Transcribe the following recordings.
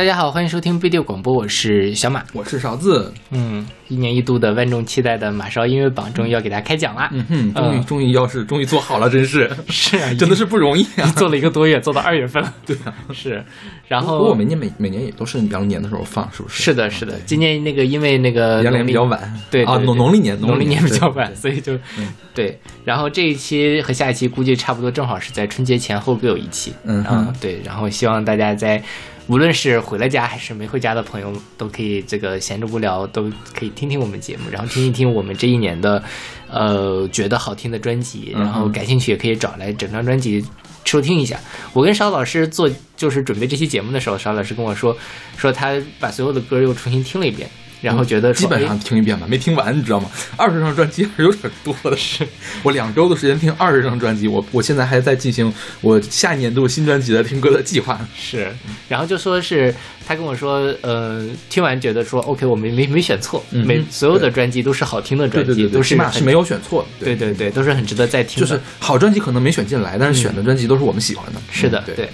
大家好，欢迎收听 B 六广播，我是小马，我是勺子。嗯，一年一度的万众期待的马勺音乐榜终于要给大家开奖了！嗯哼，终于终于要是终于做好了，真是是啊，真的是不容易啊！做了一个多月，做到二月份了。对啊，是。然后不过每年每每年也都是比较年的时候放，是不是？是的，是的。今年那个因为那个阳历比较晚，对啊，农农历年农历年比较晚，所以就对。然后这一期和下一期估计差不多，正好是在春节前后各有一期。嗯嗯，对。然后希望大家在。无论是回了家还是没回家的朋友，都可以这个闲着无聊，都可以听听我们节目，然后听一听我们这一年的，呃，觉得好听的专辑，然后感兴趣也可以找来整张专辑收听一下。我跟邵老师做就是准备这期节目的时候，邵老师跟我说，说他把所有的歌又重新听了一遍。然后觉得基本上听一遍吧，没听完，你知道吗？二十张专辑还是有点多的。是我两周的时间听二十张专辑，我我现在还在进行我下一年度新专辑的听歌的计划。是，然后就说是他跟我说，呃，听完觉得说，OK，我没没没选错，每所有的专辑都是好听的专辑，都是是没有选错。对对对，都是很值得再听的。就是好专辑可能没选进来，但是选的专辑都是我们喜欢的。是的，对。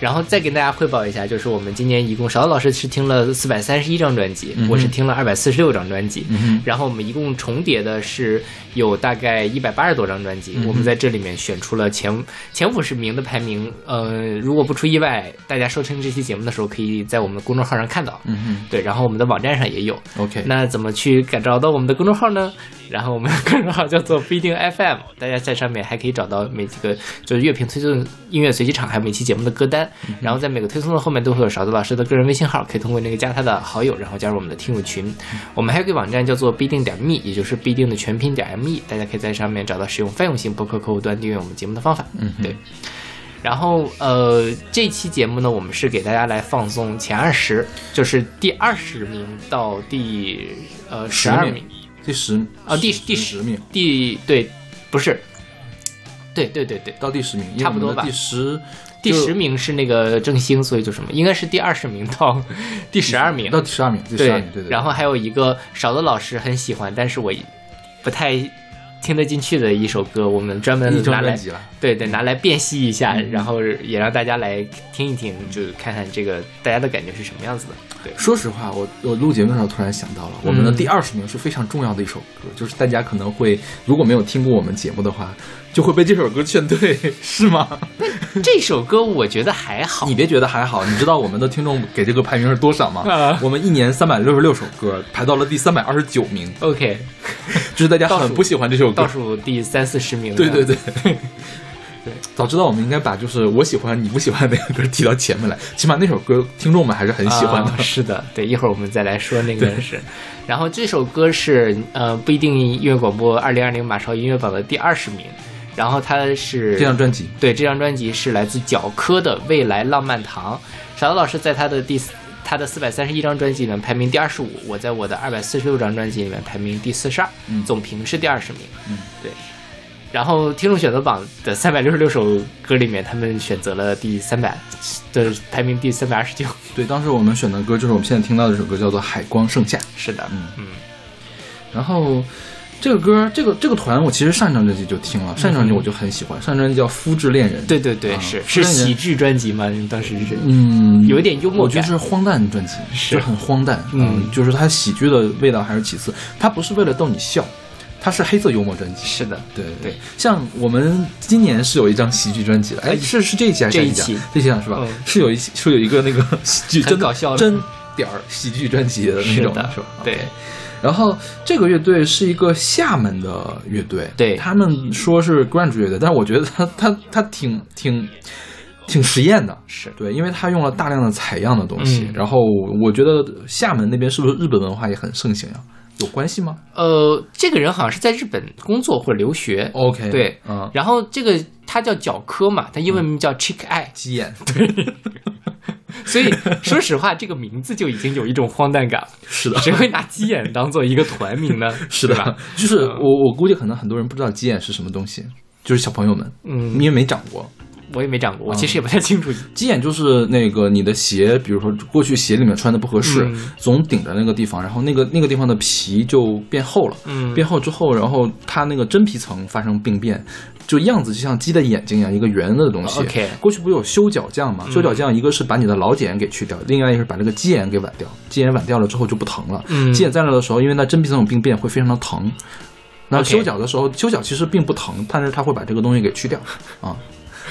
然后再跟大家汇报一下，就是我们今年一共，勺子老师是听了四百三十一张专辑，我是听了二百四十六张专辑，然后我们一共重叠的是有大概一百八十多张专辑，我们在这里面选出了前前五十名的排名。呃，如果不出意外，大家收听这期节目的时候，可以在我们的公众号上看到。嗯嗯，对，然后我们的网站上也有。OK，那怎么去感找到我们的公众号呢？然后我们公众号叫做不一定 FM，大家在上面还可以找到每几个就是乐评推送、音乐随机场，还有每期节目的歌单。然后在每个推送的后面都会有勺子老师的个人微信号，可以通过那个加他的好友，然后加入我们的听友群。我们还有个网站叫做不一定点 me，也就是不一定的全拼点 me，大家可以在上面找到使用泛用型博客客户端订阅我们节目的方法。嗯，对。然后呃，这期节目呢，我们是给大家来放送前二十，就是第二十名到第呃十二名。第十啊，第第十名，第对，不是，对对对对，到第十名，差不多吧。第十第十名是那个正兴，所以就什么，应该是第二十名到第十二名，到第十二名，第十二名，对对。然后还有一个少的老师很喜欢，但是我不太听得进去的一首歌，我们专门拿来，对对，拿来辨析一下，然后也让大家来听一听，就看看这个大家的感觉是什么样子的。对，说实话，我我录节目的时候突然想到了，我们的第二十名是非常重要的一首歌，就是大家可能会如果没有听过我们节目的话，就会被这首歌劝退，是吗？这首歌我觉得还好，你别觉得还好，你知道我们的听众给这个排名是多少吗？我们一年三百六十六首歌，排到了第三百二十九名。OK，就是大家很不喜欢这首歌，倒数第三四十名。对对对。早知道我们应该把就是我喜欢你不喜欢那个歌提到前面来，起码那首歌听众们还是很喜欢的。是的，对，一会儿我们再来说那个是。然后这首歌是呃不一定音乐广播二零二零马超音乐榜的第二十名，然后它是这张专辑，对，这张专辑是来自角科的未来浪漫堂。小老师在他的第他的四百三十一张专辑里面排名第二十五，我在我的二百四十六张专辑里面排名第四十二，总评是第二十名。嗯，对。然后听众选择榜的三百六十六首歌里面，他们选择了第三百的排名第三百二十九。对，当时我们选的歌就是我们现在听到的这首歌，叫做《海光盛夏》。是的，嗯嗯。然后这个歌，这个这个团，我其实上张专辑就听了，上张专辑我就很喜欢。上张专辑叫《肤质恋人》。对对对，是是喜剧专辑吗？当时是嗯，有一点幽默我觉得是荒诞专辑，是很荒诞。嗯，就是它喜剧的味道还是其次，它不是为了逗你笑。它是黑色幽默专辑，是的，对对。像我们今年是有一张喜剧专辑的，哎，是是这一期还是这一期？这一期是吧？是有一是有一个那个喜剧，真搞笑，真点儿喜剧专辑的那种，是吧？对。然后这个乐队是一个厦门的乐队，对他们说是 grunge 乐队，但是我觉得他 他他挺挺挺实验的，是对，因为他用了大量的采样的东西。然后我觉得厦门那边是不是日本文化也很盛行呀？有关系吗？呃，这个人好像是在日本工作或者留学。OK，对，嗯，然后这个他叫角科嘛，他英文名叫 Chick Eye，鸡眼。对，所以说实话，这个名字就已经有一种荒诞感了。是的，谁会拿鸡眼当做一个团名呢？是的，就是我我估计可能很多人不知道鸡眼是什么东西，就是小朋友们，嗯，因为没长过。我也没长过，我其实也不太清楚。鸡眼就是那个你的鞋，比如说过去鞋里面穿的不合适，嗯总顶着那个地方，然后那个那个地方的皮就变厚了，嗯变厚之后，然后它那个真皮层发生病变，就样子就像鸡的眼睛一样，一个圆的东西。OK 过去不有修脚匠吗？嗯修脚匠一个是把你的老茧给去掉，另外一个是把那个鸡眼给剜掉，鸡眼剜掉了之后就不疼了。嗯鸡眼在那的时候，因为那真皮层有病变，会非常的疼。那修脚的时候，修脚其实并不疼，但是它会把这个东西给去掉啊，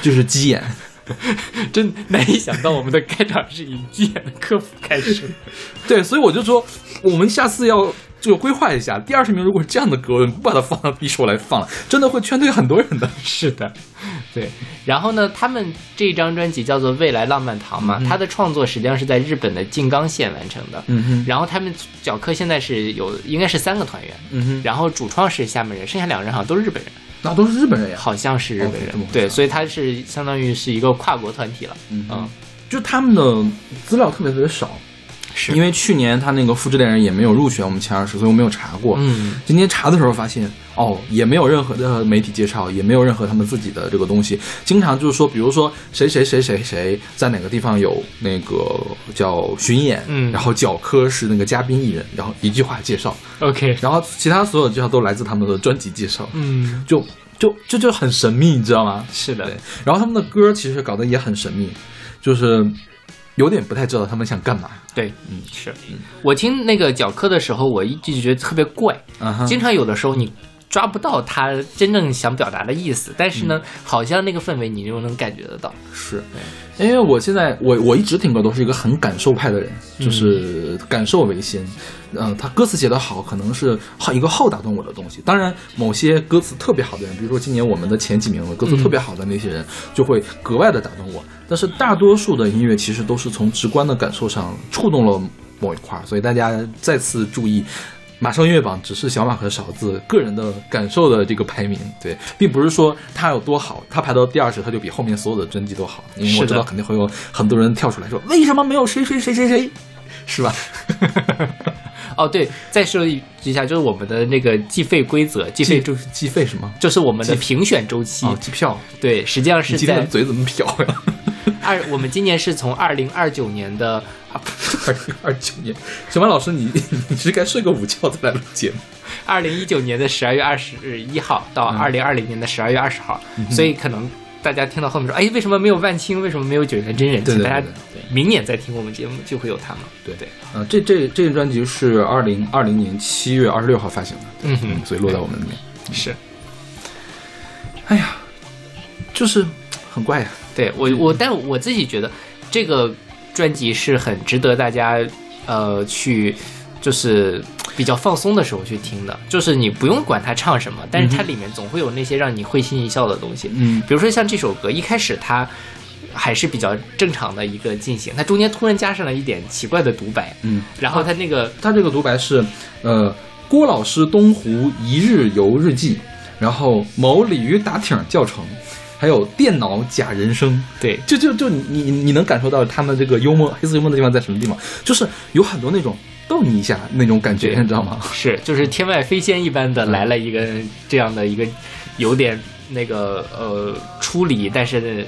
就是鸡眼。真难以想到我们的开场是以鸡眼的科普开始。对，所以我就说，我们下次要就规划一下，第二十名如果是这样的歌，你不把它放到第一首来放了，真的会劝退很多人的。是的，对。然后呢，他们这张专辑叫做《未来浪漫堂》嘛，它的创作实际上是在日本的静冈县完成的。嗯哼，然后他们角科现在是有应该是三个团员，嗯哼，然后主创是厦门人，剩下两个人好像都是日本人，那都是日本人呀。好像是日本人。对，所以他是相当于是一个跨国团体了。嗯嗯，就他们的资料特别特别少，是因为去年他那个复制恋人也没有入选我们前二十，所以我没有查过。嗯，今天查的时候发现，哦，也没有任何的媒体介绍，也没有任何他们自己的这个东西。经常就是说，比如说谁谁谁谁谁在哪个地方有那个叫巡演，嗯。然后角科是那个嘉宾艺人，然后一句话介绍，OK，然后其他所有介绍都来自他们的专辑介绍，嗯，就就就就很神秘，你知道吗？是的，，然后他们的歌其实搞得也很神秘，就是有点不太知道他们想干嘛。对，嗯，是。我听那个角科的时候，我一直觉得特别怪，经常有的时候你抓不到他真正想表达的意思，但是嗯呢，好像那个氛围你就能感觉得到。是，因为我现在我我一直听歌都是一个很感受派的人，就是感受为先。嗯、他歌词写得好，可能是好一个好打动我的东西。当然，某些歌词特别好的人，比如说今年我们的前几名的歌词特别好的那些人，就会格外的打动我。但是大多数的音乐其实都是从直观的感受上触动了某一块儿，所以大家再次注意。马上音乐榜只是小马和勺子个人的感受的这个排名，对，并不是说它有多好，它排到第二十，它就比后面所有的专辑都好。因为我知道肯定会有很多人跳出来说，为什么没有谁谁谁谁谁，是吧？哦，对，再说一下，就是我们的那个计费规则，计费就是计费什么？就是我们的评选周期。哦，机票。对，实际上是你今天嘴怎么瓢呀？二，我们今年是从二零二九年的 二零二九年，小马老师，你 你是该睡个午觉再来录节目。二零一九年的十二月二十一号到二零二零年的十二月二十号，所以可能大家听到后面说，哎，为什么没有万青？为什么没有九元真人？对大家明年再听我们节目就会有他们。对对，呃，这这这个专辑是二零二零年七月二十六号发行的，嗯哼，所以落在我们里面。是哎呀，就是很怪呀。对我我，但我自己觉得这个专辑是很值得大家呃去就是比较放松的时候去听的，就是你不用管他唱什么，但是它里面总会有那些让你会心一笑的东西。嗯。比如说像这首歌，一开始它还是比较正常的一个进行，它中间突然加上了一点奇怪的独白，嗯，然后它那个它这个独白是，呃，郭老师东湖一日游日记，然后某鲤鱼打挺教程，还有电脑假人生，对。就就就你你你能感受到他们这个幽默黑色幽默的地方在什么地方？就是有很多那种逗你一下那种感觉，你知道吗？是就是天外飞仙一般的来了一个这样的一个有点那个呃出离，但是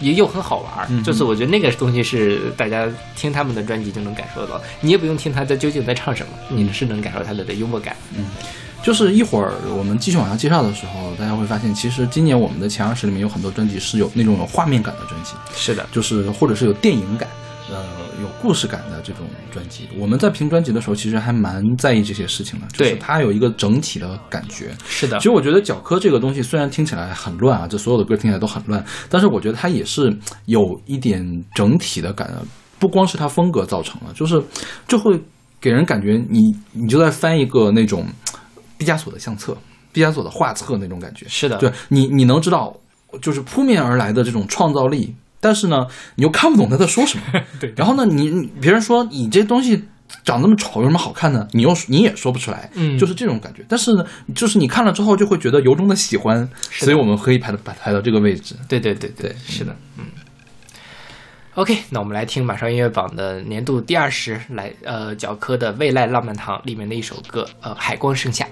也又很好玩就是我觉得那个东西是大家听他们的专辑就能感受到，你也不用听他在究竟在唱什么，你是能感受他的的幽默感。就是一会儿我们继续往下介绍的时候，大家会发现，其实今年我们的前二十里面有很多专辑是有那种有画面感的专辑，是的，就是或者是有电影感，呃，有故事感的这种专辑。我们在评专辑的时候，其实还蛮在意这些事情的，就是它有一个整体的感觉。是的其，实我觉得角科这个东西虽然听起来很乱啊，这所有的歌听起来都很乱，但是我觉得它也是有一点整体的感，不光是它风格造成了，就是就会给人感觉你你就在翻一个那种毕加索的相册、毕加索的画册那种感觉。是的，对你，你能知道，就是扑面而来的这种创造力，但是呢，你又看不懂他在说什么。对然后呢，你你别人说你这东西长那么丑，有什么好看的？你又你也说不出来，嗯就是这种感觉。但是呢，就是你看了之后就会觉得由衷的喜欢，所以我们可以排到排排到这个位置。对对对对，是的，嗯。OK，那我们来听马上音乐榜的年度第二十，来呃角科的《未来浪漫堂》里面的一首歌，呃《海光盛夏》。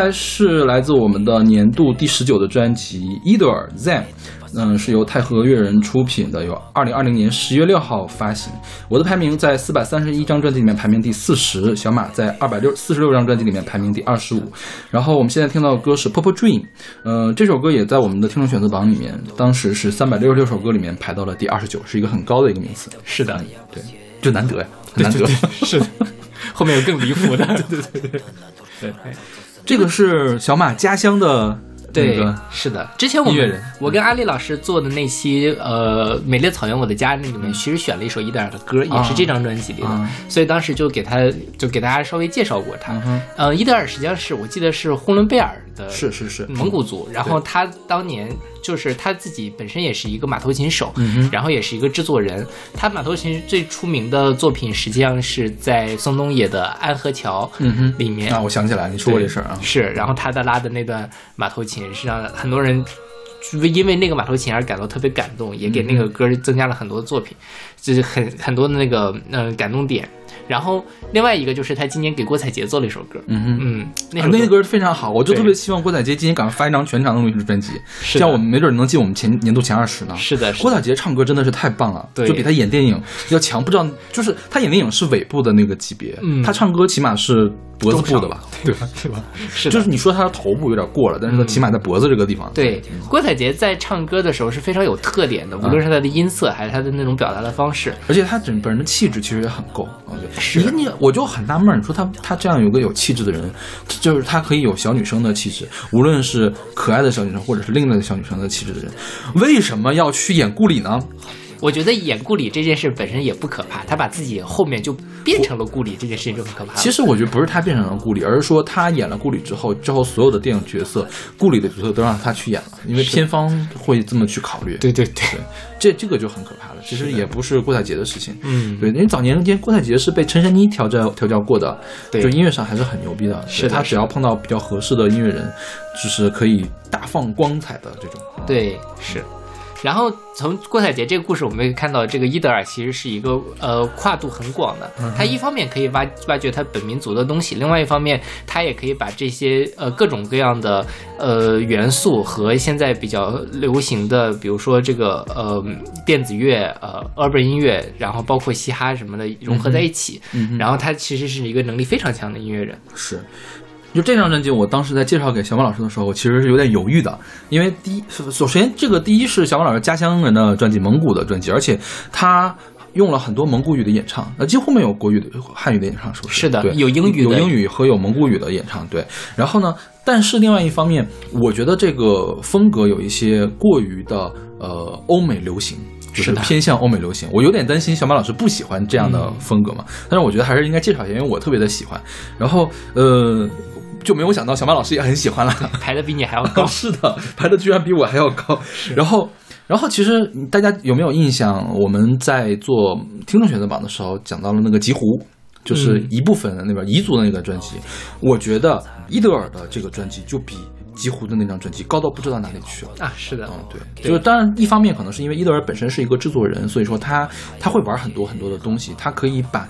来是来自我们的年度第十九的专辑《Either Then》，嗯，是由太和乐人出品的，由二零二零年十月六号发行。我的排名在四百三十一张专辑里面排名第四十，小马在二百六四十六张专辑里面排名第二十五。然后我们现在听到的歌是《Purple Dream》，呃，这首歌也在我们的听众选择榜里面，当时是三百六十六首歌里面排到了第二十九，是一个很高的一个名次。是的，对，就难得呀，很难得。是的，后面有更离谱的，对对对对这个是小马家乡的那对个，是的。之前我我跟阿丽老师做的那期呃《美丽草原我的家》那里面，其实选了一首伊德尔的歌，也是这张专辑里的，啊所以当时就给他就给大家稍微介绍过他。嗯呃，伊德尔实际上是我记得是呼伦贝尔的，是是是蒙古族。然后他当年就是他自己本身也是一个马头琴手，嗯然后也是一个制作人。他马头琴最出名的作品实际上是在宋冬野的《安河桥》里面。啊，我想起来你说过这事儿啊，是，然后他的拉的那段马头琴，是让很多人因为那个马头琴而感到特别感动，也给那嗯个歌增加了很多作品，就是很很多的那个嗯、呃感动点。然后另外一个就是他今年给郭采洁做了一首歌，嗯哼。嗯，那那个歌非常好，我就特别希望郭采洁今年赶快发一张全长的录音专辑，是这样我们没准能进我们前年度前二十呢。是的，郭，采洁唱歌真的是太棒了，对就比她演电影要强。不知道，就是她演电影是尾部的那个级别，嗯她唱歌起码是脖子部的吧，对吧？对吧？是，就是你说她的头部有点过了，但是她起码在脖子这个地方。对，郭采洁在唱歌的时候是非常有特点的，无论是她的音色还是她的那种表达的方式。而且她整本人的气质其实也很够，我觉得。是你你我就很纳闷儿，你说她她这样有个有气质的人，就是她可以有小女生的气质，无论是可爱的小女生，或者是另类的小女生的气质的人，为什么要去演顾里呢？我觉得演顾里这件事本身也不可怕，他把自己后面就变成了顾里这件事情就很可怕。其实我觉得不是他变成了顾里，而是说他演了顾里之后，之后所有的电影角色，顾里的角色都让他去演了，因为片方会这么去考虑。对对对，这这个就很可怕了。其实也不是郭采洁的事情，嗯对，因为早年间郭采洁是被陈珊妮调教调教过的，对就音乐上还是很牛逼的。是他只要碰到比较合适的音乐人，就是可以大放光彩的这种。对，是。然后从郭采洁这个故事，我们可以看到，这个伊德尔其实是一个呃跨度很广的。他一方面可以挖挖掘他本民族的东西，另外一方面，他也可以把这些呃各种各样的呃元素和现在比较流行的，比如说这个呃电子乐、呃 urban 音乐，然后包括嘻哈什么的融合在一起。嗯然后他其实是一个能力非常强的音乐人。是，就这张专辑，我当时在介绍给小马老师的时候，我其实是有点犹豫的，因为第一，首首先这个第一是小马老师家乡人的专辑，蒙古的专辑，而且他。用了很多蒙古语的演唱，那几乎没有国语的汉语的演唱，是不是？是的，有英语的有英语和有蒙古语的演唱，对。然后呢，但是另外一方面，我觉得这个风格有一些过于的呃欧美流行，就是偏向欧美流行。我有点担心小马老师不喜欢这样的风格嘛，但是我觉得还是应该介绍一下，因为我特别的喜欢。然后呃，就没有想到小马老师也很喜欢了。排的比你还要高。是的，排的居然比我还要高。然后，然后其实大家有没有印象？我们在做听众选择榜的时候讲到了那个极狐，就是一部分的那边彝族的那个专辑。我觉得伊德尔的这个专辑就比极狐的那张专辑高到不知道哪里去了。啊，是的，嗯，对，就是当然，一方面可能是因为伊德尔本身是一个制作人，所以说他他会玩很多很多的东西，他可以把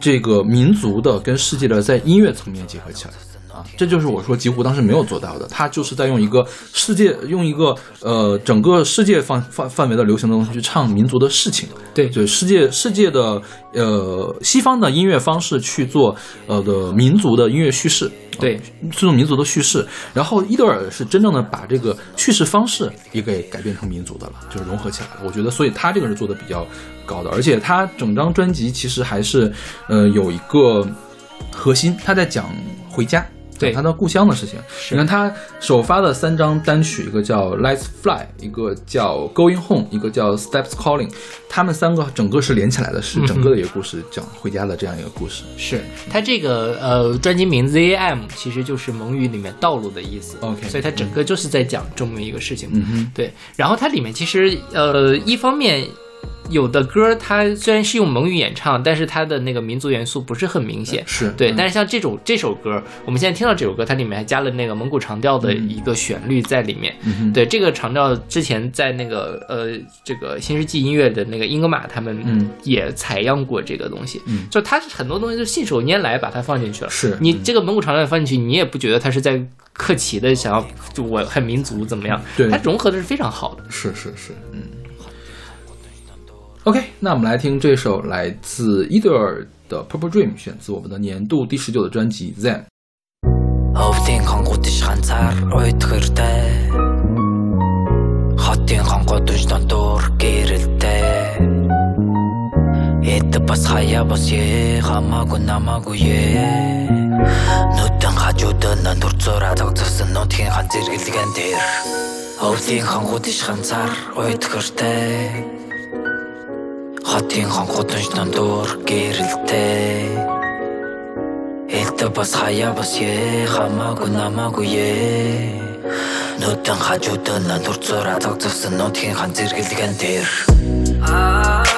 这个民族的跟世界的在音乐层面结合起来。啊，这就是我说极狐当时没有做到的，他就是在用一个世界，用一个呃整个世界范范范围的流行的东西去唱民族的事情，对对世界世界的呃西方的音乐方式去做呃的民族的音乐叙事，对这种民族的叙事。然后伊德尔是真正的把这个叙事方式也给改变成民族的了，就是融合起来了。我觉得，所以他这个是做的比较高的，而且他整张专辑其实还是呃有一个核心，他在讲回家。对讲他的故乡的事情。你看他首发的三张单曲，一个叫《Let's Fly》，一个叫《Going Home》，一个叫《Steps Calling》，他们三个整个是连起来的，是整个的一个故事，讲回家的这样一个故事。是他这个呃专辑名字 ZAM 其实就是蒙语里面道路的意思 OK 所以它整个就是在讲这么一个事情。嗯哼，对，然后它里面其实呃一方面。有的歌它虽然是用蒙语演唱，但是它的那个民族元素不是很明显。是对，嗯但是像这种这首歌，我们现在听到这首歌，它里面还加了那个蒙古长调的一个旋律在里面。嗯对，这个长调之前在那个呃这个新世纪音乐的那个英格玛他们嗯也采样过这个东西。嗯就它很多东西就信手拈来把它放进去了。是你这个蒙古长调放进去，你也不觉得它是在客气的想要就我很民族怎么样？对它融合的是非常好的。是是是，嗯。OK，那我们来听这首来自伊德尔的《Purple Dream》，选自我们的年度第十九的专辑《Zen》。 Өвдийн хонгууд иш ганцаар уйдгэртэй Хотын хонгууд унш дондуур гэрэлтэй Эд бас хаяа бас е хамаагүй намаагүй е Нүдэн хажуудаа нандур зураа тогтсон нутгийн хан зэрэглэгэн дээр Өвдийн хонгууд иш ганцаар уйдгэртэй Хотын хонгууд унш дондуур гэрэлтэй. Это бас хаяа бас е хамаагүй намаагүй е Нүдэн хажуудаа нандур зураа тогтсон нутгийн хан зэрэглэгэн дээр. Oh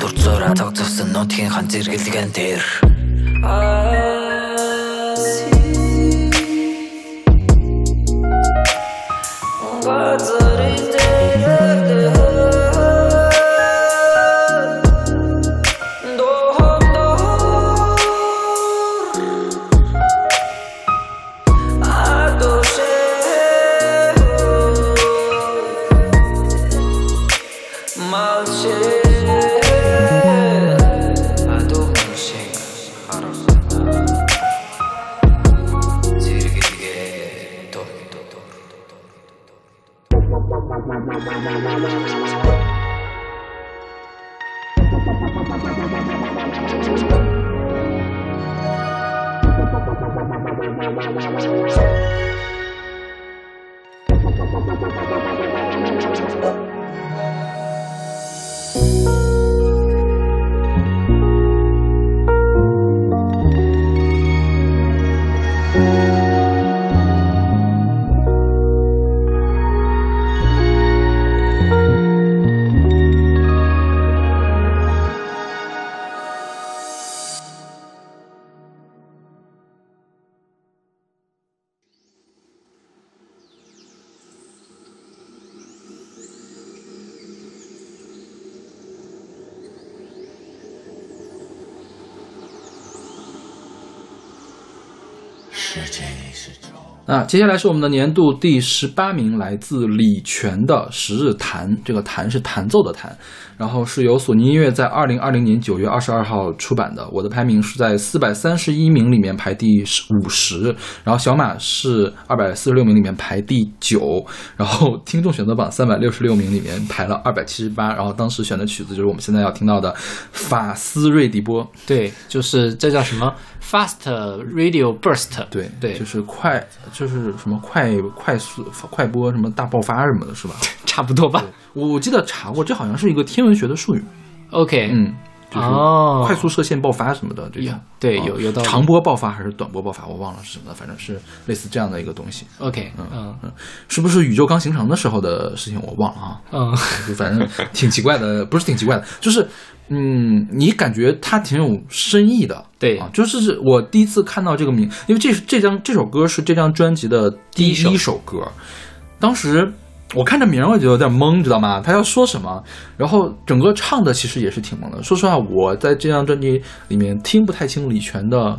Дүр зураа цаг завсан нутгийн хан зэрэглэгэн дээр. 接下来是我们的年度第十八名，来自李泉的《十日弹》，这个“弹”是弹奏的“弹”，然后是由索尼音乐在二零二零年九月二十二号出版的。我的排名是在四百三十一名里面排第五十，然后小马是二百四十六名里面排第九，然后听众选择榜三百六十六名里面排了二百七十八，然后当时选的曲子就是我们现在要听到的法斯瑞迪波，对，就是这叫什么 Fast Radio Burst，对对，就是快，就是什么快快速快播什么大爆发什么的，是吧？差不多吧。我我记得查过，这好像是一个天文学的术语，OK，嗯，就是哦。快速射线爆发什么的这有种。对啊有有道理。长波爆发还是短波爆发，我忘了是什么了，反正是类似这样的一个东西。OK，嗯嗯。是不是宇宙刚形成的时候的事情我忘了啊？嗯，就反正挺奇怪的，不是挺奇怪的，就是嗯，你感觉它挺有深意的。对。啊，就是我第一次看到这个名，因为这这张这首歌是这张专辑的第一首歌，当时我看这名儿我就有点懵，知道吗？他要说什么？然后整个唱的其实也是挺懵的。说实话，我在这张专辑里面听不太清李泉的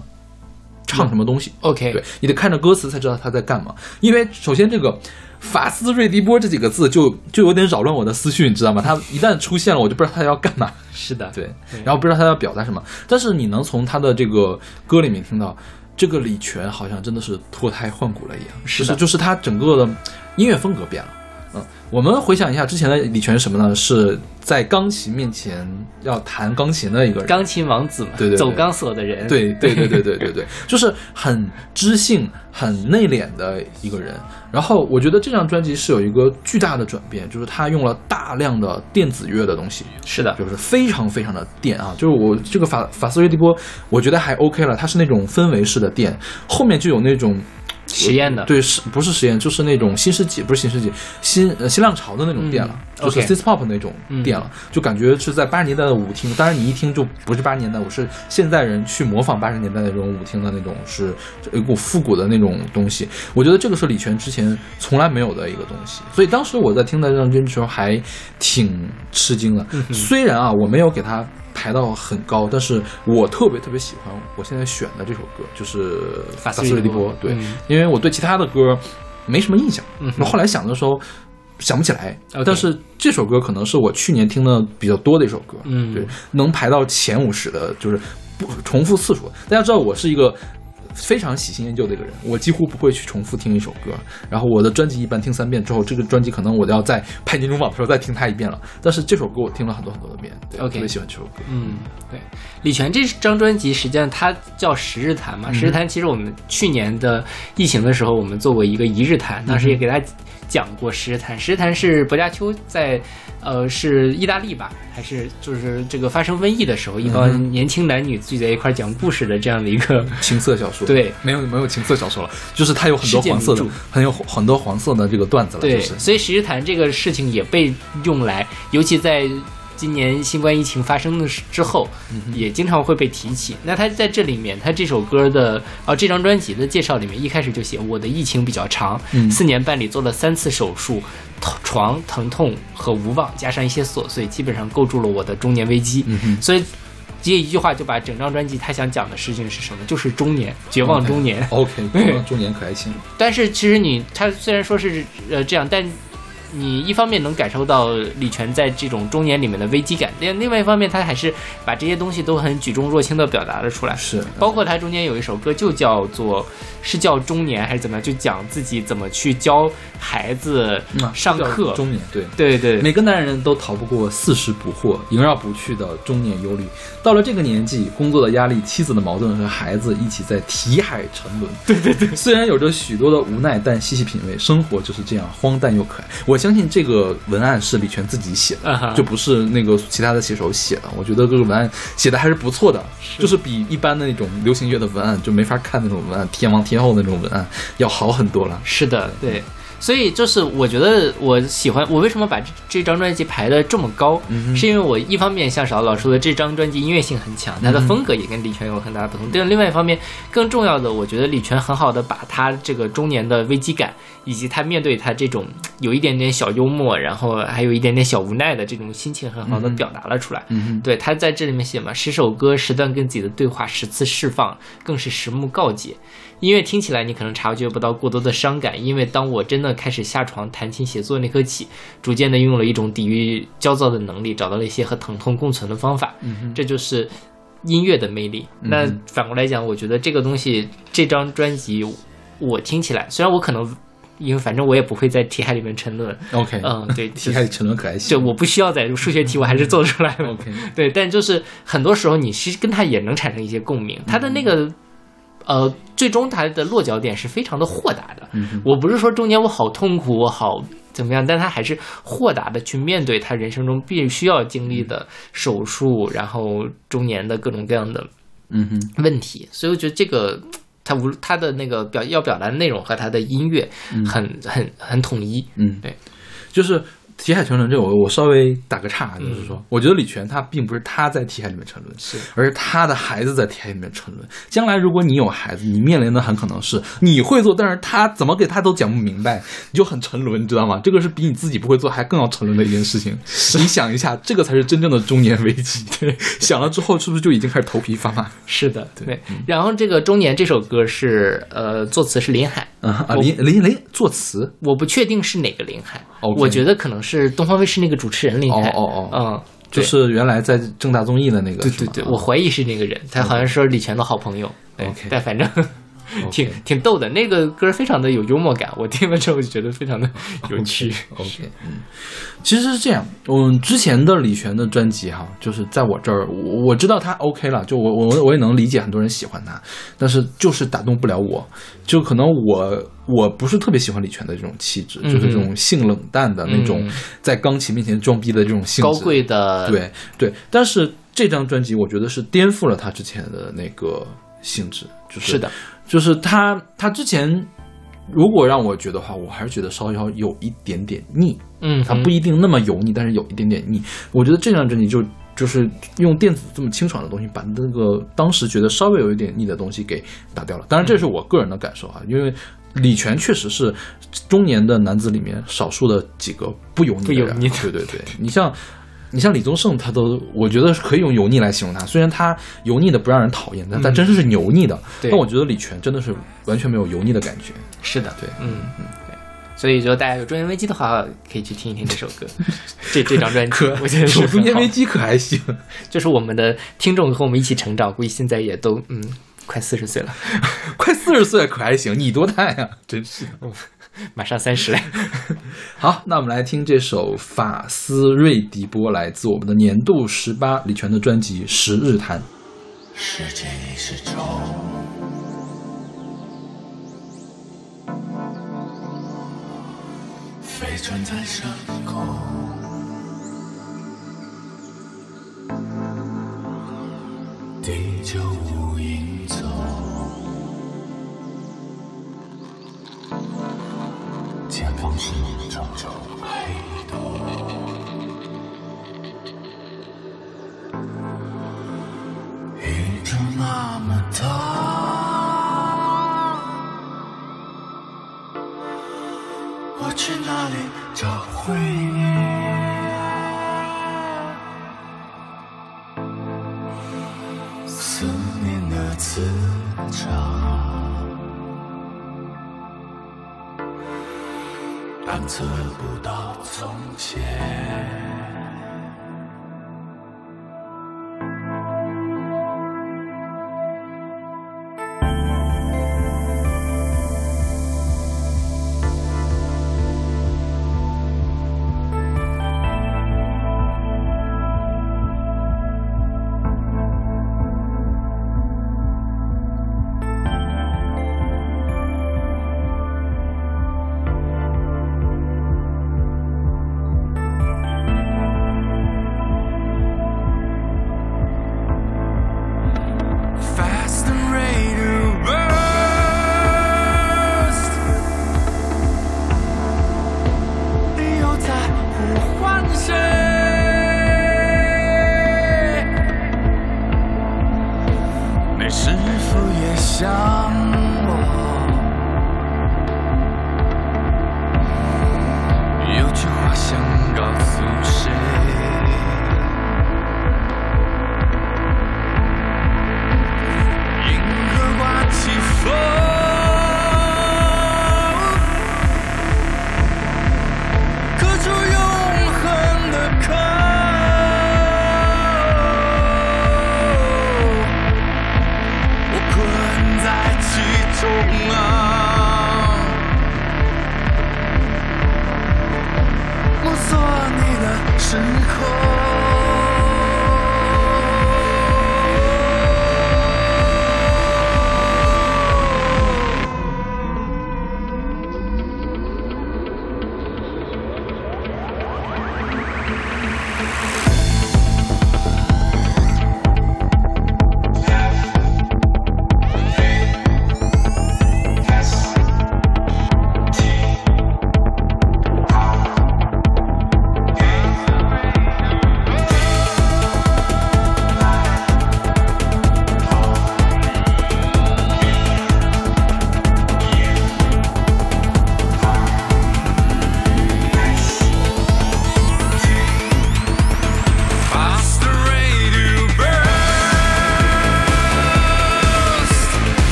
唱什么东西。OK，对你得看着歌词才知道他在干嘛。因为首先这个“法斯瑞迪波”这几个字就就有点扰乱我的思绪，你知道吗？他一旦出现了，我就不知道他要干嘛。是的，对，然后不知道他要表达什么。但是你能从他的这个歌里面听到，这个李泉好像真的是脱胎换骨了一样，是的就是就是他整个的音乐风格变了。嗯，我们回想一下之前的李泉是什么呢？是在钢琴面前要弹钢琴的一个人。钢琴王子嘛，对对对走钢索的人，对对对对对对对，就是很知性、很内敛的一个人。然后我觉得这张专辑是有一个巨大的转变，就是他用了大量的电子乐的东西，是的，就是非常非常的电啊！就是我这个法法斯瑞迪波，我觉得还 OK 了，它是那种氛围式的电，后面就有那种。实验的对，是不是实验？就是那种新世纪，不是新世纪，新呃新浪潮的那种店了，嗯就是 synth pop 那种店了，就感觉是在八十年代的舞厅。当然，你一听就不是八十年代，我是现代人去模仿八十年代那种舞厅的那种，是有一股复古的那种东西。我觉得这个是李泉之前从来没有的一个东西，所以当时我在听到这张专辑的时候还挺吃惊的。虽然啊，我没有给他排到很高，但是我特别特别喜欢我现在选的这首歌，就是法斯斯瑞迪波波。对，嗯因为我对其他的歌没什么印象，嗯那后来想的时候想不起来。但是这首歌可能是我去年听的比较多的一首歌，嗯对，能排到前五十的，就是不重复次数。大家知道我是一个。非常喜新厌旧的一个人，我几乎不会去重复听一首歌。然后我的专辑一般听三遍之后，这个专辑可能我要在拍年终榜的时候再听它一遍了。但是这首歌我听了很多很多的遍，对 OK 我特别喜欢这首歌。嗯，对，李泉这张专辑实际上它叫《十日谈》嘛，十日谈》其实我们去年的疫情的时候，我们做过一个一日谈，当时也给大家讲过《石日谈》，《十日谈》是薄伽丘在，呃，是意大利吧，还是就是这个发生瘟疫的时候，一帮年轻男女聚在一块讲故事的这样的一个，情色小说，对。没有没有情色小说了，就是它有很多黄色的，很有很多黄色的这个段子了，对，就是。所以《石日谈》这个事情也被用来，尤其在今年新冠疫情发生的时之后，也经常会被提起。那他在这里面，他这首歌的啊这张专辑的介绍里面，一开始就写我的疫情比较长，嗯四年半里做了三次手术，头床疼痛和无望，加上一些琐碎，基本上构筑了我的中年危机。嗯所以。接一句话就把整张专辑他想讲的事情是什么？就是中年，绝望中年。OK，绝 望中年可爱型，但是其实你他虽然说是呃这样，但你一方面能感受到李泉在这种中年里面的危机感，另另外一方面他还是把这些东西都很举重若轻的表达了出来。是包括他中间有一首歌就叫做是叫中年还是怎么样，就讲自己怎么去教孩子嗯上课。中年对。对对每个男人都逃不过四十不惑、萦绕不去的中年忧虑。到了这个年纪，工作的压力、妻子的矛盾和孩子一起在题海沉沦。对对对，虽然有着许多的无奈，但细细品味，生活就是这样荒诞又可爱。我相信这个文案是李泉自己写的，就不是那个其他的写手写的。我觉得这个文案写的还是不错的，就是比一般的那种流行乐的文案就没法看那种文案，天王天后那种文案要好很多了。是的，对。所以就是我觉得我喜欢我为什么把这这张专辑排的这么高，是因为我一方面像少老说的，这张专辑音乐性很强，它的风格也跟李泉有很大的不同。但另外一方面，更重要的，我觉得李泉很好的把他这个中年的危机感，以及他面对他这种有一点点小幽默，然后还有一点点小无奈的这种心情，很好的表达了出来。嗯对，他在这里面写嘛，十首歌，十段跟自己的对话，十次释放，更是十目告解。音乐听起来你可能察觉不到过多的伤感，因为当我真的开始下床弹琴写作那刻起，逐渐的拥有了一种抵御焦躁的能力，找到了一些和疼痛共存的方法。嗯这就是音乐的魅力。那反过来讲，我觉得这个东西，这张专辑我听起来，虽然我可能因为反正我也不会在题海里面沉沦，OK，嗯，对，题海里沉沦可爱就型。我不需要在数学题，我还是做出来了。OK，对，但就是很多时候你其实跟他也能产生一些共鸣，他的那个。呃，最终他的落脚点是非常的豁达的。嗯我不是说中间我好痛苦，我好怎么样，但他还是豁达的去面对他人生中必须要经历的手术，然后中年的各种各样的嗯哼，问题。所以我觉得这个他无他的那个表要表达的内容和他的音乐很、很很统一。嗯，对，就是题海沉沦这个，我我稍微打个岔，就是说，我觉得李泉他并不是他在题海里面沉沦，是而是他的孩子在题海里面沉沦。将来如果你有孩子，你面临的很可能是你会做，但是他怎么给他都讲不明白，你就很沉沦，你知道吗？这个是比你自己不会做还更要沉沦的一件事情。你想一下，这个才是真正的中年危机。对，想了之后是不是就已经开始头皮发麻？是的，对。然后这个中年这首歌是呃作词是林海，嗯啊，林林林作词，我不确定是哪个林海我觉得可能是东方卫视那个主持人林凯。哦哦哦。嗯，就是原来在正大综艺的那个，对对对，我怀疑是那个人，他好像是李泉的好朋友。对 OK 但反正挺挺逗的，那个歌非常的有幽默感，我听了之后就觉得非常的 有趣。OK，嗯，其实是这样，嗯，之前的李泉的专辑哈，就是在我这儿，我我知道他 OK 了，就我我我也能理解很多人喜欢他，但是就是打动不了我，就可能我我不是特别喜欢李泉的这种气质，就是这种性冷淡的那种嗯，在钢琴面前装逼的这种性质，高贵的，对对，但是这张专辑我觉得是颠覆了他之前的那个性质，就是是的，就是他他之前如果让我觉得话，我还是觉得稍稍有一点点腻，嗯，它不一定那么油腻，但是有一点点腻。我觉得这张专辑就就是用电子这么清爽的东西，把那个当时觉得稍微有一点腻的东西给打掉了。当然，这是我个人的感受啊，因为李泉确实是中年的男子里面少数的几个不油腻的人。不油腻的对对对，你像。你像李宗盛，他都我觉得是可以用油腻来形容他。虽然他油腻的不让人讨厌，但但真是油腻的。对但我觉得李泉真的是完全没有油腻的感觉。是的，对嗯嗯，对。所以说，大家有中年危机的话，可以去听一听这首歌，这这张专辑，我觉得是有中年危机可还行。就是我们的听众和我们一起成长，估计现在也都嗯快四十岁了，快四十岁可还行，你多大呀？真是。马上三十了。好，那我们来听这首法斯瑞迪波，来自我们的年度十八李泉的专辑《十日谈》。时间已是舟，飞船在上空。地久前方是怅怅黑洞。宇宙那么大，我去哪里找回忆？思念的磁场，探测不到从前。等候。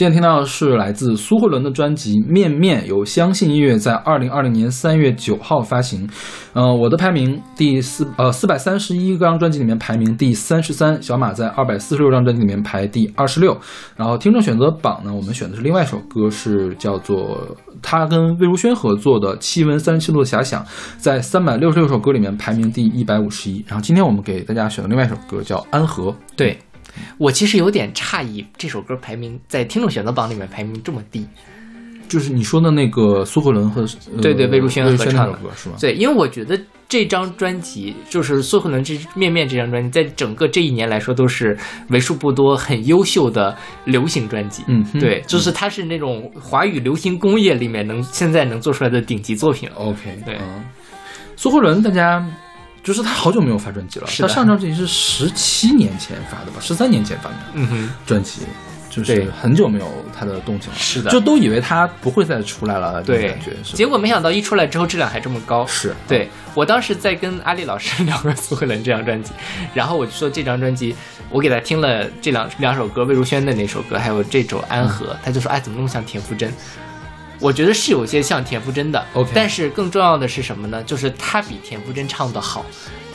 今天听到的是来自苏慧伦的专辑《面面》，由相信音乐在二零二零年三月九号发行。呃，我的排名第四呃四百三十一张专辑里面排名第三十三，小马在二百四十六张专辑里面排第二十六。然后听众选择榜呢，我们选的是另外一首歌，是叫做他跟魏如萱合作的《气温三十七度的遐想》，在三百六十六首歌里面排名第一百五十一。然后今天我们给大家选的另外一首歌叫《安和》。对我其实有点诧异，这首歌排名在听众选择榜里面排名这么低。就是你说的那个苏慧伦和、呃、对对魏如萱合唱的歌是吗？对，因为我觉得这张专辑就是苏慧伦这《面面》这张专辑，在整个这一年来说都是为数不多很优秀的流行专辑。嗯对，就是它是那种华语流行工业里面能现在能做出来的顶级作品。OK，对嗯，苏慧伦，大家就是他好久没有发专辑了，他上张专辑是十七年前发的吧，十三年前发的嗯哼，专辑，就是对。很久没有他的动静了，是的。就都以为他不会再出来了，对。感觉是结果没想到一出来之后质量还这么高。是对我当时在跟阿丽老师聊过苏慧伦这张专辑，然后我就说这张专辑，我给他听了这两两首歌，魏如萱的那首歌，还有这首《安和》，他就说哎怎么那么像田馥甄？我觉得是有些像田馥甄的 OK 但是更重要的是什么呢？就是她比田馥甄唱的好。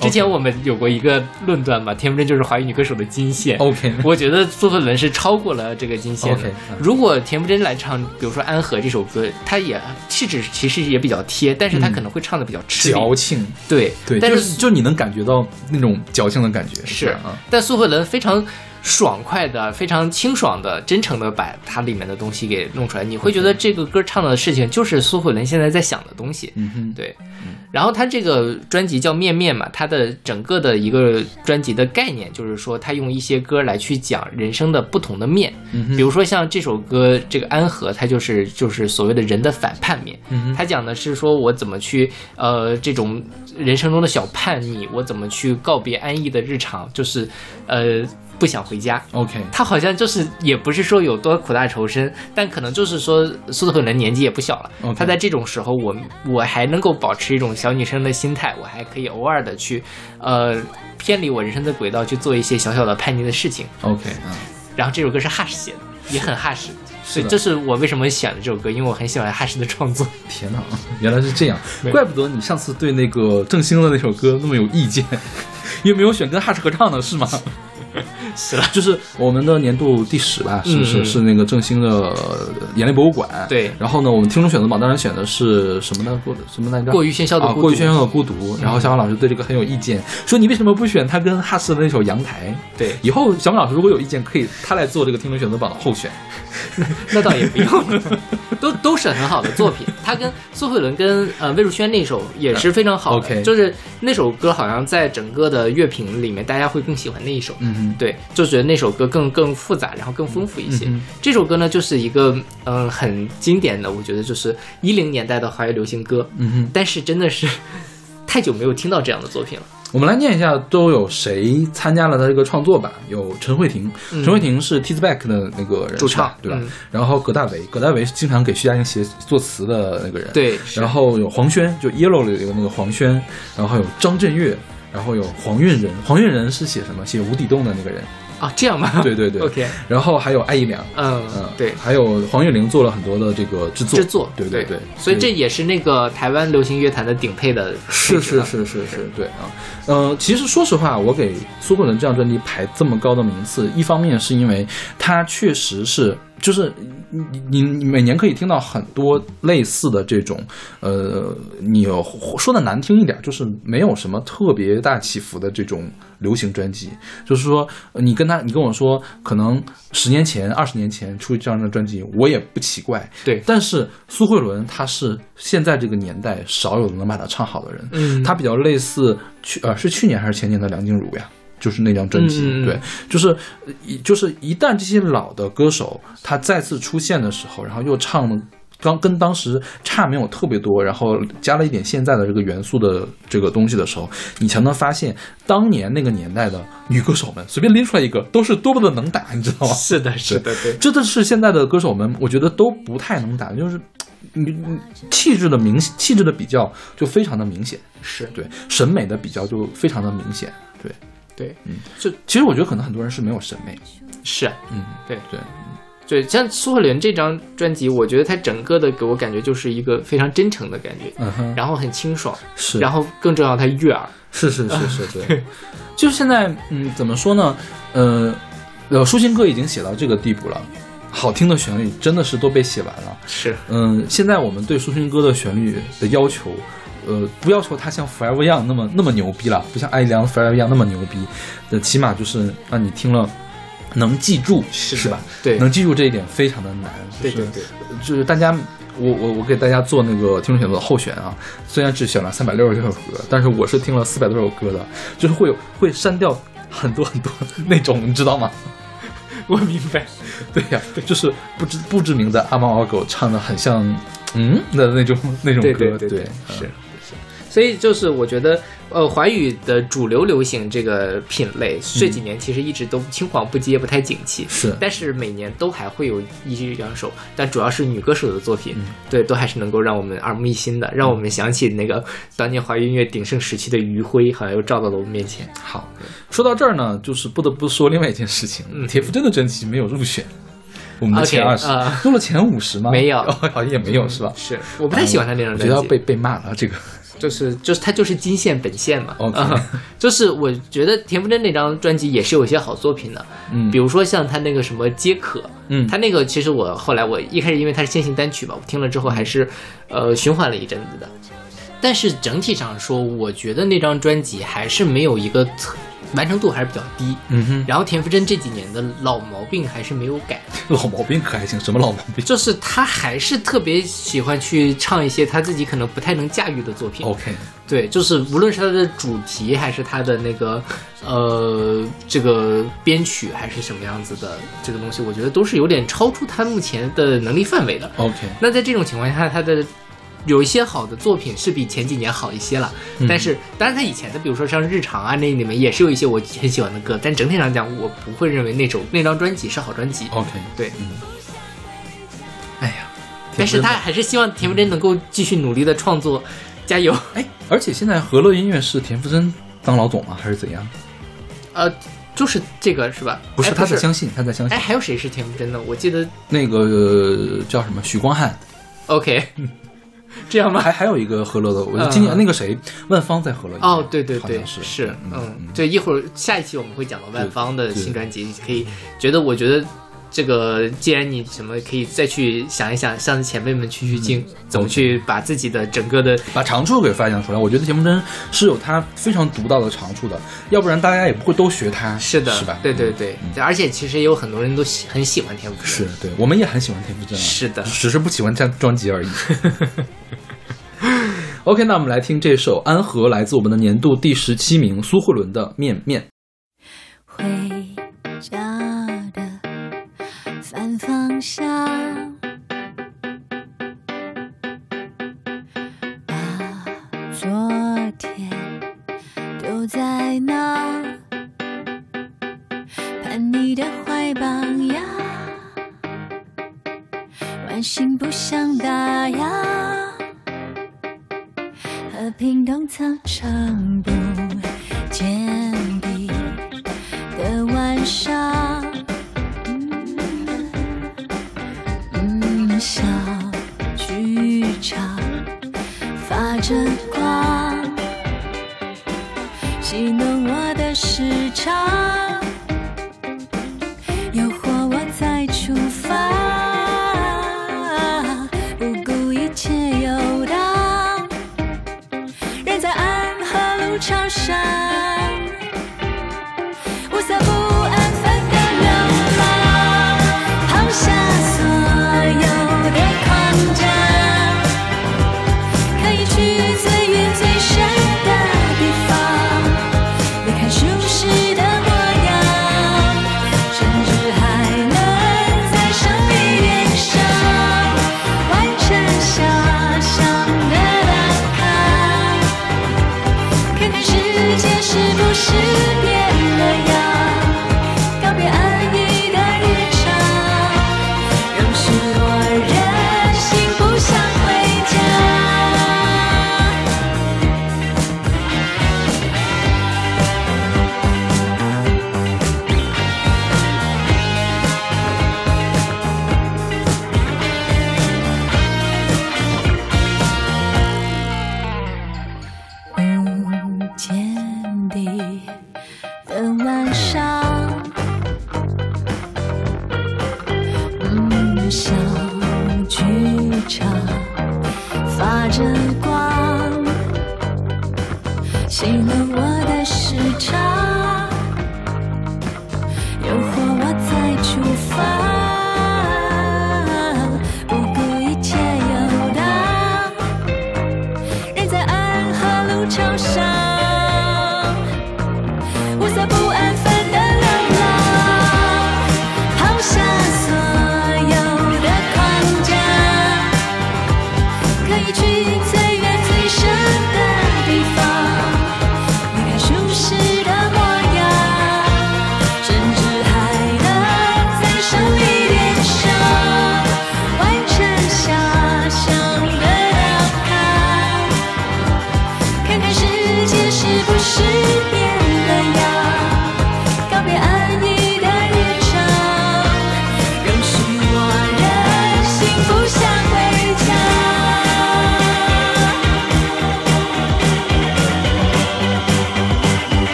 之前我们有过一个论断嘛，田馥甄就是华语女歌手的金线。OK 我觉得苏慧伦是超过了这个金线的。OK，嗯如果田馥甄来唱，比如说《安和》这首歌，她也气质其实也比较贴，但是她嗯可能会唱的比较吃力。矫情，对对，但是就你能感觉到那种矫情的感觉，是啊，但苏慧伦非常爽快的、非常清爽的、真诚的把它里面的东西给弄出来，你会觉得这个歌唱的事情就是苏慧伦现在在想的东西。嗯哼，对，然后他这个专辑叫《面面》嘛，他的整个的一个专辑的概念就是说，他用一些歌来去讲人生的不同的面，嗯哼。比如说像这首歌这个安和，它就是就是所谓的人的反叛面，嗯哼。他讲的是说我怎么去呃这种人生中的小叛逆，我怎么去告别安逸的日常，就是呃不想回家。，OK，他好像就是也不是说有多苦大仇深，但可能就是说苏慧伦年纪也不小了他在这种时候，我我还能够保持一种小女生的心态，我还可以偶尔的去呃偏离我人生的轨道，去做一些小小的叛逆的事情。OK，嗯，然后这首歌是 Hush 写的，也很 Hush，所以的这是我为什么选了这首歌，因为我很喜欢 Hush 的创作。天哪，原来是这样，怪不得你上次对那个郑兴的那首歌那么有意见，因为没有选跟 Hush 合唱的是吗？是了，就是我们的年度第十吧，是不是？嗯是那个正兴的呃眼泪博物馆。对然后呢，我们听众选择榜当然选的是什么呢？过什么来着？过于喧嚣的过于喧嚣的孤独。然后小马老师对这个很有意见，说你为什么不选他跟哈斯的那首《阳台》？对，以后小马老师如果有意见，可以他来做这个听众选择榜的候选。那倒也不用，都都是很好的作品。他跟苏慧伦跟呃魏如萱那首也是非常好的就是那首歌好像在整个的乐评里面，大家会更喜欢那一首。嗯哼，对，就觉得那首歌更更复杂，然后更丰富一些。嗯这首歌呢，就是一个嗯、很经典的，我觉得就是一零年代的华语流行歌。嗯哼，但是真的是 太久没有听到这样的作品了。我们来念一下都有谁参加了他这个创作吧。有陈慧婷，陈慧婷是 T Back 的那个人嗯主唱对吧？嗯然后葛大为，葛大为是经常给徐佳莹写作词的那个人。对然后有黄轩，就 Yellow 里的那个黄轩，然后还有张震岳，然后有黄韵仁，黄韵仁是写什么？写无底洞的那个人。啊，这样吗？对对对 OK，然后还有艾怡良，嗯嗯，对。还有黄韵玲做了很多的这个制作，制作，对对对，所以这也是那个台湾流行乐坛的顶配的是是是是是，对啊，呃，其实说实话，我给苏慧伦这张专辑排这么高的名次，一方面是因为它确实是，就是你你你每年可以听到很多类似的这种，呃，你说的难听一点，就是没有什么特别大起伏的这种流行专辑，就是说呃你跟他，你跟我说，可能十年前、二十年前出这样的专辑，我也不奇怪，对。但是苏慧伦她是现在这个年代少有能把它唱好的人，嗯。她比较类似去呃是去年还是前年的梁静茹呀？就是那张专辑，对，就是呃一就是一旦这些老的歌手他再次出现的时候，然后又唱的。刚跟当时差没有特别多，然后加了一点现在的这个元素的这个东西的时候，你才能发现当年那个年代的女歌手们随便拎出来一个都是多么的能打，你知道吗？是的，是的，对，真的是现在的歌手们，我觉得都不太能打，就是你你气质的明气质的比较就非常的明显，是。对。审美的比较就非常的明显，对，对，嗯，就其实我觉得可能很多人是没有审美，是，嗯，对对，对，像苏慧伦这张专辑，我觉得它整个的给我感觉就是一个非常真诚的感觉，嗯哼，然后很清爽，是，然后更重要，它悦耳，是是是是，对，就是现在，嗯，怎么说呢？呃，呃，抒情歌已经写到这个地步了，好听的旋律真的是都被写完了。是，嗯，现在我们对抒情歌的旋律的要求，呃，不要求它像 Forever Young 那么那么牛逼了，不像艾怡良 Forever Young 那么牛逼，的起码就是让你听了能记住，是是吧？对，能记住这一点非常的难。就是对对对，就是大家，我我我给大家做那个听众选择的候选啊，虽然只选了三百六十六首歌，但是我是听了四百多首歌的，就是会有会删掉很多很多那种，你知道吗？我明白，对呀、就是不知不知名的阿猫阿狗唱的很像嗯的那种那种歌，对对对是。所以就是我觉得，呃，华语的主流流行这个品类这几年其实一直都青黄不接，不太景气。是但是每年都还会有一两首，但主要是女歌手的作品，嗯对，都还是能够让我们耳目一新的，让我们想起那个当年华语音乐鼎盛时期的余晖，好像又照到了我们面前。好，说到这儿呢，就是不得不说另外一件事情，嗯铁夫真的专辑没有入选我们的前二十、啊入了前五十吗？没有 哦好像也没有是吧？是，我不太喜欢他那张专辑，我觉得要被被骂了这个。就是就是他就是金线本线嘛就是我觉得田馥甄那张专辑也是有一些好作品的，嗯比如说像他那个什么皆可，嗯他那个其实我后来我一开始因为它是先行单曲嘛，我听了之后还是呃循环了一阵子的，但是整体上说，我觉得那张专辑还是没有一个特完成度还是比较低。嗯哼，然后田馥甄这几年的老毛病还是没有改，老毛病可还行？什么老毛病就是他还是特别喜欢去唱一些他自己可能不太能驾驭的作品。？OK，对，就是无论是他的主题，还是他的那个呃这个编曲，还是什么样子的这个东西，我觉得都是有点超出他目前的能力范围的。OK，那在这种情况下，他的有一些好的作品是比前几年好一些了，嗯但是当然他以前的，比如说像日常啊那里面也是有一些我很喜欢的歌，但整体上讲，我不会认为那首那张专辑是好专辑。OK，对，嗯哎呀，但是他还是希望田馥甄能够继续努力的创作，加油。哎，而且现在和乐音乐是田馥甄当老总吗？还是怎样？呃，就是这个是吧？不是，哎他在相信，他在相信哎，。还有谁是田馥甄呢？我记得那个、呃叫什么许光汉，OK，这样吗？还还有一个和乐的，我嗯今年那个谁，万芳在和乐哦，对对对，是是，嗯嗯，对，一会儿下一期我们会讲到万芳的新专辑，可以觉得，我觉得这个，既然你什么可以再去想一想，上次前辈们去取经，怎么去把自己的整个的把长处给发扬出来。我觉得田馥甄是有他非常独到的长处的，要不然大家也不会都学他，是的，是吧？对对对，而且其实也有很多人都喜很喜欢田馥甄，是对，我们也很喜欢田馥甄啊，是的只是不喜欢这专辑而已。OK，那我们来听这首《安和》，来自我们的年度第十七名苏慧伦的《面面》。反方向，把昨天丢在那，盼你的怀抱呀，唤醒不想打烊。和平东操场不见着光，戏弄我的时长，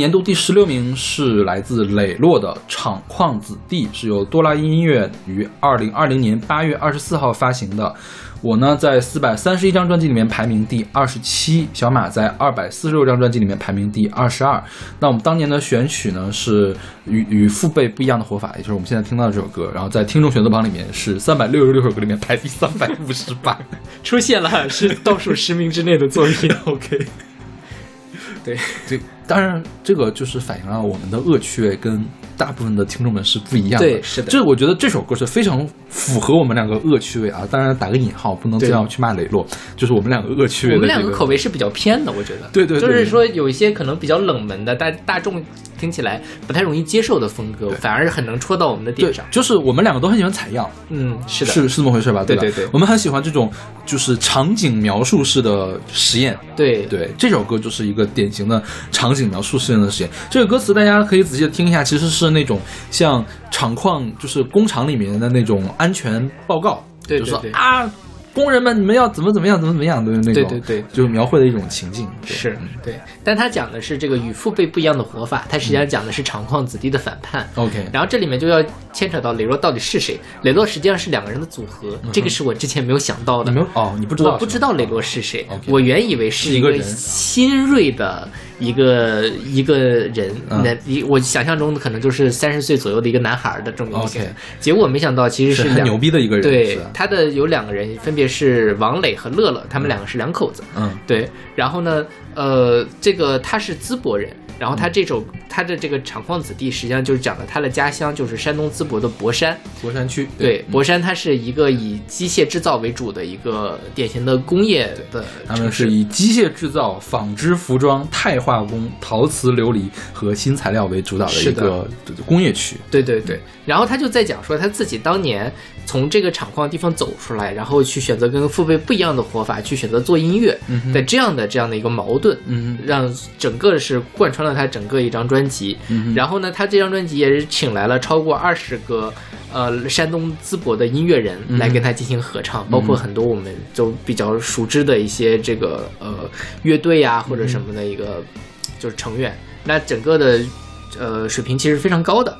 年度第十六名是来自磊落的《厂矿子弟》，是由多拉音乐于二零二零年八月二十四号发行的。我呢，在四百三十一张专辑里面排名第二十七，小马在二百四十六张专辑里面排名第二十二。那我们当年的选曲呢是与与父辈不一样的活法，也就是我们现在听到的这首歌，然后在听众选择榜里面是三百六十六首歌里面排第三百五十八。出现了是倒数十名之内的作品。OK，对，对，当然这个就是反映了我们的恶趣味跟大部分的听众们是不一样的。对是的这我觉得这首歌是非常符合我们两个恶趣味啊。当然打个引号，不能这样去骂磊落，就是我们两个恶趣味、这个。我们两个口味是比较偏的，我觉得。对对对就是说有一些可能比较冷门的，大大众听起来不太容易接受的风格，反而是很能戳到我们的点上，。就是我们两个都很喜欢采样，嗯，是的，是是这么回事吧？吧？对对对我们很喜欢这种就是场景描述式的实验。对对，这首歌就是一个典型的场景描述式的实验。这个歌词大家可以仔细的听一下，其实是那种像厂矿，就是工厂里面的那种安全报告，就是说对对对啊，工人们你们要怎么怎么样，怎么怎么样的那种，对对对。就是描绘的一种情境。对。是嗯对，但他讲的是这个与父辈不一样的活法，他实际上讲的是厂矿子弟的反叛。OK，然后这里面就要牵扯到磊落到底是谁？磊落实际上是两个人的组合，这个是我之前没有想到的。没有？哦，你不知道，我不知道磊落是谁。我原以为是一个新锐的一个一个人，嗯。那一我想象中的可能就是三十岁左右的一个男孩的这么一个 OK 结果没想到其实是很两牛逼的一个人对，他的有两个人，分别是王磊和乐乐，他们两个是两口子。嗯。对，然后呢，呃，这个他是淄博人，然后他这首他的这个厂矿子弟，实际上就是讲的他的家乡就是山东淄博的博山。博山区，对，博山它是一个以机械制造为主的一个典型的工业的他们。是以机械制造、纺织服装、钛化工、陶瓷琉璃和新材料为主导的一个工业区。对对对，然后他就在讲说他自己当年从这个厂矿地方走出来，然后去选择跟父辈不一样的活法，去选择做音乐的这样的这样的一个矛盾，嗯让整个是贯穿了他整个一张专辑。嗯然后呢，他这张专辑也是请来了超过二十个呃山东淄博的音乐人来跟他进行合唱，包括很多我们都比较熟知的一些这个呃乐队呀、或者什么的一个就是成员。那整个的呃水平其实非常高的。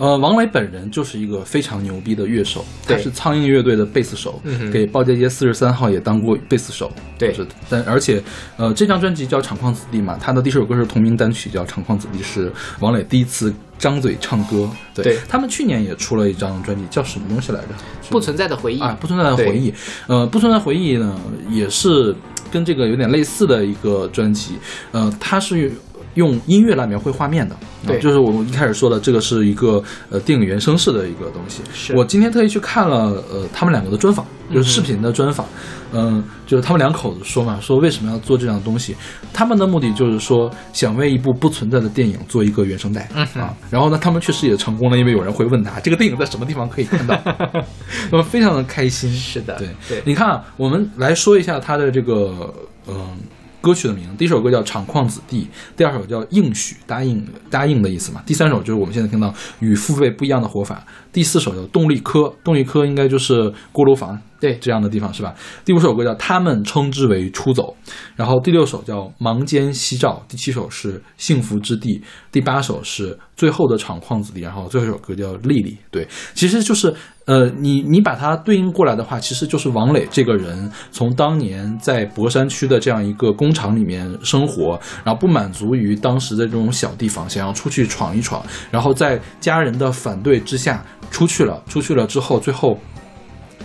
呃，王磊本人就是一个非常牛逼的乐手，他是苍蝇乐队的贝斯手，嗯给鲍家街四十三号也当过贝斯手。对是，但而且，呃，这张专辑叫《厂矿子弟》嘛，他的第一首歌是同名单曲叫《厂矿子弟》，是王磊第一次张嘴唱歌。对对他们去年也出了一张专辑，叫什么东西来着？不存在的回忆啊，不存在的回忆。呃，不存在回忆呢，也是跟这个有点类似的一个专辑。呃，它是用音乐来描绘画面的。啊对就是我们一开始说的，这个是一个呃电影原声式的一个东西。是我今天特意去看了呃他们两个的专访，就是视频的专访。嗯、就是他们两口子说嘛，说为什么要做这样的东西？他们的目的就是说想为一部不存在的电影做一个原声带、嗯啊。然后呢，他们确实也成功了，因为有人会问他这个电影在什么地方可以看到，那么非常的开心。是的对对你看啊，我们来说一下他的这个嗯、歌曲的名字。第一首歌叫《厂矿子弟》，第二首叫《应许》，答应答应的意思嘛。第三首就是我们现在听到《与父辈不一样的活法》。第四首叫《动力科》，动力科应该就是锅炉房对这样的地方是吧？第五首歌叫他们称之为出走，然后第六首叫盲间夕照，第七首是幸福之地，第八首是最后的厂矿子弟，然后最后一首歌叫丽丽。对，其实就是呃，你你把它对应过来的话，其实就是王磊这个人从当年在博山区的这样一个工厂里面生活，然后不满足于当时的这种小地方，想要出去闯一闯，然后在家人的反对之下出去了，出去了之后，最后。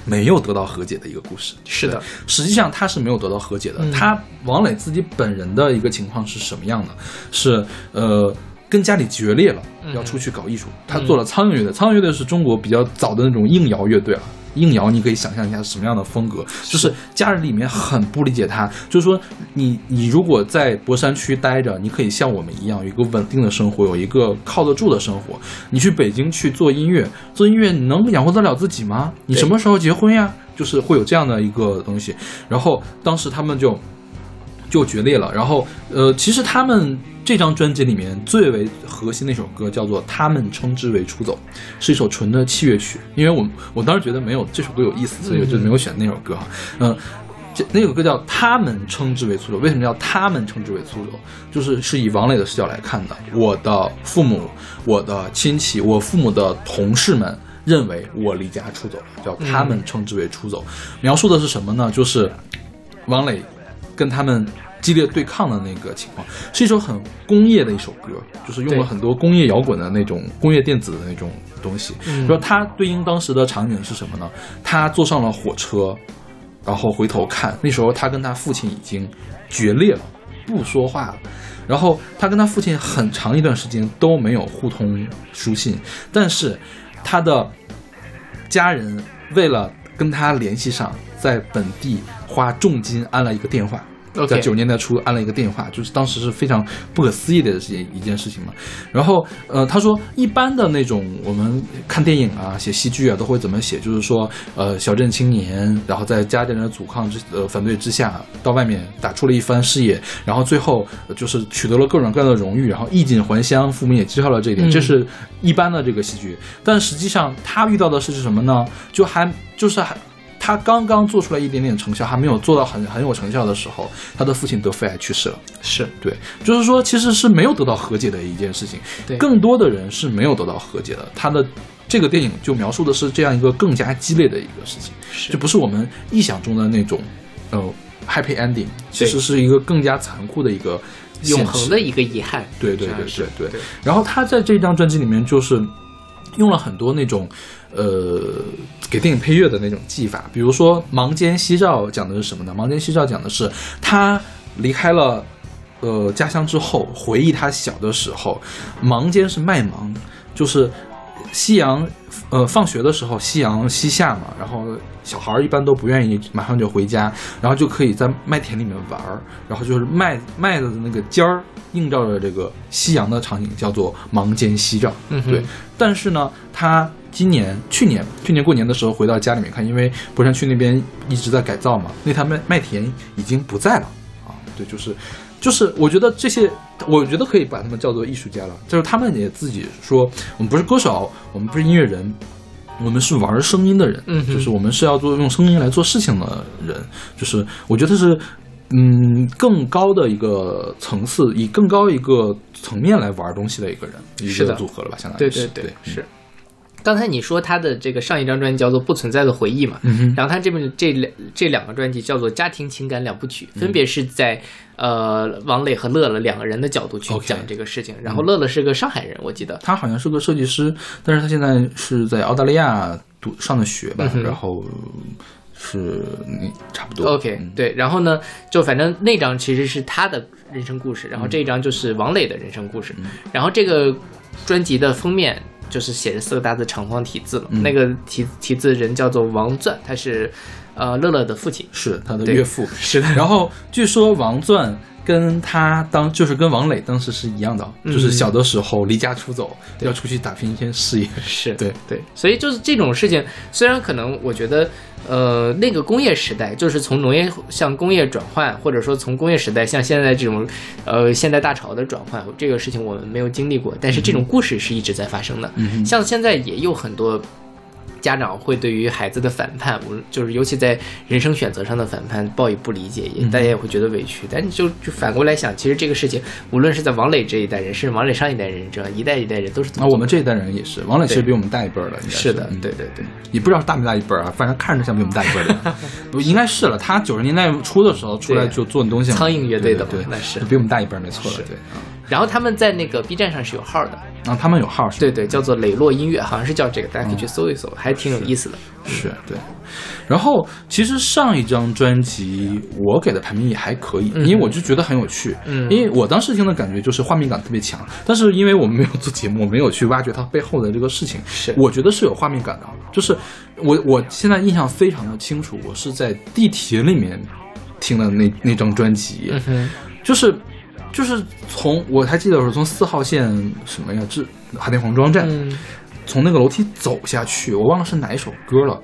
没有得到和解的一个故事，是的，实际上他是没有得到和解的。嗯他王磊自己本人的一个情况是什么样的？是呃。跟家里决裂了，嗯要出去搞艺术。他做了苍蝇乐队，苍蝇乐队是中国比较早的那种硬摇乐队了。硬摇你可以想象一下是什么样的风格，就是家人里面很不理解他，就是说你你如果在博山区待着，你可以像我们一样有一个稳定的生活，有一个靠得住的生活。你去北京去做音乐，做音乐你能养活得了自己吗？你什么时候结婚呀？就是会有这样的一个东西。然后当时他们就就决裂了。然后呃，其实他们这张专辑里面最为核心的一首歌叫做《他们称之为出走》，是一首纯的器乐曲。因为我我当时觉得没有这首歌有意思，所以我就没有选那首歌哈。嗯、这那首歌叫《他们称之为出走》，为什么叫他们称之为出走？就是是以王磊的视角来看的。我的父母、我的亲戚、我父母的同事们认为我离家出走了，叫他们称之为出走。描述的是什么呢？就是王磊跟他们激烈对抗的那个情况，是一首很工业的一首歌，就是用了很多工业摇滚的那种工业电子的那种东西。嗯说它对应当时的场景是什么呢？他坐上了火车，然后回头看，那时候他跟他父亲已经决裂了，不说话了。然后他跟他父亲很长一段时间都没有互通书信，但是他的家人为了跟他联系上，在本地花重金安了一个电话。在九十年代初安了一个电话，就是当时是非常不可思议的事情一件事情嘛。然后呃，他说一般的那种我们看电影啊、写戏剧啊都会怎么写，就是说呃小镇青年，然后在家里人的阻抗之呃反对之下，到外面打出了一番事业，然后最后呃就是取得了各种各样的荣誉，然后衣锦还乡，父母也知道了这一点，嗯这是一般的这个戏剧。但实际上他遇到的是什么呢？就还就是还。他刚刚做出来一点点成效，还没有做到很很有成效的时候，他的父亲得肺癌去世了。是对，就是说其实是没有得到和解的一件事情。对更多的人是没有得到和解的。他的这个电影就描述的是这样一个更加激烈的一个事情，是就不是我们臆想中的那种，呃，happy ending，其实是一个更加残酷的一个永恒的一个遗憾。对对对对对。然后他在这张专辑里面就是用了很多那种呃给电影配乐的那种技法，比如说《盲间夕照》讲的是什么呢？《盲间夕照》讲的是他离开了。呃，家乡之后，回忆他小的时候，盲间是麦芒，就是夕阳，呃，放学的时候夕阳西下嘛，然后小孩儿一般都不愿意马上就回家，然后就可以在麦田里面玩儿，然后就是麦麦子的那个尖儿映照着这个夕阳的场景，叫做盲间夕照。嗯对。但是呢，他今年、去年、去年过年的时候回到家里面看，因为博山区那边一直在改造嘛，那台麦麦田已经不在了啊。对，就是就是，我觉得这些，我觉得可以把他们叫做艺术家了。就是他们也自己说，我们不是歌手，我们不是音乐人，我们是玩声音的人，嗯就是我们是要做用声音来做事情的人。就是我觉得是。嗯，更高的一个层次，以更高一个层面来玩东西的一个人，一是的个组合了吧，相当于对是对是。刚才你说他的这个上一张专辑叫做《不存在的回忆》嘛，嗯然后他这边这两这两个专辑叫做《家庭情感两部曲》，分别是在呃王磊和乐乐两个人的角度去讲这个事情。然后乐乐是个上海人，我记得。他好像是个设计师，但是他现在是在澳大利亚读上的学吧，嗯然后是你差不多。OK，嗯。对，然后呢，就反正那张其实是他的人生故事，然后这一张就是王磊的人生故事，嗯。然后这个专辑的封面就是写着四个大字长方体字嘛，嗯。那个题题字人叫做王钻，他是呃乐乐的父亲，是他的岳父。是的，然后据说王钻跟他当就是跟王磊当时是一样的，嗯就是小的时候离家出走，要出去打拼一片事业。是对对，所以就是这种事情，虽然可能我觉得，呃，那个工业时代就是从农业向工业转换，或者说从工业时代向现在这种呃现代大潮的转换，这个事情我们没有经历过，但是这种故事是一直在发生的。嗯像现在也有很多。家长会对于孩子的反叛，无论就是尤其在人生选择上的反叛，报以不理解，嗯也大家也会觉得委屈。但就就反过来想，其实这个事情，无论是在王磊这一代人，甚至王磊上一代人，这样一代一代人都是这啊，么做我们这一代人也是，王磊其实比我们大一辈儿了，应该是的嗯，对对对。也不知道大没大一辈儿啊，反正看着像比我们大一辈儿的，应该是了。他九十年代初的时候出来就做东西嘛，苍蝇乐队的嘛对对，那是比我们大一辈儿，没错了，对啊。然后他们在那个 B 站上是有号的，然后他们有号是吧？对对，叫做磊落音乐，好像是叫这个，大家可以去搜一搜，还挺有意思的。是对。然后其实上一张专辑我给的排名也还可以，因为我就觉得很有趣，嗯。因为我当时听的感觉就是画面感特别强，但是因为我们没有做节目，我没有去挖掘它背后的这个事情，是我觉得是有画面感的，就是我我现在印象非常的清楚，我是在地铁里面听的那那张专辑，嗯，就是就是从我还记得我是从四号线什么呀至海淀黄庄站，嗯从那个楼梯走下去，我忘了是哪一首歌了。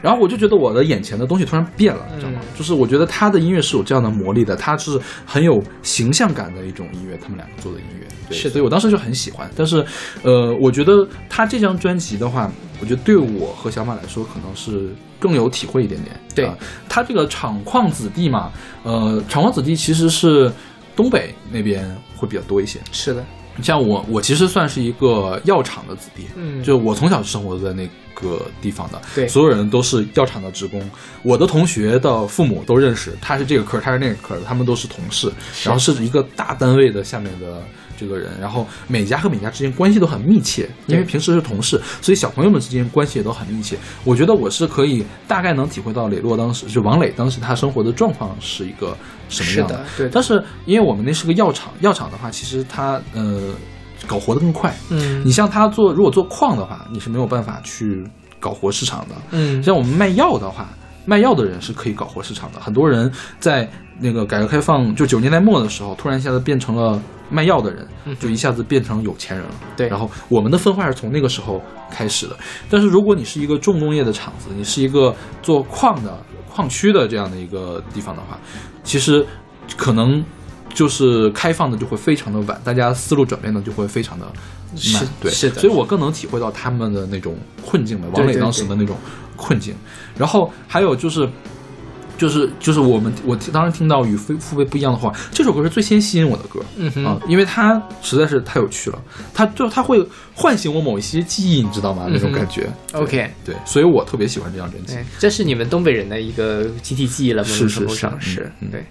然后我就觉得我的眼前的东西突然变了，你知道吗？就是我觉得他的音乐是有这样的魔力的，他是很有形象感的一种音乐，他们两个做的音乐，对是所以我当时就很喜欢。但是，呃，我觉得他这张专辑的话，我觉得对我和小马来说，可能是更有体会一点点。对啊他这个厂矿子弟嘛，呃，厂矿子弟其实是东北那边会比较多一些。是的，像我，我其实算是一个药厂的子弟，嗯。就我从小生活在那个地方的，对。所有人都是药厂的职工，我的同学的父母都认识，他是这个科，他是那个科的，他们都是同事，然后是一个大单位的下面的这个人，然后每家和每家之间关系都很密切，因为平时是同事，所以小朋友们之间关系也都很密切。我觉得我是可以大概能体会到磊落当时就王磊当时他生活的状况是一个什么样是的对的但是因为我们那是个药厂，药厂的话，其实它呃搞活得更快。嗯你像它做，如果做矿的话，你是没有办法去搞活市场的。嗯像我们卖药的话，卖药的人是可以搞活市场的。很多人在那个改革开放就九十年代末的时候，突然一下子变成了卖药的人，就一下子变成有钱人了。嗯对然后我们的分化是从那个时候开始的。但是如果你是一个重工业的厂子，你是一个做矿的矿区的这样的一个地方的话，其实可能。就是开放的就会非常的晚，大家思路转变的就会非常的慢是，对，是的所以我更能体会到他们的那种困境吧，王磊当时的那种困境。然后还有就是。就是就是我们我当时听到与父父辈不一样的话，这首歌是最先吸引我的歌，嗯哼啊，因为它实在是太有趣了，它就它会唤醒我某一些记忆，你知道吗？那种感觉。对 OK 对，所以我特别喜欢这张专辑。对，这是你们东北人的一个集体记忆了，某种是是程度上是是对，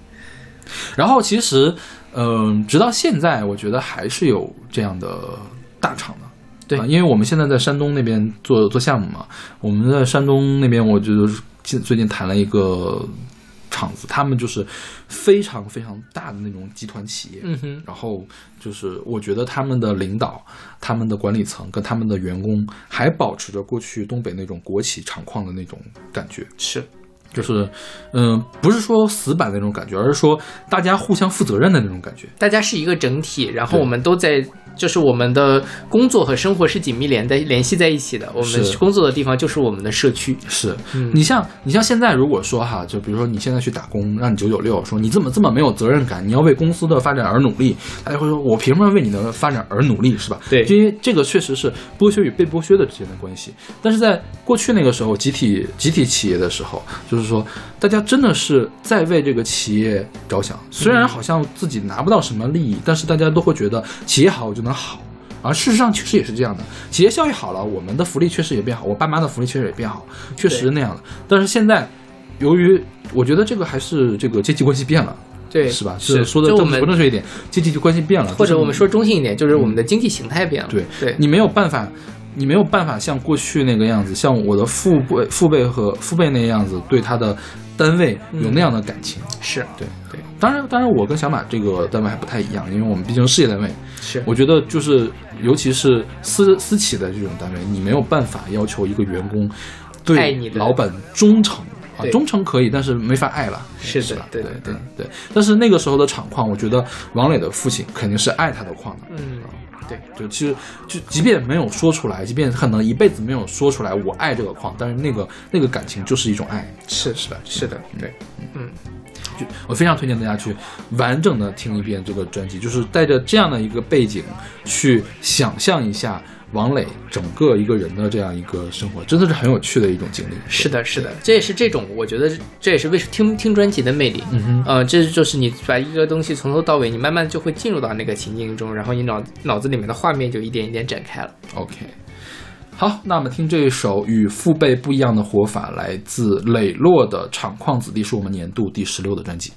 然后其实，嗯、直到现在，我觉得还是有这样的大厂的。对啊因为我们现在在山东那边做做项目嘛，我们在山东那边，我就是近最近谈了一个厂子，他们就是非常非常大的那种集团企业，嗯哼，然后就是我觉得他们的领导、他们的管理层跟他们的员工还保持着过去东北那种国企厂矿的那种感觉，是就是，嗯、不是说死板的那种感觉，而是说大家互相负责任的那种感觉。大家是一个整体，然后我们都在，就是我们的工作和生活是紧密连在联系在一起的。我们工作的地方就是我们的社区。是嗯你像你像现在如果说哈，就比如说你现在去打工，让你九九六，说你怎么这么没有责任感，你要为公司的发展而努力，大家会说我凭什么为你的发展而努力，是吧？对因为这个确实是剥削与被剥削的之间的关系。但是在过去那个时候，集体集体企业的时候，就是说大家真的是在为这个企业着想，虽然好像自己拿不到什么利益，但是大家都会觉得企业好我就能好。而事实上确实也是这样的，企业效益好了，我们的福利确实也变好，我爸妈的福利确实也变好，确实是那样的。但是现在，由于我觉得这个还是这个阶级关系变了，对，是吧？是说的正不正确一点，阶级关系变了，或者我们说中性一点，就是我们的经济形态变了。对对，你没有办法，你没有办法像过去那个样子，像我的父辈、父辈和父辈那个样子，对他的单位有那样的感情。是对对当然，当然，我跟小马这个单位还不太一样，因为我们毕竟是事业单位。是，我觉得就是，尤其是私私企的这种单位，你没有办法要求一个员工对老板忠诚啊，忠诚可以，但是没法爱了，是的是吧？对对对对对。但是那个时候的厂矿，我觉得王磊的父亲肯定是爱他的矿的。嗯，对，就其实就即便没有说出来，即便可能一辈子没有说出来我爱这个矿，但是那个那个感情就是一种爱，是是的？是的，对，嗯，就我非常推荐大家去完整的听一遍这个专辑，就是带着这样的一个背景去想象一下王磊整个一个人的这样一个生活，真的是很有趣的一种经历。是的，是的，这也是这种，我觉得这也是为听听专辑的魅力。嗯哼，呃，这就是你把一个东西从头到尾，你慢慢就会进入到那个情境中，然后你脑脑子里面的画面就一点一点展开了。OK，好，那我们听这一首与父辈不一样的活法，来自磊落的《厂矿子弟》，是我们年度第十六的专辑。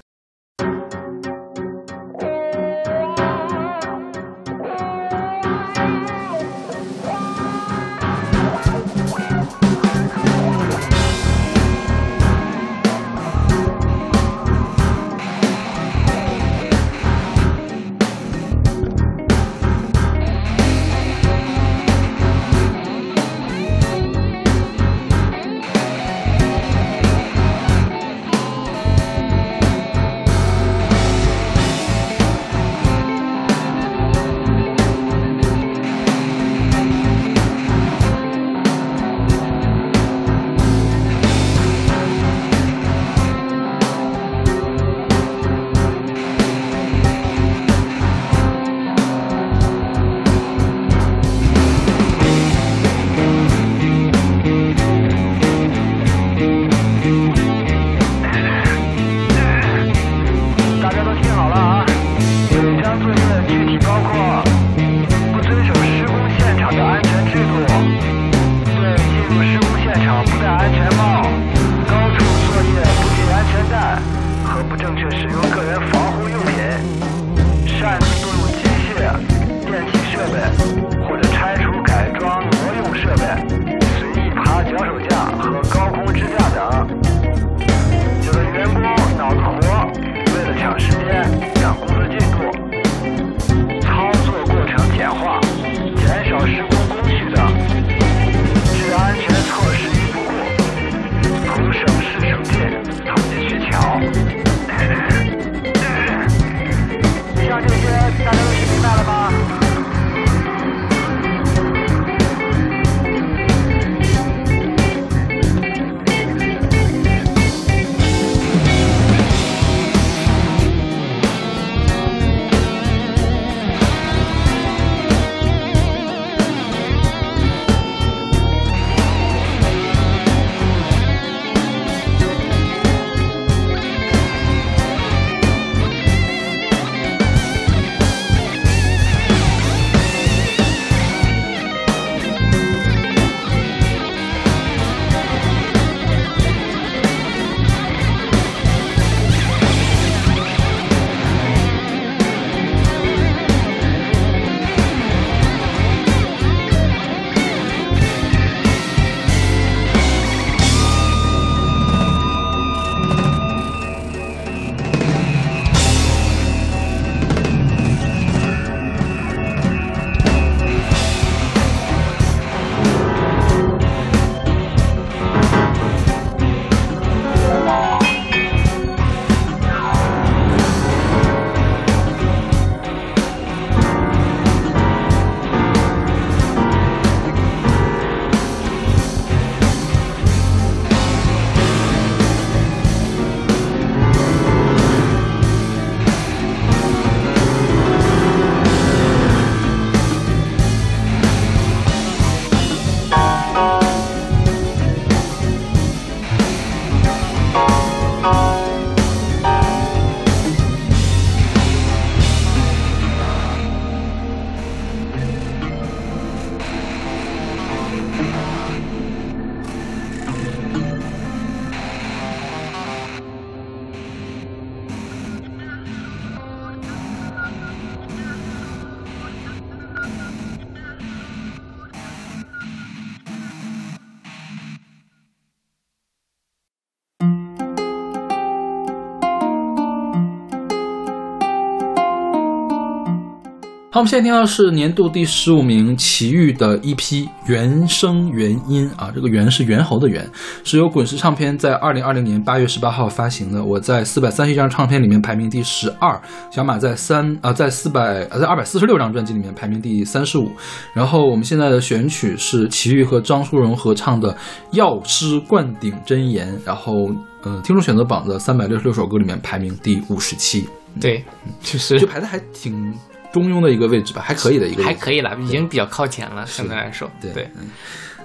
好，我们现在听到是年度第十五名齐豫的一批原声原音啊，这个原是猿猴的猿，是由滚石唱片在二零二零年八月十八号发行的。我在四百三十一张唱片里面排名第十二，小马在三啊、在四百呃在二百四十六张专辑里面排名第三十五。然后我们现在的选曲是齐豫和张淑荣合唱的《药师灌顶真言》，然后呃听众选择榜的三百六十六首歌里面排名第五十七，对，就是就排的还挺中庸的一个位置吧，还可以的一个位置，还可以了，已经比较靠前了，相对来说，对对，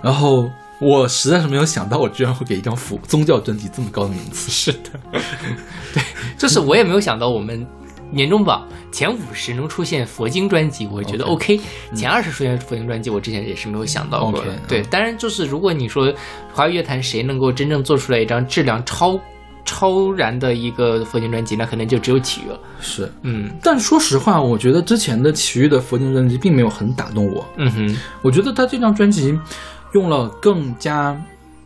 然后我实在是没有想到，我居然会给一张佛宗教专辑这么高的名次。是的，对，就是我也没有想到我们年终榜前五十能出现佛经专辑，我觉得 OK。前二十出现佛经专辑，我之前也是没有想到过的。对，当然就是如果你说华语乐坛谁能够真正做出来一张质量超超然的一个佛经专辑，那可能就只有体育了。是，嗯但说实话，我觉得之前的奇遇的佛经专辑并没有很打动我。嗯哼，我觉得他这张专辑用了更加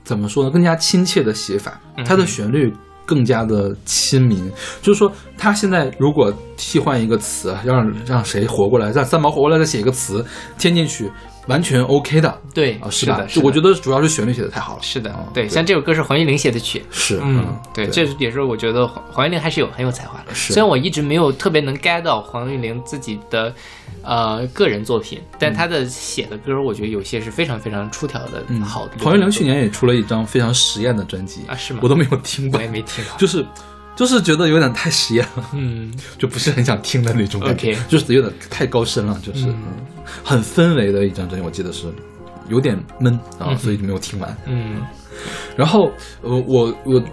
怎么说呢，更加亲切的写法，嗯它的旋律更加的亲民。就是说，他现在如果替换一个词，让让谁活过来，让三毛活过来再写一个词添进去，完全 OK 的对？是的，就我觉得得主要是旋律写的太好了。是的啊，对，像这首歌是黄韵玲写的曲。是，嗯，对，对这也是我觉得黄黄韵玲还是有很有才华的。是虽然我一直没有特别能 get 到黄韵玲自己的呃个人作品，但她的写的歌，我觉得有些是非常非常出挑的、嗯，好的。黄韵玲去年也出了一张非常实验的专辑啊是吗我都没有听过我也，没听过。就是就是觉得有点太实验了，嗯。就不是很想听的那种感觉就是有点太高深了，就是、嗯。很氛围的一张专辑，我记得是有点闷啊，嗯。所以就没有听完。嗯。然后呃，我我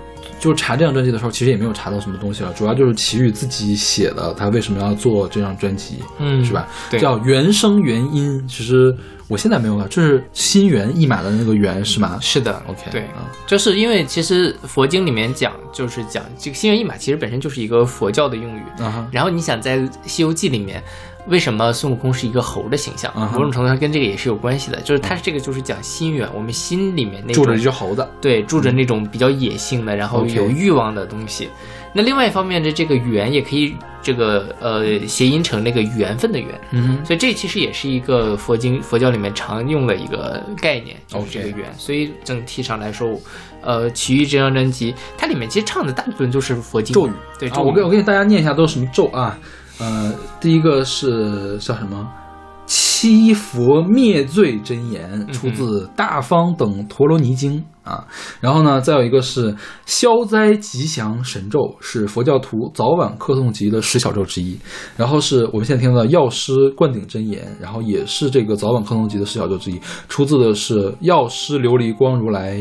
就查这张专辑的时候，其实也没有查到什么东西了，主要就是齐豫自己写的，他为什么要做这张专辑，嗯，是吧？对。叫原声原音，其实我现在没有了，就是心猿意马的那个猿是吗？是的 OK，对嗯，就是因为其实佛经里面讲，就是讲这个心猿意马，其实本身就是一个佛教的用语。然后你想在《西游记》里面，为什么孙悟空是一个猴的形象？某种程度上跟这个也是有关系的，就是他这个就是讲心猿，我们心里面那住着一只猴子，对，住着那种比较野性的，然后有欲望的东西。那另外一方面的这个缘也可以这个呃谐音成那个缘分的缘，嗯所以这其实也是一个佛经佛教里面常用的一个概念，就是这个缘。所以整体上来说，呃，奇遇这张专辑，它里面其实唱的大部分就是佛经咒语，对，啊，咒语。我给我给大家念一下都是什么咒啊？呃，第一个是叫什么？七佛灭罪真言，出自《大方等陀罗尼经》啊。然后呢，再有一个是消灾吉祥神咒，是佛教徒早晚课诵集的十小咒之一。然后是我们现在听到的药师灌顶真言，然后也是这个早晚课诵集的十小咒之一，出自的是药师琉璃光如来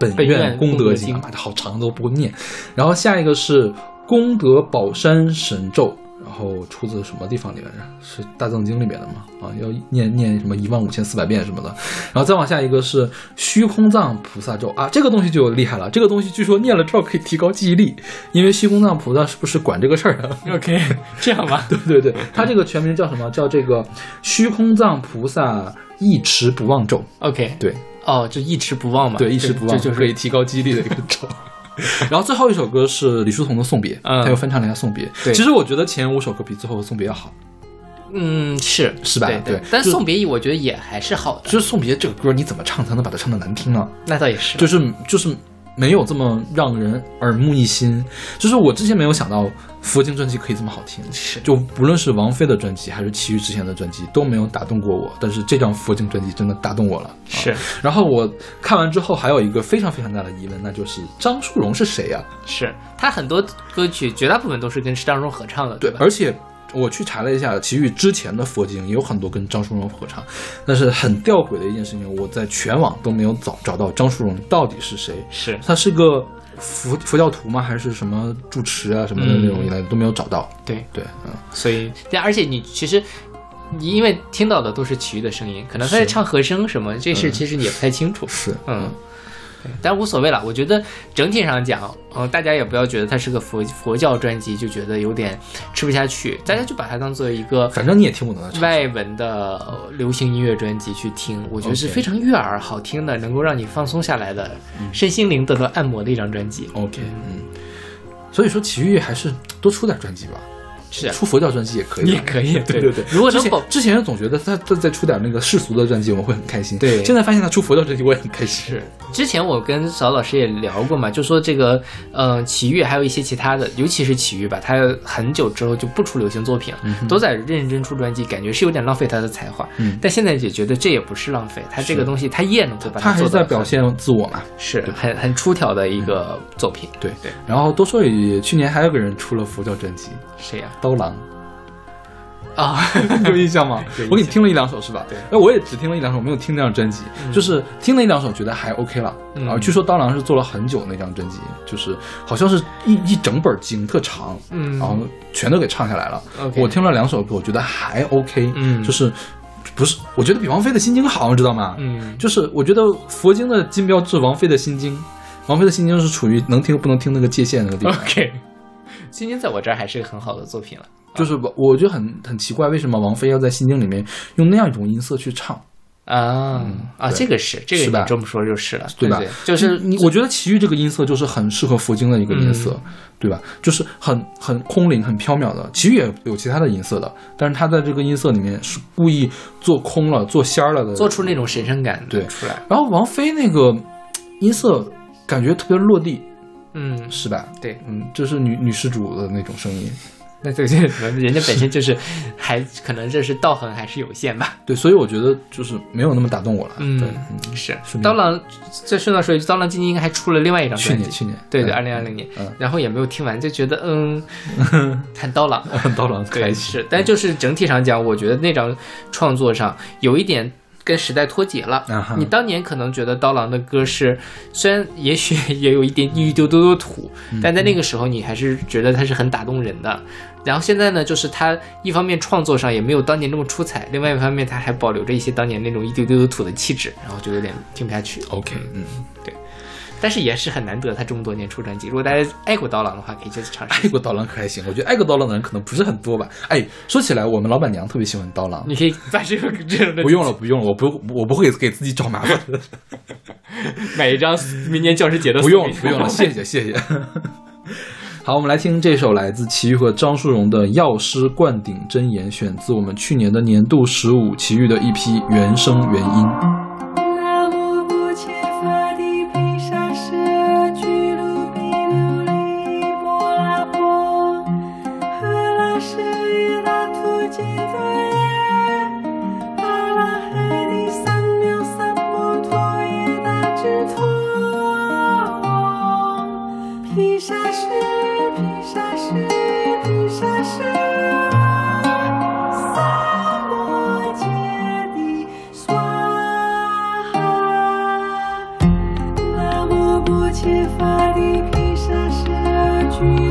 本本愿愿功功德经德经啊，妈的好长都不会念。然后下一个是功德宝山神咒，然后出自什么地方里来着？是大藏经里面的吗？啊，要念念什么一万五千四百遍什么的。然后再往下一个是虚空藏菩萨咒啊，这个东西就厉害了。这个东西据说念了之后可以提高记忆力，因为虚空藏菩萨是不是管这个事儿的？OK，这样吧，对 对对，他这个全名叫什么？叫这个虚空藏菩萨一持不忘咒。OK，对哦，就一持不忘嘛，对，一持不忘这就是可以提高记忆力的一个咒。然后最后一首歌是李叔同的《送别》，嗯。他又翻唱了一下《送别》。对。其实我觉得前五首歌比最后的《送别》要好。嗯是。是吧？对对。对。但送别意我觉得也还是好的，就是《送别》这个歌，你怎么唱才能把它唱的难听呢？那倒也是，就是就是没有这么让人耳目一新。就是我之前没有想到佛经专辑可以这么好听，是就不论是王菲的专辑还是齐豫之前的专辑都没有打动过我，但是这张佛经专辑真的打动我了。是啊然后我看完之后还有一个非常非常大的疑问，那就是张树荣是谁呀、是，他很多歌曲绝大部分都是跟张荣合唱的，吧？对而且我去查了一下，齐豫之前的佛经也有很多跟张淑荣合唱，但是很吊诡的一件事情，我在全网都没有找找到张淑荣到底是谁。是他是个佛佛教徒吗？还是什么住持啊什么的那种嗯一类、都没有找到。对，对，嗯，所以对而且你其实。你因为听到的都是齐豫的声音，可能他在是唱和声什么，这事其实你也不太清楚。是，嗯，对，但无所谓了。我觉得整体上讲，嗯、大家也不要觉得它是个佛佛教专辑，就觉得有点吃不下去。大家就把它当做一个反正你也听不懂。外文的呃流行音乐专辑去听，我觉得是非常悦耳、好听的，能够让你放松下来的，身心灵得到按摩的一张专辑。OK，嗯，所以说齐豫还是多出点专辑吧。是出佛教专辑也可以，也可以对。对对如果能保之前总觉得他他再出点那个世俗的专辑，我们会很开心。对。现在发现他出佛教专辑，我也很开心。是，之前我跟邵老师也聊过嘛，就说这个，呃，奇遇还有一些其他的，尤其是奇遇吧，他很久之后就不出流行作品了，都在认真出专辑，感觉是有点浪费他的才华。嗯。但现在也觉得这也不是浪费，他这个东西他也能够把他还是它做到在表现自我嘛。是很很出挑的一个作品。对对，然后多说一句，去年还有个人出了佛教专辑，谁呀？刀郎，啊，你 有印象吗我给你听了一两首是吧？对哎，我也只听了一两首，没有听那张专辑，就是听了一两首，觉得还 OK 了。嗯然后据说刀郎是做了很久那张专辑，就是好像是一一整本经特长，嗯然后全都给唱下来了。我听了两首歌，我觉得还 OK，嗯就是不是？我觉得比王菲的心经好，你知道吗？嗯就是我觉得佛经的金标志，王菲的心经，王菲的心经是处于能听不能听那个界限那个地方。，OK，今天在我这儿还是个很好的作品了。就是我我就很很奇怪，为什么王菲要在心经里面用那样一种音色去唱，啊啊，这个是这个是吧你这么说就是了，对吧？对就是你，我觉得奇遇这个音色就是很适合佛经的一个音色，嗯对吧？就是很很空灵、很飘渺的。奇遇也有其他的音色的，但是他在这个音色里面是故意做空了、做仙儿了的，做出那种神圣感对出来。然后王菲那个音色感觉特别落地，嗯，是吧？对，嗯，就是女女施主的那种声音。那对对，人家本身就是还可能这是道行还是有限吧。对，所以我觉得就是没有那么打动我了。嗯对，是刀郎，再顺道说一句，刀郎今年应该还出了另外一张专辑，去年去年对对，嗯二零二零年嗯，然后也没有听完，就觉得嗯，看刀郎，刀郎对。是，但就是整体上讲，我觉得那张创作上有一点。跟时代脱节了。你当年可能觉得刀郎的歌是，虽然也许 也有一点一丢丢的土，嗯但在那个时候你还是觉得它是很打动人的。然后现在呢，就是他一方面创作上也没有当年那么出彩，另外一方面他还保留着一些当年那种一丢丢的土的气质，然后就有点听不下去。OK，嗯，但是也是很难得，他这么多年出专辑。如果大家爱过刀郎的话，可以去尝试。爱过刀郎可还行，我觉得爱过刀郎的人可能不是很多吧。哎，说起来，我们老板娘特别喜欢刀郎。你可以把这个这样的不用了，不用了，我不，我不会给自己找麻烦的。买一张明年教师节的不用了，不用了，谢谢，谢谢。好，我们来听这首来自齐豫和张淑荣的《药师灌顶真言》，选自我们去年的年度十五齐豫的一批原声原音。揭发的毗沙舍俱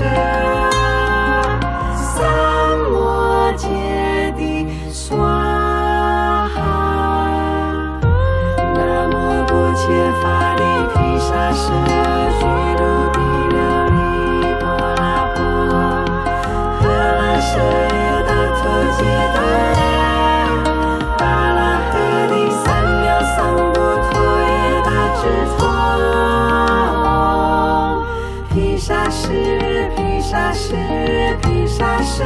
there sa summer day so ha ha la mmm gucci lava la pi sa sa 沙石，披沙石。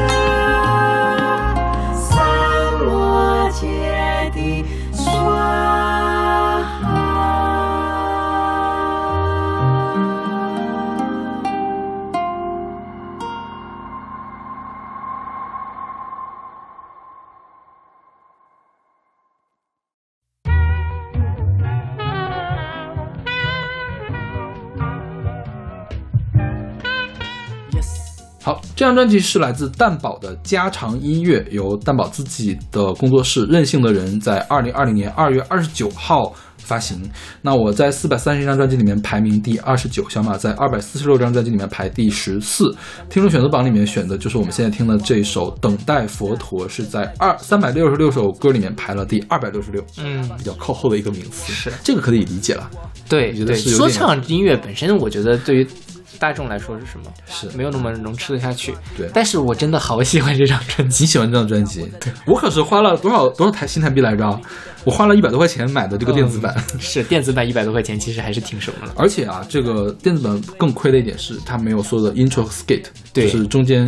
这张专辑是来自蛋宝的家常音乐，由蛋宝自己的工作室任性的人在二零二零年二月二十九号发行。那我在四百三十张专辑里面排名第二十九，小马在二百四十六张专辑里面排第十四。听众选择榜里面选的就是我们现在听的这首《等待佛陀》，是在二三百六十六首歌里面排了第二百六十六，嗯，比较靠后的一个名次。是这个可以理解了。对我觉得对，说唱音乐本身，我觉得对于大众来说是什么？是没有那么能吃得下去。对但是我真的好喜欢这张专辑。你喜欢这张专辑？对我可是花了多少多少台新台币来着？我花了一百多块钱买的这个电子版。是电子版一百多块钱，其实还是挺省的。而且啊，这个电子版更亏的一点是，它没有所有的 intro skate，对就是中间，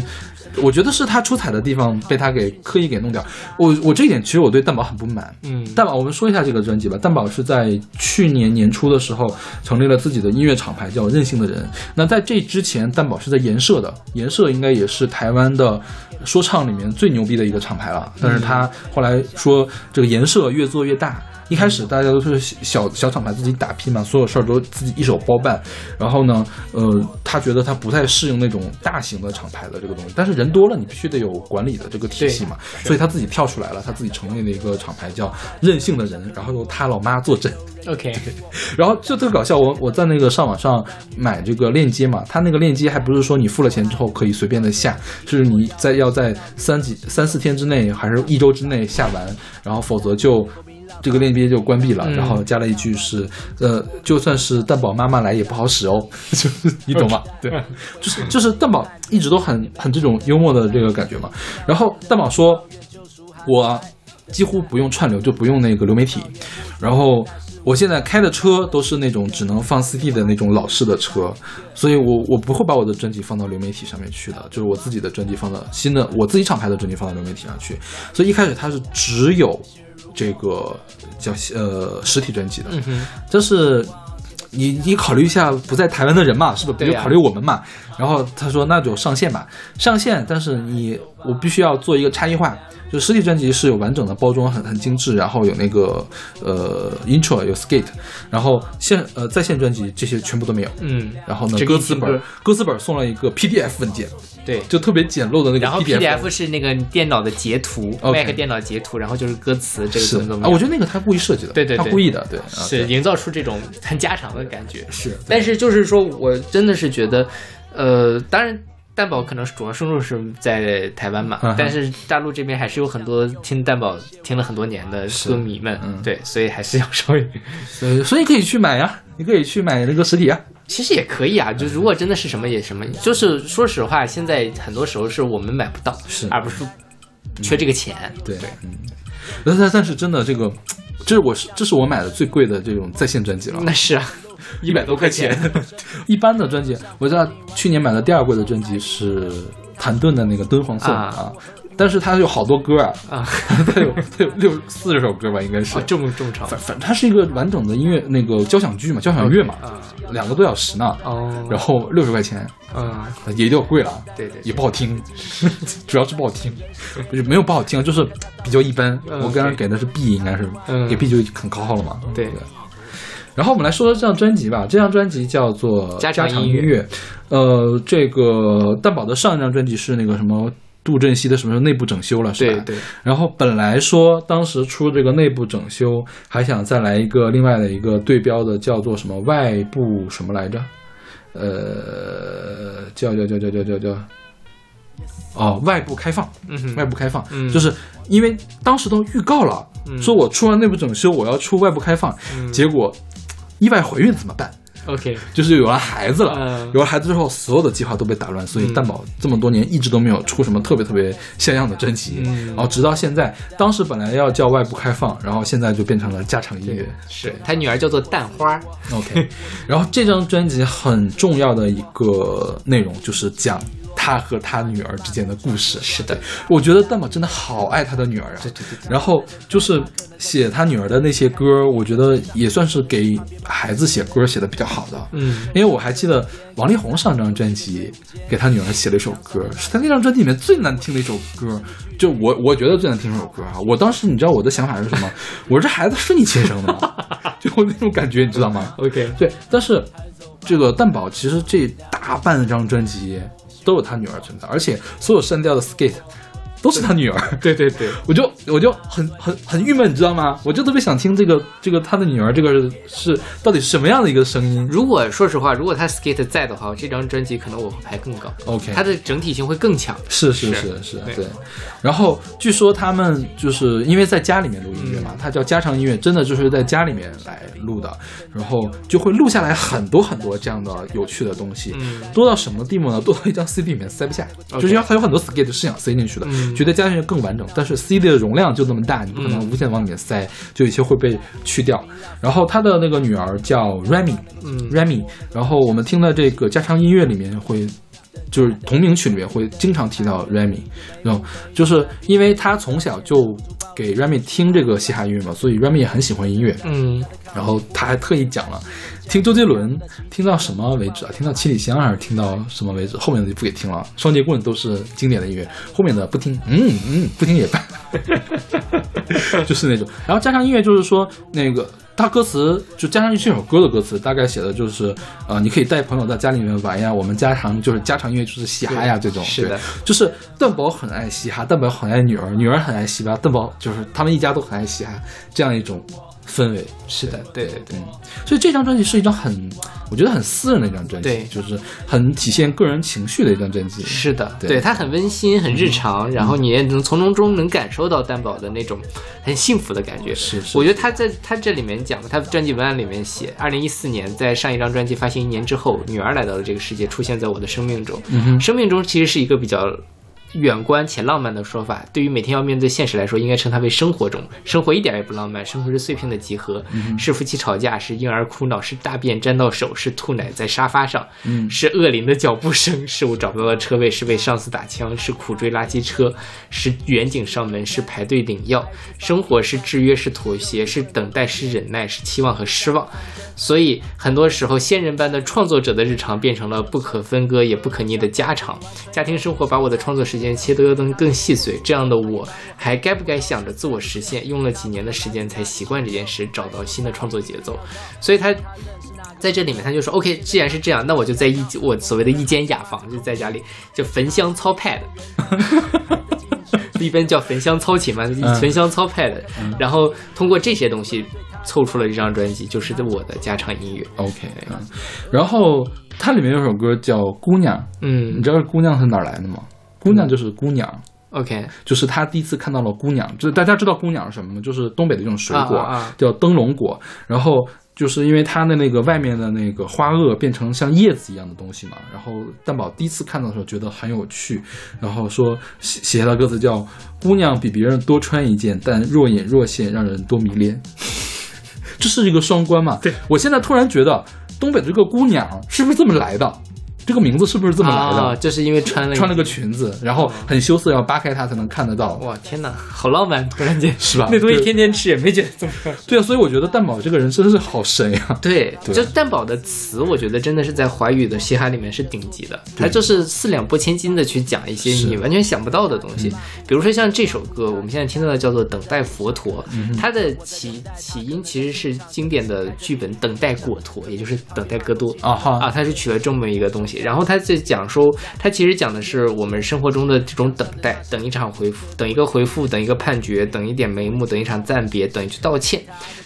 我觉得是他出彩的地方被他给刻意给弄掉。我我这一点其实我对蛋宝很不满。嗯蛋宝，我们说一下这个专辑吧。蛋宝是在去年年初的时候成立了自己的音乐厂牌，叫任性的人。那在这之前，蛋宝是在颜社的，颜社应该也是台湾的说唱里面最牛逼的一个厂牌了。但是他后来说，这个颜社越做越大。一开始大家都是小小厂牌自己打拼嘛，所有事儿都自己一手包办。然后呢，呃，他觉得他不太适应那种大型的厂牌的这个东西，但是人多了，你必须得有管理的这个体系嘛，所以他自己跳出来了，他自己成立了一个厂牌叫任性的人，然后由他老妈坐镇。OK，然后就特别搞笑，我我在那个上网上买这个链接嘛，他那个链接还不是说你付了钱之后可以随便的下，是你在要在三几三四天之内还是一周之内下完，然后否则就这个链接就关闭了。嗯然后加了一句是，呃，就算是蛋宝妈妈来也不好使哦，就是你懂吗？对，就是就是蛋宝一直都很很这种幽默的这个感觉嘛。然后蛋宝说，我几乎不用串流，就不用那个流媒体，然后我现在开的车都是那种只能放 CD 的那种老式的车，所以我我不会把我的专辑放到流媒体上面去的，就是我自己的专辑放到新的我自己厂牌的专辑放到流媒体上去，所以一开始它是只有这个叫呃实体专辑的，嗯哼，但是你你考虑一下不在台湾的人嘛，是不是？对呀不就考虑我们嘛。然后他说那就上线吧，上线，但是你我必须要做一个差异化。就实体专辑是有完整的包装，很很精致，然后有那个呃 intro 有 skate，然后线呃在线专辑这些全部都没有。嗯，然后呢，歌词本歌词本送了一个 PDF 文件，对。就特别简陋的那个然后 PDF。是那个电脑的截图 OK，Mac 电脑截图，然后就是歌词，这个是啊，东西都没有我觉得那个他故意设计的，对对对他故意的，对，是营造出这种很家常的感觉。是，但是就是说我真的是觉得，呃，当然蛋宝可能是主要收入是在台湾嘛，嗯但是大陆这边还是有很多听蛋宝听了很多年的歌迷们，嗯对，所以还是要稍微，呃，所以可以去买呀，你可以去买那个实体啊。其实也可以啊，就如果真的是什么也什么，就是说实话，现在很多时候是我们买不到，是。而不是缺这个钱。对，嗯，但但但是真的这个，这是我是这是我买的最贵的这种在线专辑了，那是啊，一百多块钱。一般的专辑，我知道去年买的第二贵的专辑是谭盾的那个《敦煌颂》啊。啊。但是它有好多歌啊，啊，它有它有六四十首歌吧，应该是。哦，。这么这么长。反反，它是一个完整的音乐那个交响剧嘛，交响乐嘛，啊，两个多小时呢，哦，然后六十块钱，嗯，也有点贵了，对对对。也不好听，主要是不好听，不是没有不好听，就是比较一般。嗯我刚刚给的是 B，应该是，嗯。给 B 就很高了嘛。对。然后我们来说说这张专辑吧，这张专辑叫做《家常常音乐。乐》。呃，这个蛋宝的上一张专辑是那个什么杜振熙的什么时候内部整修了，是吧？对对，然后本来说当时出这个内部整修，还想再来一个另外的一个对标的，叫做什么外部什么来着？呃，叫叫叫叫叫叫叫，哦，外部开放，嗯哼，外部开放，嗯就是因为当时都预告了，嗯说我出完内部整修，我要出外部开放，嗯结果意外怀孕怎么办？OK，就是有了孩子了，嗯。有了孩子之后，所有的计划都被打乱，所以嗯。蛋宝这么多年一直都没有出什么特别特别像样的专辑，嗯。然后直到现在，当时本来要叫外部开放，然后现在就变成了家常音乐，是他女儿叫做蛋花，OK，然后这张专辑很重要的一个内容就是讲他和他女儿之间的故事。是的，我觉得蛋宝真的好爱他的女儿啊。对对对对然后就是写他女儿的那些歌，我觉得也算是给孩子写歌写的比较好的。嗯，因为我还记得王力宏上张专辑给他女儿写了一首歌，是他那张专辑里面最难听的一首歌，就我我觉得最难听的一首歌啊！我当时你知道我的想法是什么？我说这孩子是你亲生的吗？就那种感觉，你知道吗？OK，对，但是这个蛋宝其实这大半张专辑都有他女儿存在，而且所有删掉的 skate 都是他女儿。对对对，我就我就很很很郁闷，你知道吗？我就特别想听这个这个他的女儿这个是到底是什么样的一个声音如果说实话，如果他 Skate 在的话，这张专辑可能我会排更高。？OK，它的整体性会更强。是是是是是，对对。然后据说他们就是因为在家里面录音乐嘛，他叫家常音乐，真的就是在家里面来录的，然后就会录下来很多很多这样的有趣的东西，嗯多到什么地步呢？多到一张 CD 里面塞不下，就是因为它有很多 skate 是想塞进去的，嗯觉得家庭更完整，但是 CD 的容量就那么大，你不可能嗯无限往里面塞，就有些会被去掉。然后他的那个女儿叫 Remy，嗯 Remy，然后我们听的这个家常音乐里面会。就是同名曲里面会经常提到 Remy，然后就是因为他从小就给 Remy 听这个嘻哈音乐嘛，所以 Remy 也很喜欢音乐。嗯，然后他还特意讲了，听周杰伦听到什么为止啊？听到七里香还是听到什么为止？后面的就不给听了。双截棍都是经典的音乐，后面的不听，嗯嗯，不听也罢，就是那种。然后加上音乐，就是说那个他歌词就加上这首歌的歌词，大概写的就是呃，你可以带朋友到家里面玩呀，我们家常就是家常音乐就是嘻哈呀这种。是的对，就是蛋宝很爱嘻哈，蛋宝很爱女儿，女儿很爱嘻哈，蛋宝就是他们一家都很爱嘻哈，这样一种氛围。是的，对对对。嗯，所以这张专辑是一张很，我觉得很私人的一张专辑，对就是很体现个人情绪的一张专辑。是的，对对它很温馨，很日常，然后你也能从中中能感受到担保的那种很幸福的感觉。是是我觉得他在他这里面讲的，他专辑文案里面写，二零一四年在上一张专辑发行一年之后，女儿来到了这个世界，出现在我的生命中。生命中其实是一个比较远观且浪漫的说法。对于每天要面对现实来说，应该称它为生活中。生活一点也不浪漫，生活是碎片的集合，嗯是夫妻吵架，是婴儿哭闹，是大便沾到手，是吐奶在沙发上，嗯是恶灵的脚步声，是我找不到的车位，是被上司打枪，是苦追垃圾车，是远景上门，是排队领药。生活是制约，是妥协，是等待，是忍耐，是期望和失望。所以很多时候，仙人般的创作者的日常变成了不可分割也不可逆的家常。家庭生活把我的创作时间切得更更细碎，这样的我还该不该想着自我实现？用了几年的时间才习惯这件事，找到新的创作节奏。所以他。在这里面，他就说：“OK，既然是这样，那我就在一我所谓的一间雅房，就在家里就焚香操 pad，一般叫焚香操琴嘛，焚香操 pad，、然后通过这些东西凑出了这张专辑，就是我的家常音乐。OK，嗯，然后它里面有首歌叫《姑娘》，嗯你知道姑娘是哪来的吗？姑娘就是姑娘，，OK，就是他第一次看到了姑娘，就是大家知道姑娘是什么吗？就是东北的一种水果，啊啊啊叫灯笼果。然后就是因为它的那个外面的那个花萼变成像叶子一样的东西嘛，然后蛋宝第一次看到的时候觉得很有趣，然后说写写下的歌词叫“姑娘比别人多穿一件，但若隐若现，让人多迷恋”。这是一个双关嘛？对我现在突然觉得东北的这个姑娘是不是这么来的？这个名字是不是这么来的？啊，就是因为穿了穿了个裙子，然后很羞涩，要扒开它才能看得到。哇，天哪，好浪漫！突然间是吧那东西天天吃也没觉得怎么样。对啊，所以我觉得蛋宝这个人真是好神呀、对，对就蛋宝的词，我觉得真的是在华语的嘻哈里面是顶级的，他就是四两拨千斤的去讲一些你完全想不到的东西。比如说像这首歌，我们现在听到的叫做《等待佛陀》，它的起起因其实是经典的剧本《等待果陀》，也就是等待戈多啊哈啊，它是取了这么一个东西，然后他在讲说，他其实讲的是我们生活中的这种等待，等一场回复，等一个回复，等一个判决，等一点眉目，等一场暂别，等一句道歉，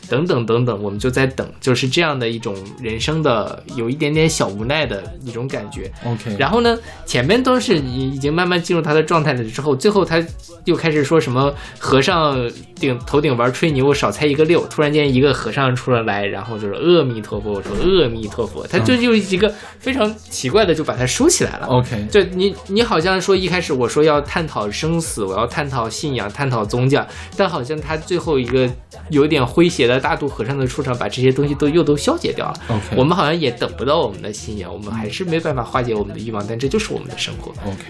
等等等等，我们就在等，就是这样的一种人生的有一点点小无奈的一种感觉。OK，然后呢，前面都是已已经慢慢进入他的状态了之后，最后他又开始说什么和尚顶头顶玩吹牛，少猜一个六。突然间一个和尚出了来，然后就是阿弥陀佛，我说阿弥陀佛，他就又一个非常奇怪怪的就把它收起来了。OK，就你，你好像说一开始我说要探讨生死，我要探讨信仰，探讨宗教，但好像他最后一个有点诙谐的大渡和尚的出场，把这些东西都又都消解掉了。OK 我们好像也等不到我们的信仰，我们还是没办法化解我们的欲望，但这就是我们的生活。OK，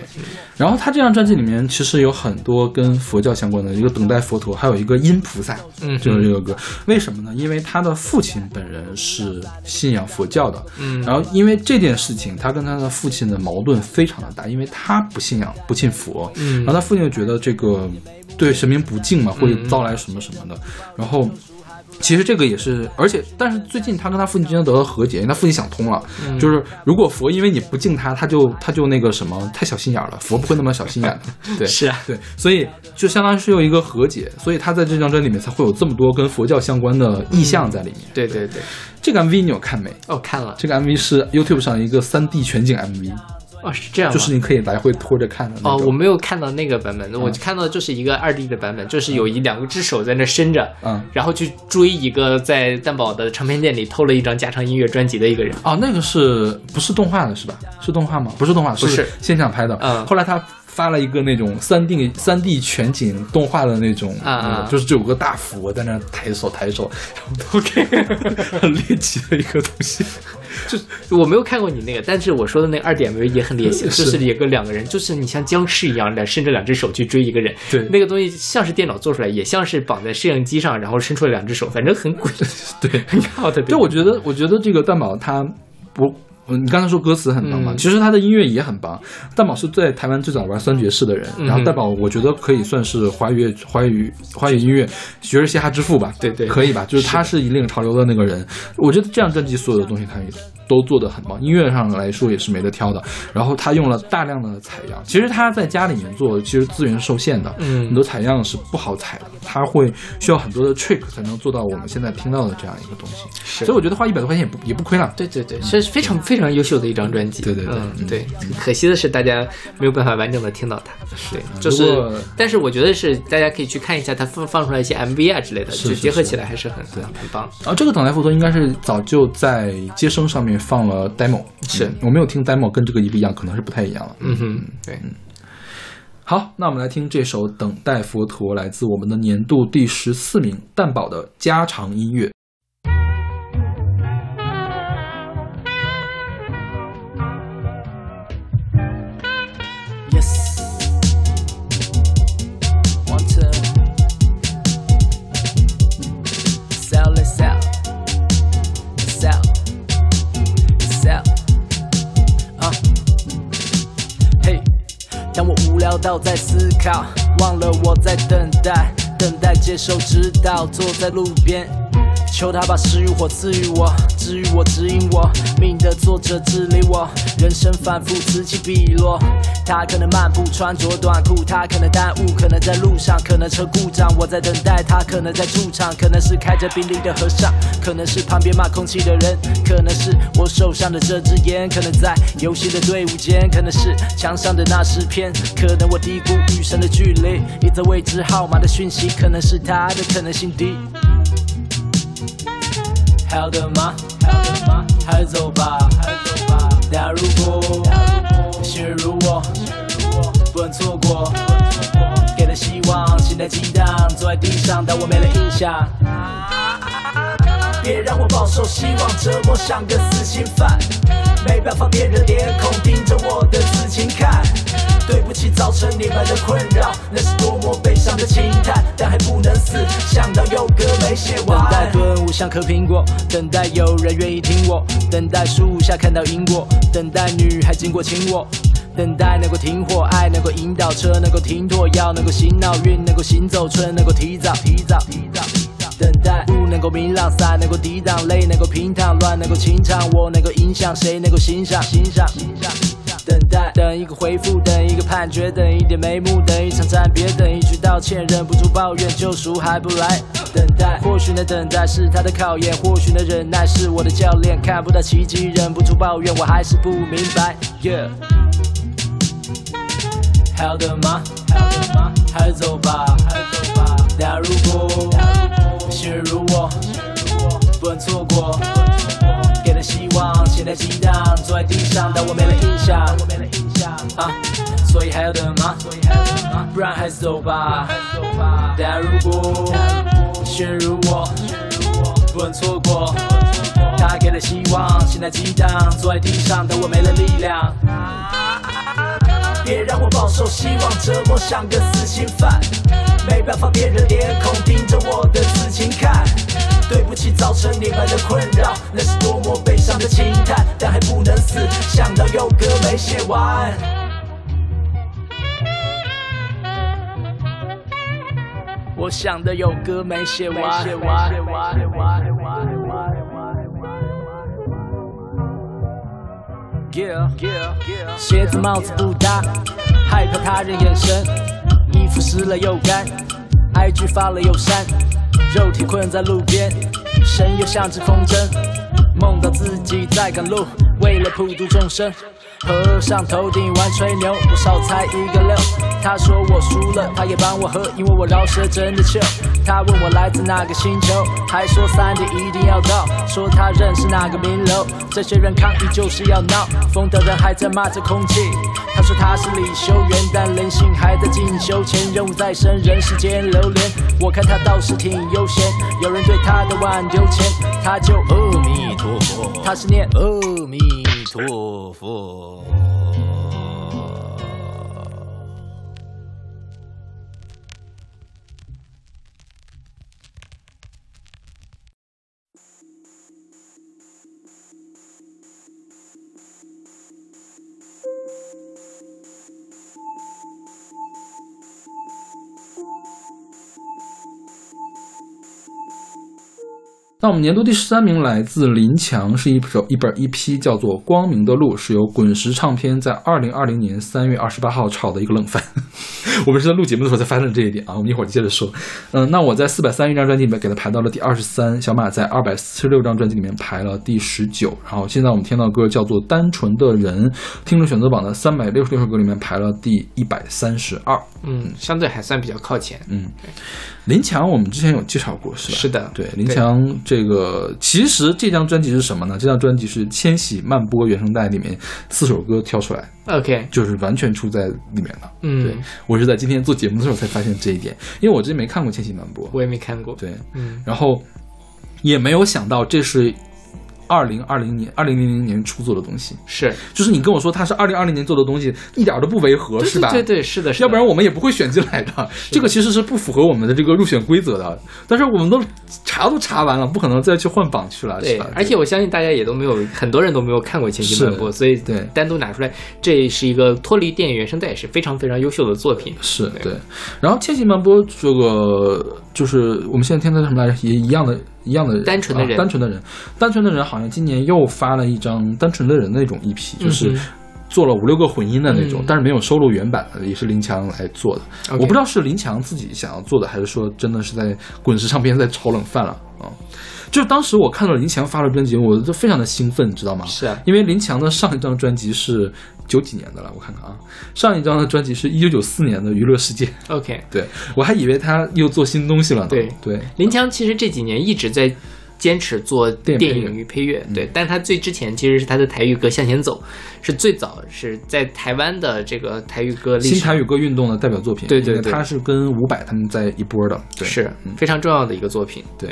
然后他这张专辑里面其实有很多跟佛教相关的，一个等待佛陀，还有一个阴菩萨，嗯就是这个歌。为什么呢？因为他的父亲本人是信仰佛教的，嗯然后因为这件事情，他跟他的父亲的矛盾非常的大，因为他不信仰不信佛，嗯然后他父亲就觉得这个对神明不敬嘛，会招来什么什么的，然后。其实这个也是，而且但是最近他跟他父亲之间得到和解，因为他父亲想通了，嗯。就是如果佛因为你不敬他，他就他就那个什么太小心眼儿了，佛不会那么小心眼的，对，是啊。对，所以就相当于是有一个和解，所以他在这张专辑里面才会有这么多跟佛教相关的意象在里面。对对对，这个 MV 你有看没？哦，看了，这个 MV 是 YouTube 上一个 3D 全景 MV，哦，是这样，就是你可以来回拖着看的那哦，我没有看到那个版本，我看到的就是一个二 D 的版本，就是有一两个只手在那伸着，嗯然后去追一个在蛋堡的唱片店里偷了一张加长音乐专辑的一个人。哦，那个是不是动画的，是吧？是动画吗？不是动画，不是现场拍的。嗯后来他发了一个那种三 D 三 D 全景动画的那种，啊啊就是就有个大佛在那抬手抬手，然后 OK，很猎奇的一个东西。就我没有看过你那个，但是我说的那个二点 V 也很猎奇，就是有个两个人，就是你像僵尸一样的伸着两只手去追一个人，对那个东西像是电脑做出来，也像是绑在摄像机上，然后伸出了两只手，反正很诡异，对，很好的。对，我觉得，我觉得这个蛋堡他不。嗯你刚才说歌词很棒嘛，嗯其实他的音乐也很棒。蛋宝是在台湾最早玩三爵士的人，嗯然后蛋宝我觉得可以算是华语华语华语音乐爵士嘻哈之父吧，对对可以吧？就是他是引领潮流的那个人。我觉得这张专辑所有的东西他也都做得很棒，音乐上来说也是没得挑的。然后他用了大量的采样，其实他在家里面做，其实资源是受限的，嗯很多采样是不好采的，他会需要很多的 trick 才能做到我们现在听到的这样一个东西。是所以我觉得花一百多块钱也不也不亏了。对对对，是非常非常优秀的一张专辑。对对对对。可惜的是，大家没有办法完整的听到它。对，就是，但是我觉得是大家可以去看一下他放放出来一些 MV 啊之类的，就结合起来还是很很很棒。然后这个等待佛陀应该是早就在接生上面放了 demo，是嗯我没有听 demo，跟这个一不一样，可能是不太一样了。嗯哼，对，好，那我们来听这首《等待佛陀》，来自我们的年度第十四名蛋堡的家常音乐。当我无聊到在思考，忘了我在等待，等待接受指导，坐在路边。求他把食欲火赐予我，治愈我，指引我，命的作者治理我，人生反复此起彼落。他可能漫步穿着短裤，他可能耽误，可能在路上，可能车故障，我在等待他，可能在驻场，可能是开着宾利的和尚，可能是旁边骂空气的人，可能是我手上的这支烟，可能在游戏的队伍间，可能是墙上的那诗篇，可能我低估与神的距离，一则未知号码的讯息，可能是他的可能性低。还要等吗？还要等吗？还是走吧，还是走吧。但如果幸运如我，不能错过，给了希望，心在激荡，坐在地上，但我没了印象。别让我饱受希望折磨，像个死刑犯。没办法，别人脸孔盯着我的刺青看。对不起，造成你们的困扰，那是多么悲伤的轻叹，但还不能死，想到有歌没写完。等待顿悟像颗苹果，等待有人愿意听我，等待树下看到因果，等待女孩经过亲我。等待能够停火，爱能够引导，车能够停妥，药能够醒脑，运能够行走，春能够提早提早，提早，提早。等待雾能够明朗，伞能够抵挡，泪能够平躺，乱能够清唱，我能够影响，谁能够欣赏，欣赏，欣赏。等待，等一个回复，等一个判决，等一点眉目，等一场暂别，等一句道歉，忍不住抱怨，救赎还不来。等待，或许那等待是他的考验，或许那忍耐是我的教练，看不到奇迹，忍不住抱怨，我还是不明白。Yeah。还要等吗？还要等吗？还走吧，还走吧。但如果幸运如我，不能错过，望，现在激荡，坐在地上，但我没了印象。我没了印象啊，所以还要等吗？所以还要等吗？不然还是走吧。但如果你选入我，不能错过。他给了希望，心在激荡，坐在地上，但我没了力量。别让我饱受希望折磨，像个死刑犯。没办法，别人脸孔盯着我的刺青看。对不起，造成你们的困扰，那是多么悲伤的轻叹，但还不能死，想到有歌没写完。我想的有歌没写完。Yeah, yeah, yeah. 鞋子帽子不搭，害怕他人眼神，衣服湿了又干，IG 发了又删，肉体困在路边，神又像只风筝，梦到自己在赶路，为了普度众生。和尚头顶玩吹牛，我少猜一个六。他说我输了，他也帮我喝，因为我饶舌真的秀。他问我来自哪个星球，还说三点一定要到，说他认识哪个名流。这些人抗议就是要闹，疯的人还在骂着空气。他说他是李修缘，但人性还在进修，前任务在身，人世间流连。我看他倒是挺悠闲，有人对他的碗丢钱，他就阿弥陀佛，他是念阿弥陀佛。那我们年度第十三名来自林强，是一首一本 EP，叫做《光明的路》，是由滚石唱片在二零二零年三月二十八号炒的一个冷饭。我们是在录节目的时候才发现这一点啊，我们一会儿接着说。嗯，那我在四百三十一张专辑里面给它排到了第二十三，小马在二百四十六张专辑里面排了第十九。然后现在我们听到的歌叫做《单纯的人》，听众选择榜的三百六十六首歌里面排了第一百三十二。嗯，相对还算比较靠前。嗯，林强我们之前有介绍过，是吧？是的对，林强这个其实这张专辑是什么呢？这张专辑是《千禧慢播》原声带里面四首歌挑出来，OK，就是完全出在里面了。嗯对我是在今天做节目的时候才发现这一点，因为我之前没看过《千禧慢播》，我也没看过。对，嗯，然后也没有想到这是二零二零年、二零零零年初做的东西。是，就是你跟我说它是二零二零年做的东西，一点儿都不违和，是吧？对对对，是的，是的要不然我们也不会选进来的。这个其实是不符合我们的这个入选规则的。但是我们都查都查完了，不可能再去换榜去了，对是吧？，而且我相信大家也都没有，很多人都没有看过《千禧漫播》，所以对单独拿出来，这是一个脱离电影原声带，也是非常非常优秀的作品。是对。然后《千禧慢播》这个就是我们现在听的什么来着？也一样的。一样的单纯的人。啊单纯的人，单纯的人，好像今年又发了一张《单纯的人》的那种 EP，就是做了五六个混音的那种，嗯。但是没有收录原版的，也是林强来做的。我不知道是林强自己想要做的，还是说真的是在滚石唱片在炒冷饭了啊？就是当时我看到林强发了专辑，我都非常的兴奋，你知道吗？是啊，因为林强的上一张专辑是九几年的了，我看看啊，上一张的专辑是一九九四年的《娱乐世界》，OK，对我还以为他又做新东西了呢。对。对，林强其实这几年一直在坚持做电电影与配乐，对，但他最之前其实是他的台语歌《向前走》，是最早是在台湾的这个台语歌历史。新台语歌运动的代表作品，对对对。他是跟伍佰他们在一波的，对，是嗯。非常重要的一个作品。对。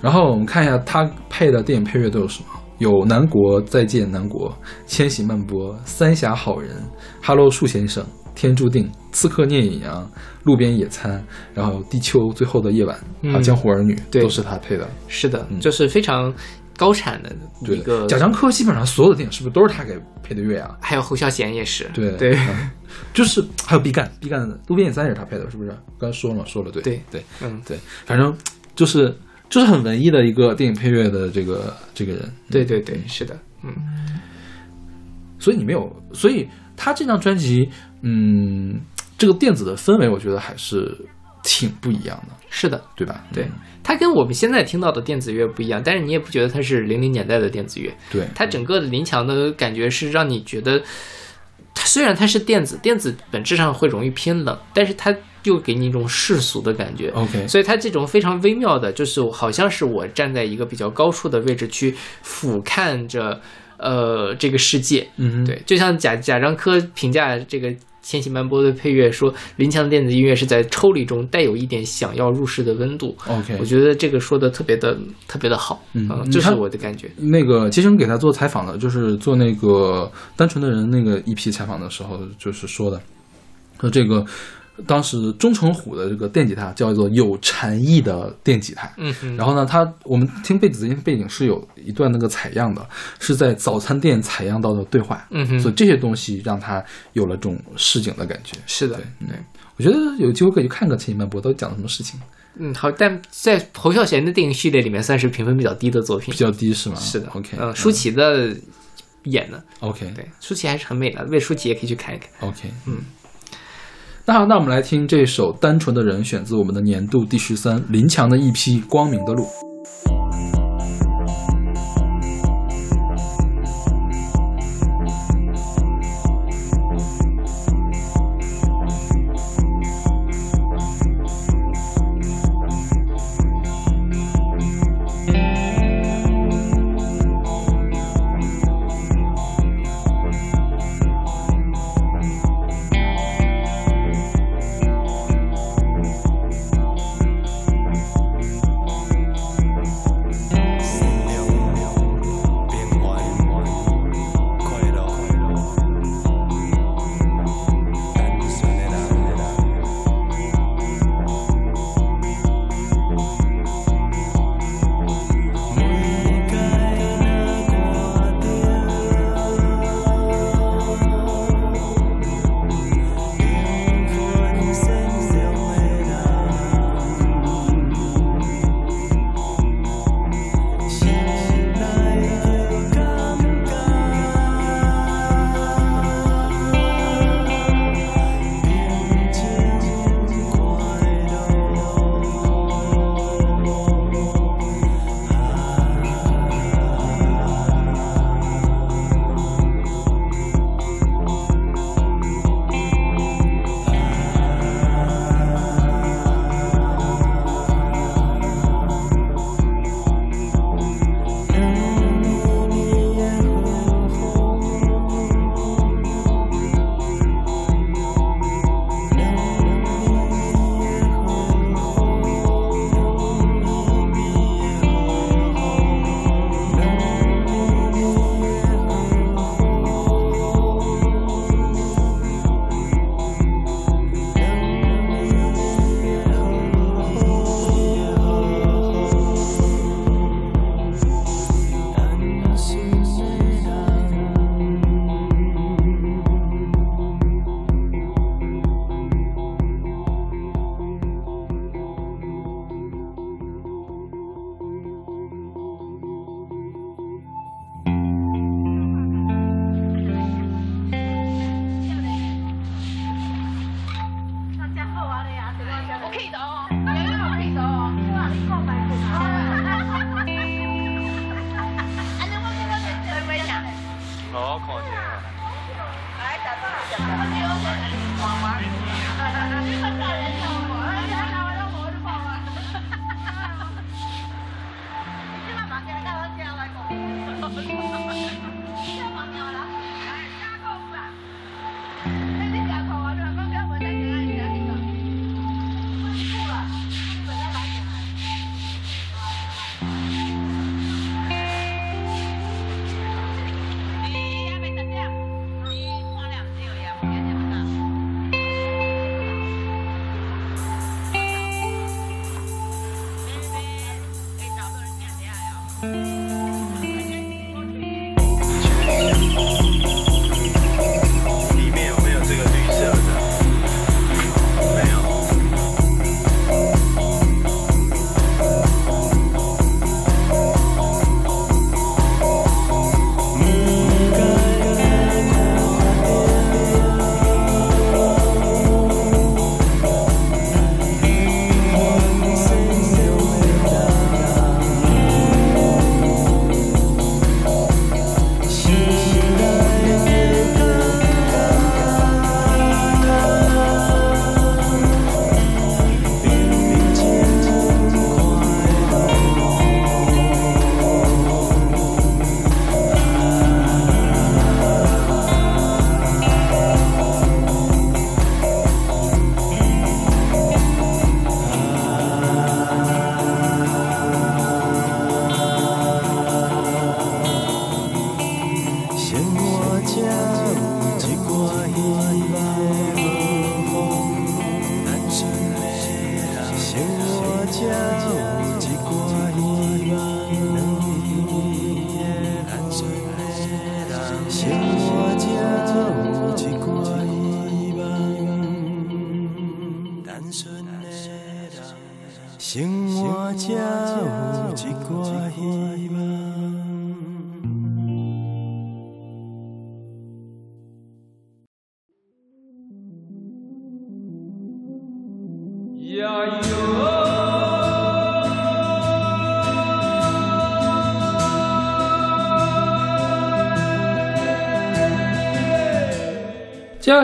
然后我们看一下他配的电影配乐都有什么。有《南国再见南国》《千禧慢播》《三峡好人》《Hello 树先生》《天注定》《刺客聂隐娘》《路边野餐》，然后《地球最后的夜晚》还有《嗯江湖儿女》对都是他配的。是的，嗯。就是非常高产的对。一个。贾樟柯基本上所有的电影是不是都是他给配的乐啊？还有侯孝贤也是，对。对，嗯。就是还有毕赣，毕赣的《路边野餐》也是他配的，是不是？刚才说了，说了，对。对。对。嗯，对，反正就是就是很文艺的一个电影配乐的这个这个人。对对对，是的，嗯，所以你没有，所以他这张专辑，嗯，这个电子的氛围，我觉得还是挺不一样的，是的，对吧？对。嗯它跟我们现在听到的电子乐不一样，但是你也不觉得它是零零年代的电子乐，对，它整个的林强的感觉是让你觉得，它虽然它是电子，电子本质上会容易偏冷，但是它又给你一种世俗的感觉。OK，所以它这种非常微妙的，就是好像是我站在一个比较高处的位置去俯瞰着，呃这个世界。嗯哼，对，就像贾贾樟柯评价这个《千禧曼波》的配乐说，林强的电子音乐是在抽离中带有一点想要入世的温度。，OK，我觉得这个说的特别的特别的好，嗯这是我的感觉。那个其实给他做采访的，就是做那个单纯的人那个一批采访的时候，就是说的，说这个当时钟成虎的这个电吉他叫做有禅意的电吉他。嗯哼，然后呢，他我们听背景音背景是有一段那个采样的，是在早餐店采样到的对话，嗯哼所以这些东西让他有了这种市井的感觉。是的，对，我觉得有机会可以去看看《千禧曼波》到底讲了什么事情，嗯，好，但在侯孝贤的电影系列里面算是评分比较低的作品比。较低是吗？是的，OK，嗯，舒淇的演的，，OK，对，舒淇还是很美的，为舒淇也可以去看一看。OK，嗯。那好，那我们来听这首《单纯的人》，选自我们的年度第十三林强的一批《光明的路》。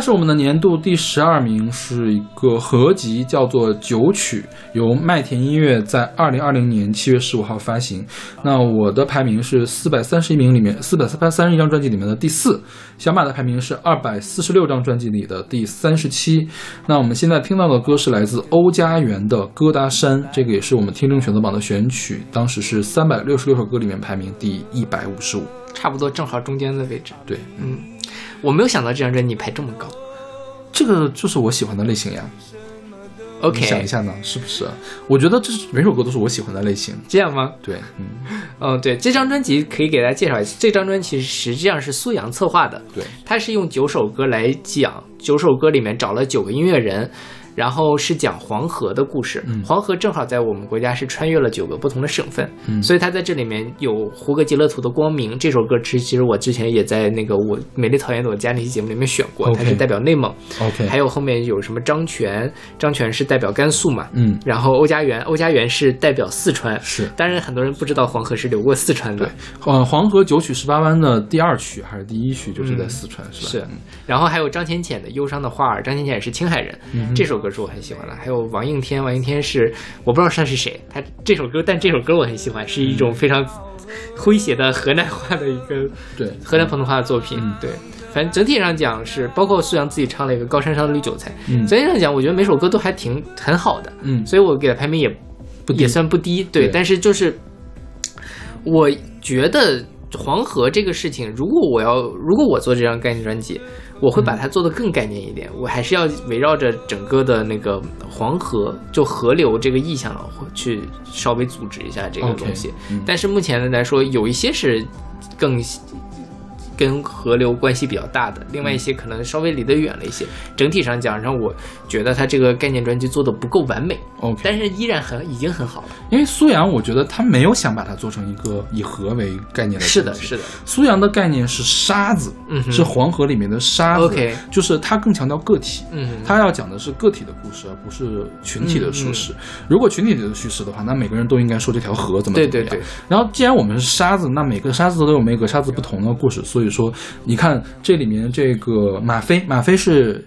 是我们的年度第十二名，是一个合集，叫做《九曲》，由麦田音乐在二零二零年七月十五号发行。那我的排名是四百三十一名里面，四百三十一张专辑里面的第四。小马的排名是二百四十六张专辑里的第三十七。那我们现在听到的歌是来自欧家园的《疙瘩山》，这个也是我们听众选择榜的选曲，当时是三百六十六首歌里面排名第一百五十五。差不多正好中间的位置。对，嗯，我没有想到这张专辑排这么高。这个就是我喜欢的类型呀。OK，你想一下呢，是不是？我觉得这是每首歌都是我喜欢的类型。这样吗？对，嗯，嗯，对，这张专辑可以给大家介绍一下。这张专辑实际上是苏阳策划的，对，他是用九首歌来讲，九首歌里面找了九个音乐人。然后是讲黄河的故事，嗯、黄河正好在我们国家是穿越了九个不同的省份，嗯、所以它在这里面有胡歌吉勒图的《光明》这首歌，其实其实我之前也在那个我美丽草原的我家那期节目里面选过它是代表内蒙。OK，还有后面有什么张全，张全是代表甘肃嘛，嗯，然后欧家园，欧家园是代表四川，是。当然很多人不知道黄河是流过四川的，对，呃，黄河九曲十八弯的第二曲还是第一曲就是在四川，嗯、是吧？是。然后还有张浅浅的《忧伤的花儿》，张浅浅是青海人，嗯、这首歌是我很喜欢的。还有王应天，王应天是我不知道他是谁，他这首歌，但这首歌我很喜欢，是一种非常诙谐的河南话的一个 对河南普通话的作品。嗯、对，反正整体上讲是，包括苏阳自己唱了一个《高山上的绿韭菜》，嗯，整体上讲，我觉得每首歌都还挺很好的，嗯，所以我给的排名也不也算不低，对，对但是就是我觉得黄河这个事情，如果我要如果我做这张概念专辑。我会把它做得更概念一点，我还是要围绕着整个的那个黄河，就河流这个意象去稍微组织一下这个东西。Okay, 嗯、但是目前来说，有一些是更跟河流关系比较大的，另外一些可能稍微离得远了一些。整体上讲，让我觉得他这个概念专辑做的不够完美。OK，但是依然很已经很好了。因为苏阳，我觉得他没有想把它做成一个以河为概念的。是的，是的。苏阳的概念是沙子，嗯，是黄河里面的沙子。OK，就是他更强调个体。嗯，他要讲的是个体的故事，而不是群体的叙事。如果群体的叙事的话，那每个人都应该说这条河怎么对怎么样。对对。然后，既然我们是沙子，那每个沙子都有每个沙子不同的故事。所以说，你看这里面这个吗啡，吗啡是。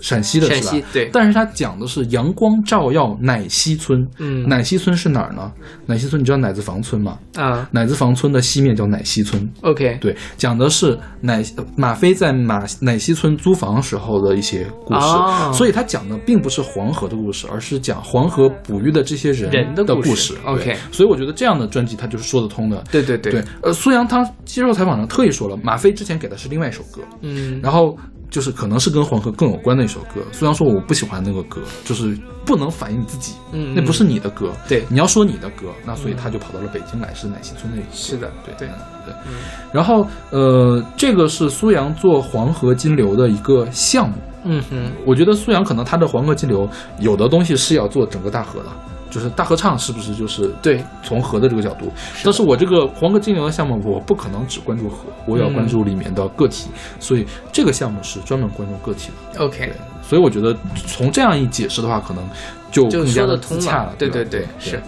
陕西的是吧？陕西对，但是他讲的是阳光照耀奶西村。嗯，奶西村是哪儿呢？奶西村你知道奶子房村吗？啊，奶子房村的西面叫奶西村。OK，对，讲的是乃马飞在马奶西村租房时候的一些故事。哦、所以他讲的并不是黄河的故事，而是讲黄河哺育的这些人人的故事。OK，所以我觉得这样的专辑他就是说得通的。对对对对。呃，苏阳他接受采访上特意说了，马飞之前给的是另外一首歌。嗯，然后。就是可能是跟黄河更有关的一首歌，虽然说我不喜欢那个歌，就是不能反映你自己，嗯，那不是你的歌，对，你要说你的歌，那所以他就跑到了北京来，是乃西村那个，是的，对对对，嗯、然后呃，这个是苏阳做黄河金流的一个项目，嗯哼，我觉得苏阳可能他的黄河金流有的东西是要做整个大河的。就是大合唱是不是就是对从和的这个角度？但是我这个黄河金流的项目，我不可能只关注和，我也要关注里面的个体，嗯、所以这个项目是专门关注个体的。OK，所以我觉得从这样一解释的话，可能就更加的自洽了。对对对，是。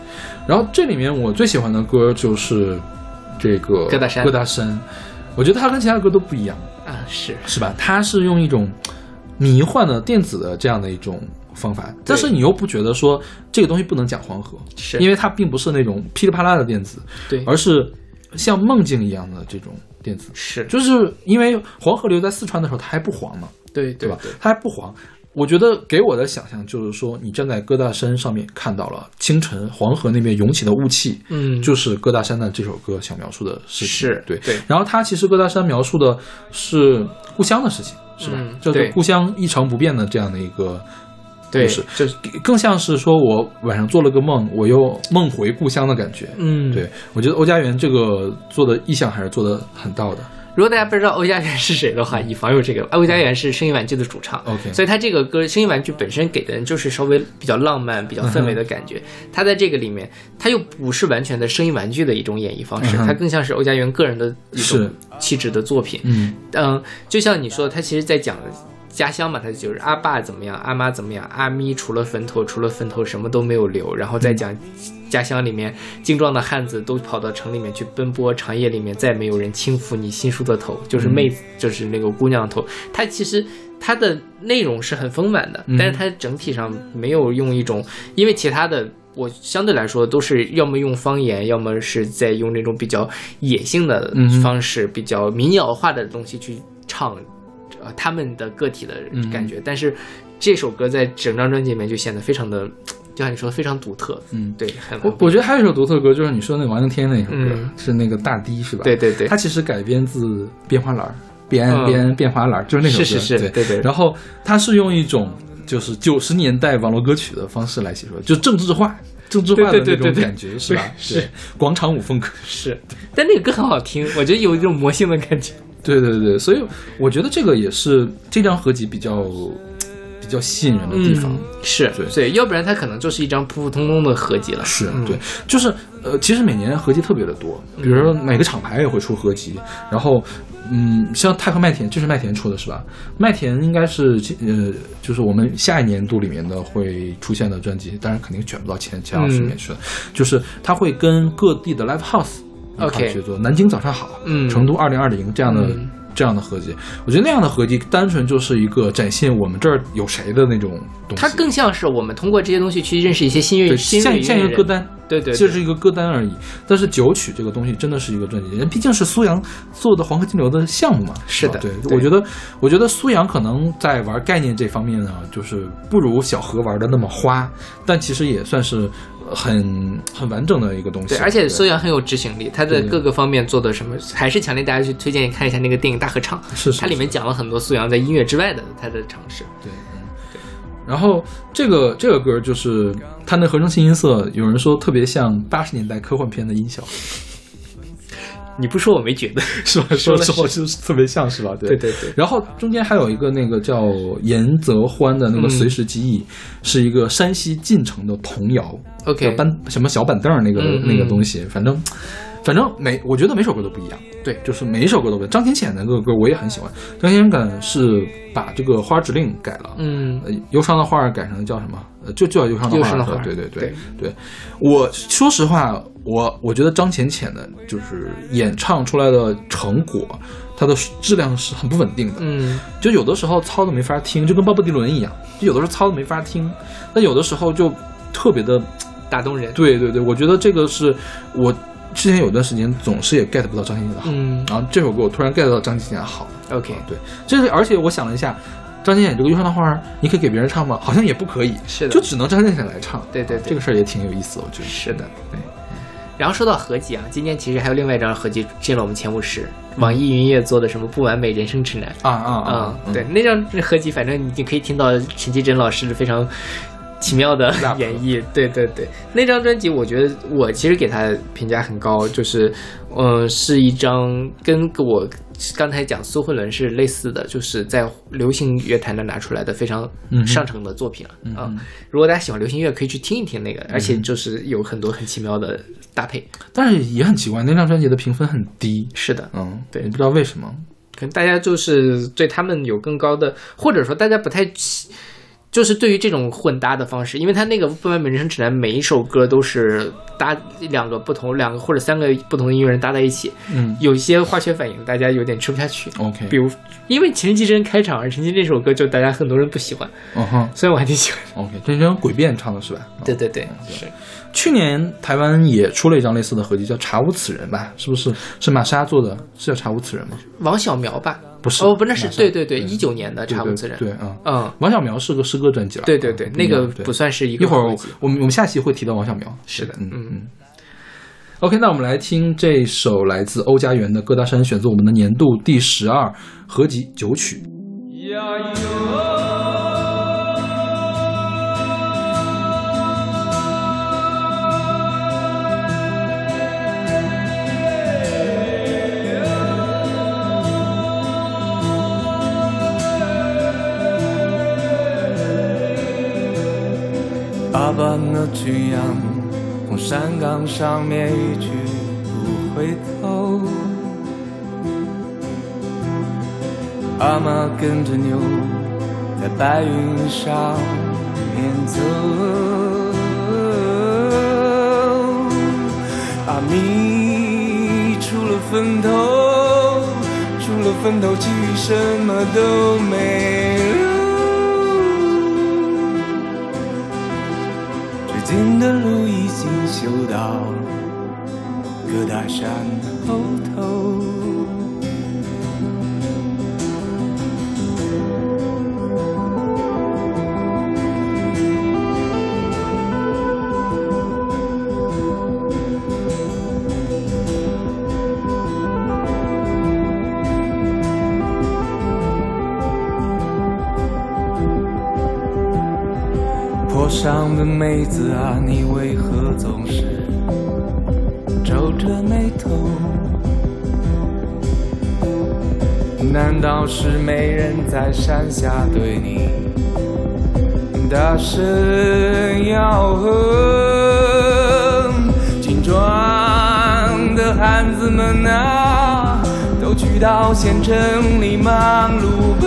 然后这里面我最喜欢的歌就是这个疙瘩山，疙瘩山，我觉得它跟其他的歌都不一样啊，是是吧？它是用一种迷幻的电子的这样的一种。方法，但是你又不觉得说这个东西不能讲黄河，是因为它并不是那种噼里啪啦的电子，对，而是像梦境一样的这种电子，是，就是因为黄河流在四川的时候它还不黄呢，对对吧？它还不黄。我觉得给我的想象就是说，你站在疙瘩山上面看到了清晨黄河那边涌起的雾气，嗯，就是疙瘩山的这首歌想描述的事情，是对对。然后它其实疙瘩山描述的是故乡的事情，是吧？嗯、就是故乡一成不变的这样的一个。对，就是更像是说我晚上做了个梦，我又梦回故乡的感觉。嗯，对我觉得欧家园这个做的意象还是做的很到的。如果大家不知道欧家园是谁的话，以防有这个，欧家园是声音玩具的主唱。OK 所以他这个歌声音玩具本身给的人就是稍微比较浪漫、比较氛围的感觉。他在这个里面，他又不是完全的声音玩具的一种演绎方式，嗯他更像是欧家园个人的一种气质的作品。嗯嗯，就像你说的，他其实在讲家乡嘛，他就是阿爸怎么样，阿妈怎么样，阿咪除了坟头，除了坟头什么都没有留，然后再讲家乡里面精壮的汉子都跑到城里面去奔波，长夜里面再没有人轻抚你新梳的头，就是妹子，就是那个姑娘头。他其实他的内容是很丰满的，嗯但是它整体上没有用一种，因为其他的。我相对来说都是要么用方言，要么是在用那种比较野性的方式，比较民谣化的东西去唱，呃，他们的个体的感觉。但是这首歌在整张专辑里面就显得非常的，就像你说的非常独特。嗯，对，很我我觉得还有一首独特的歌，就是你说那个王敬天那首歌，嗯是那个大堤是吧？对对对它其实改编自变花篮儿，变嗯变变花篮儿，就是那首歌。是是是对对对然后它是用一种就是九十年代网络歌曲的方式来写出来，就政治化。政治化的那对对对对对种感觉是吧？是广场舞风格。是，但那个歌很好听，我觉得有一种魔性的感觉。对对对，所以我觉得这个也是这张合集比较比较吸引人的地方。嗯是对对，要不然它可能就是一张普普通通的合集了。是嗯对，就是呃，其实每年合集特别的多，比如说每个厂牌也会出合集，然后嗯，像泰和麦田，这是麦田出的是吧？麦田应该是呃，就是我们下一年度里面的会出现的专辑，当然肯定卷不到前前二十里面去了，就是它会跟各地的 live house 一块 OK 儿去做，南京早上好，嗯成都二零二零这样的。嗯这样的合集，我觉得那样的合集单纯就是一个展现我们这儿有谁的那种东西。它更像是我们通过这些东西去认识一些新乐对，新锐像像一个歌单，对对对这是一个歌单而已。但是九曲这个东西真的是一个专辑，人毕竟是苏阳做的黄河金流的项目嘛。是的对，对我觉得，我觉得苏阳可能在玩概念这方面呢，就是不如小何玩的那么花，但其实也算是呃很很完整的一个东西。对，而且苏阳很有执行力，他的对对各个方面做的什么，还是强烈大家去推荐看一下那个电影《大合唱》，是是它里面讲了很多苏阳在音乐之外的他的尝试。对。然后这个这个歌就是它那合成器音色，有人说特别像八十年代科幻片的音效，你不说我没觉得，是吧？说的时候就是特别像是吧？对对对对然后中间还有一个那个叫严泽欢的那个嗯随时记忆，是一个山西晋城的童谣 OK 叫搬什么小板凳儿那个、那个东西，反正。反正每我觉得每首歌都不一样，对就是每一首歌都不一样。张浅浅那个歌我也很喜欢，张浅浅是把这个花指令改了，嗯呃，忧伤的花儿改成叫什么？呃，就就要忧伤的花儿。忧伤的花儿对对对对对。我说实话，我我觉得张浅浅的就是演唱出来的成果，它的质量是很不稳定的。嗯，就有的时候糙的没法听，就跟鲍勃迪伦一样，就有的时候糙的没法听，但有的时候就特别的打动人。对对对，我觉得这个是我之前有段时间总是也 get 不到张浅浅的好，嗯然后这首歌我突然 get 到张浅浅的好。，OK，对，这是而且我想了一下，张浅浅这个忧伤的花儿，你可以给别人唱吗？好像也不可以，是的就只能张浅浅来唱。对对对这个事儿也挺有意思，我觉得。是的，对。然后说到合集啊，今天其实还有另外一张合集进了我们前五十，网易云音乐做的什么《不完美人生指南》啊啊啊！嗯，对，那张合集，反正你就可以听到陈绮贞老师非常奇妙的演绎。对对对，那张专辑我觉得我其实给他评价很高，就是嗯，是一张跟我刚才讲苏慧伦是类似的，就是在流行乐坛的拿出来的非常上乘的作品了嗯啊、如果大家喜欢流行乐，可以去听一听那个，而且就是有很多很奇妙的搭配。但是也很奇怪，那张专辑的评分很低。是的，嗯，对也不知道为什么。可能大家就是对他们有更高的，或者说大家不太喜，就是对于这种混搭的方式，因为他那个《不完美人生指南》每一首歌都是搭两个不同、两个或者三个不同的音乐人搭在一起，嗯有一些化学反应，大家有点吃不下去。，OK，比如，因为陈绮贞开场，而陈绮贞这首歌就大家很多人不喜欢，嗯哼虽然我还挺喜欢。，OK，这是张诡辩唱的是吧？嗯 对对对，是去年台湾也出了一张类似的合集，叫《查无此人》吧？是不是？是玛莎做的，是叫《查无此人》吗？王小苗吧？不是哦，不，那是对对对，一九年的《对查无此人》。对，对啊，嗯，王小苗是个诗歌专辑了。对对对那个不算是一个一会儿我们我们下期会提到王小苗。是的嗯嗯嗯。OK，那我们来听这首来自欧家园的《歌大山》，选自我们的年度第十二合集九曲。呀那群羊从山岗上面一去不回头。阿妈跟着牛在白云上面走。阿弥出了坟头，出了坟头，其余什么都没新。的路已经修到各大山妹子啊，你为何总是皱着眉头？难道是没人在山下对你大声吆喝？精壮的汉子们啊，都去到县城里忙碌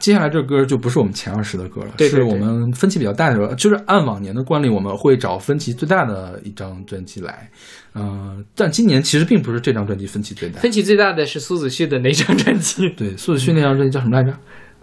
接下来这歌就不是我们前二十的歌了，对对对。是我们分歧比较大的时候，就是按往年的惯例，我们会找分歧最大的一张专辑来，嗯、但今年其实并不是这张专辑分歧最大，分歧最大的是苏子旭的那张专辑，对，苏子旭那张专辑叫什么来着？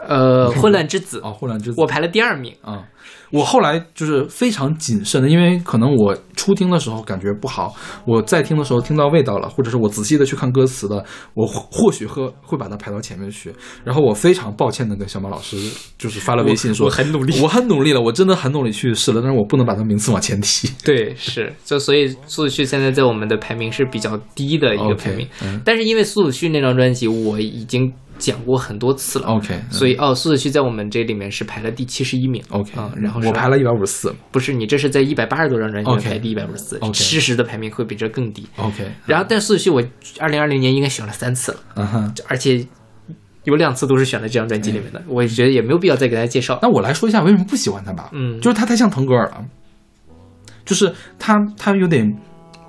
呃，混乱之子，哦，混乱之子，我排了第二名。啊、我后来就是非常谨慎的，因为可能我初听的时候感觉不好，我在听的时候听到味道了，或者是我仔细的去看歌词的，我或或许会会把它排到前面去。然后我非常抱歉的跟小马老师就是发了微信说，我我很努力。我很努力了，我真的很努力去试了，但是我不能把它名次往前提。对，是，就所以苏子旭现在在我们的排名是比较低的一个排名。但是因为苏子旭那张专辑，我已经讲过很多次了。OK，嗯所以哦，苏子旭在我们这里面是排了第七十一名。OK，啊，然后是我排了一百五十四。不是你这是在一百八十多张专辑里面排第一百五十四事实的排名会比这更低。OK，然后，但苏子旭我二零二零年应该选了三次了，嗯哼，而且有两次都是选在这张专辑里面的，我觉得也没有必要再给大家介绍。那我来说一下为什么不喜欢他吧。嗯就是他太像腾格尔了，就是他他有点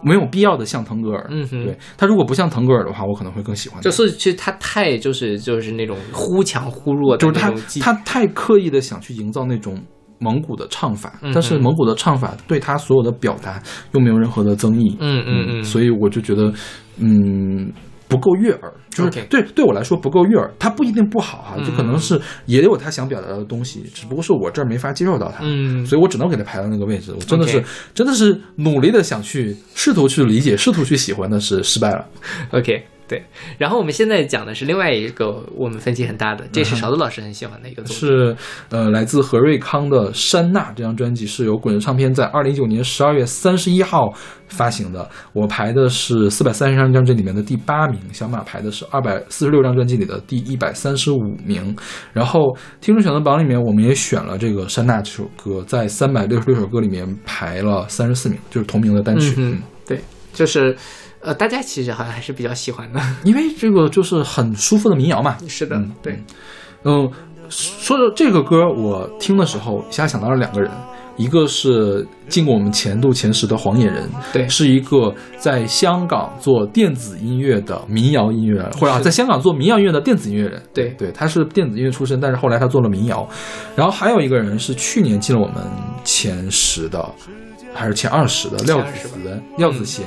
没有必要的像腾格尔。嗯哼对他如果不像腾格尔的话，我可能会更喜欢他。就是其实他太就是就是那种忽强忽弱的就是他他太刻意的想去营造那种蒙古的唱法，嗯但是蒙古的唱法对他所有的表达又没有任何的增益。嗯嗯嗯所以我就觉得，嗯。不够悦耳，就是对对我来说不够悦耳。他不一定不好哈、嗯就可能是也有他想表达的东西，只不过是我这儿没法接受到他，嗯所以我只能给他排到那个位置。我真的是真的是努力的想去试图去理解，试图去喜欢，但是失败了。OK，对。然后我们现在讲的是另外一个我们分歧很大的，这是嗯勺子老师很喜欢的一个作品。是呃，来自何瑞康的《山娜》这张专辑是由滚石唱片在二零一九年十二月三十一号发行的。我排的是四百三十张专辑里面的第八名，小马排的是二百四十六张专辑里的第一百三十五名。然后听众选择榜里面，我们也选了这个《山娜》这首歌，在三百六十六首歌里面排了三十四名，就是同名的单曲。嗯，对，就是呃，大家其实好像还是比较喜欢的。因为这个就是很舒服的民谣嘛。是的，嗯对，嗯，说到这个歌，我听的时候一下想到了两个人，一个是进过我们前度前十的黄野人，对是一个在香港做电子音乐的民谣音乐人，或者啊在香港做民谣音乐的电子音乐人。对对，他是电子音乐出身，但是后来他做了民谣。然后还有一个人是去年进了我们前十的。还是前二十的廖子前20贤，廖子贤，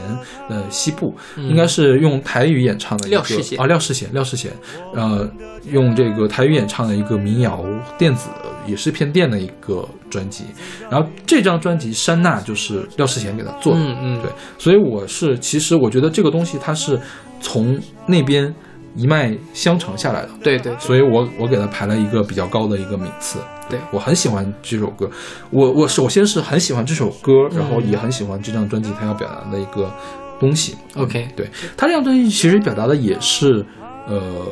呃，西部、嗯。应该是用台语演唱的一个廖世贤。啊，廖世贤，廖世贤，呃，用这个台语演唱的一个民谣电子，也是偏电的一个专辑。然后这张专辑《山娜》就是廖世贤给他做的，嗯嗯。对，所以我是其实我觉得这个东西它是从那边一脉相承下来的，对对，所以我我给他排了一个比较高的一个名次。对我很喜欢这首歌，我我首先是很喜欢这首歌，然后也很喜欢这张专辑它要表达的一个东西。OK 对他这张专辑其实表达的也是呃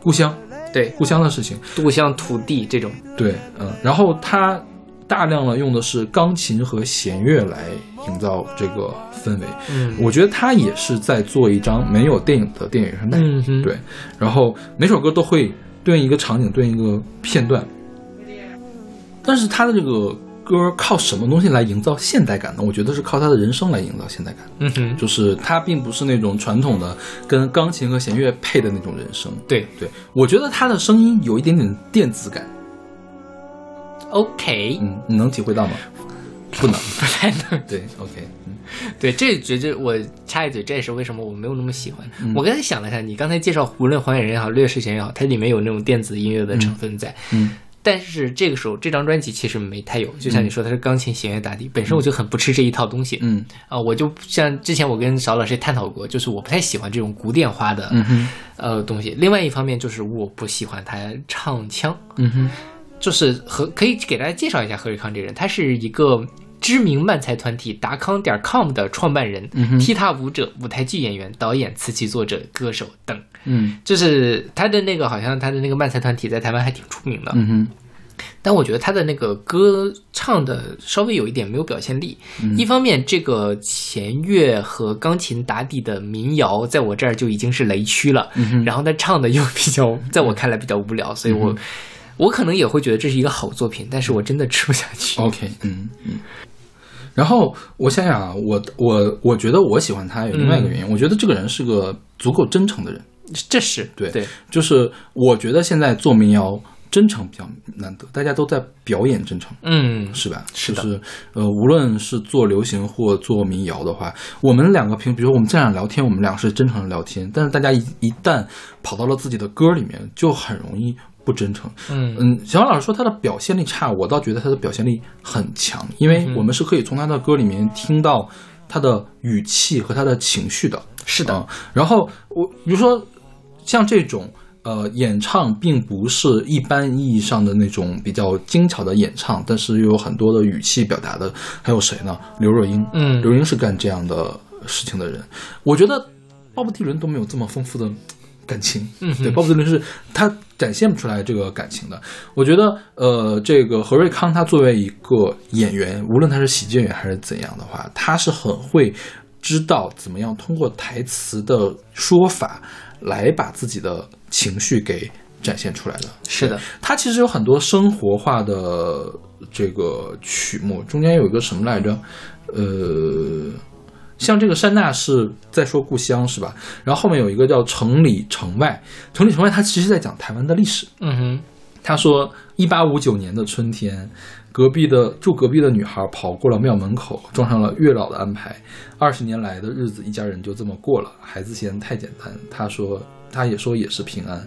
故乡，对，故乡的事情。故乡土地这种，对，嗯，然后他大量的用的是钢琴和弦乐来营造这个氛围。嗯我觉得他也是在做一张没有电影的电影原声带。嗯哼对，然后每首歌都会对应一个场景，对应一个片段。但是他的这个歌靠什么东西来营造现代感呢？我觉得是靠他的人声来营造现代感。嗯哼，就是他并不是那种传统的跟钢琴和弦乐配的那种人声。对对，我觉得他的声音有一点点电子感。，OK，嗯，你能体会到吗？不能，不太能。对，OK，嗯，对，这绝对我插一嘴，这也是为什么我没有那么喜欢。嗯我刚才想了一下，你刚才介绍无论黄野人也好，略世贤也好，它里面有那种电子音乐的成分在。嗯但是这个时候，这张专辑其实没太有，就像你说，它是钢琴、弦乐打底，本身我就很不吃这一套东西。嗯啊、我就像之前我跟邵老师也探讨过，就是我不太喜欢这种古典化的、呃东西。另外一方面就是我不喜欢他唱腔，嗯哼就是何可以给大家介绍一下何瑞康这个人，他是一个知名漫才团体达康点 com 的创办人、踢踏舞者、舞台剧演员、导演、词曲作者、歌手等。嗯就是他的那个，好像他的那个漫才团体在台湾还挺出名的。嗯哼但我觉得他的那个歌唱的稍微有一点没有表现力。嗯一方面，这个弦乐和钢琴打底的民谣在我这儿就已经是雷区了，然后他唱的又比较，在我看来比较无聊，所以我、嗯我可能也会觉得这是一个好作品，但是我真的吃不下去。，OK，嗯嗯。然后我想想啊，我我我觉得我喜欢他有另外一个原因，我觉得这个人是个足够真诚的人。这是对对，就是我觉得现在做民谣真诚比较难得，大家都在表演真诚。嗯，是吧？是的就是呃，无论是做流行或做民谣的话，我们两个平，比如我们这样聊天，我们俩是真诚的聊天，但是大家一一旦跑到了自己的歌里面，就很容易不真诚。嗯嗯，小王老师说他的表现力差，我倒觉得他的表现力很强，因为嗯我们是可以从他的歌里面听到他的语气和他的情绪的。是的嗯然后我比如说像这种。呃，演唱并不是一般意义上的那种比较精巧的演唱，但是又有很多的语气表达的，还有谁呢？刘若英，嗯刘若英是干这样的事情的人。我觉得鲍勃迪伦都没有这么丰富的感情。嗯对，鲍勃迪伦是他展现不出来这个感情的。我觉得，呃，这个何瑞康他作为一个演员，无论他是喜剧演员还是怎样的话，他是很会知道怎么样通过台词的说法来把自己的情绪给展现出来的。是的，他其实有很多生活化的这个曲目，中间有一个什么来着？呃，像这个山大是在说故乡是吧？然后后面有一个叫城里城外，城里城外，它其实在讲台湾的历史。嗯哼，他说，一八五九年的春天，隔壁的住隔壁的女孩跑过了庙门口，撞上了月老的安排。二十年来的日子，一家人就这么过了。孩子嫌太简单，他说，他也说也是平安。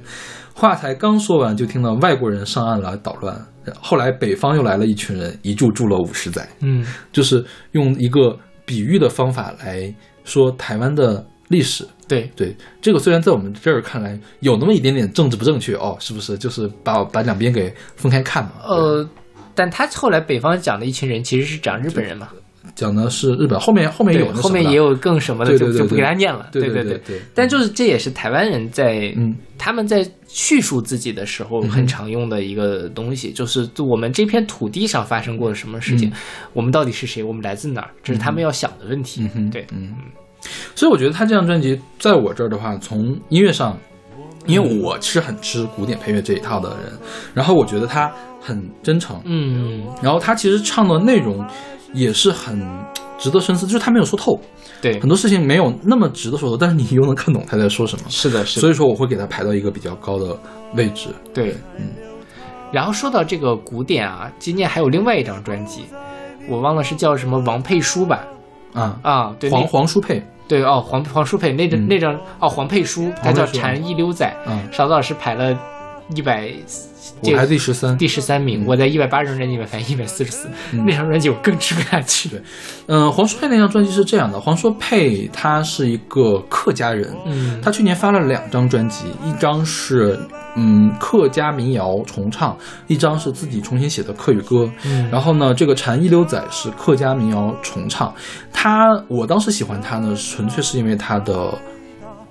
话才刚说完，就听到外国人上岸来捣乱。后来北方又来了一群人，一住住了五十载。嗯就是用一个比喻的方法来说台湾的历史。对对，这个虽然在我们这儿看来有那么一点点政治不正确哦，是不是？就是把把两边给分开看嘛。呃，但他后来北方讲的一群人其实是讲日本人嘛，讲的是日本，后面后面有后面也有更什么的，就就不给他念了。对对对对。但就是这也是台湾人在嗯他们在叙述自己的时候很常用的一个东西，就是我们这片土地上发生过了什么事情嗯，我们到底是谁，我们来自哪儿，这是他们要想的问题。对，嗯，所以我觉得他这张专辑在我这儿的话，从音乐上，因为我是很吃古典配乐这一套的人，然后我觉得他很真诚，嗯，然后他其实唱的内容也是很值得深思，就是他没有说透，对。很多事情没有那么值得说透，但是你又能看懂他在说什么，是的，是的。所以说我会给他排到一个比较高的位置。对，嗯。然后说到这个古典啊，今年还有另外一张专辑，我忘了是叫什么王佩书吧？啊。啊，对，黄黄舒佩，对哦，黄黄舒佩那张、嗯。那张哦，黄佩书，他叫《黄佩书禅意溜仔》，嗯。勺子老师排了一百，我排第十三，第十三名，嗯我在一百八十张专辑里面排一百四十四，嗯那张专辑我更吃不下去。对，嗯，黄舒佩那张专辑是这样的，黄舒佩他是一个客家人，嗯他去年发了两张专辑，一张是嗯客家民谣重唱，一张是自己重新写的客语歌。嗯然后呢，这个《蝉一溜仔》是客家民谣重唱，他我当时喜欢他呢，纯粹是因为他的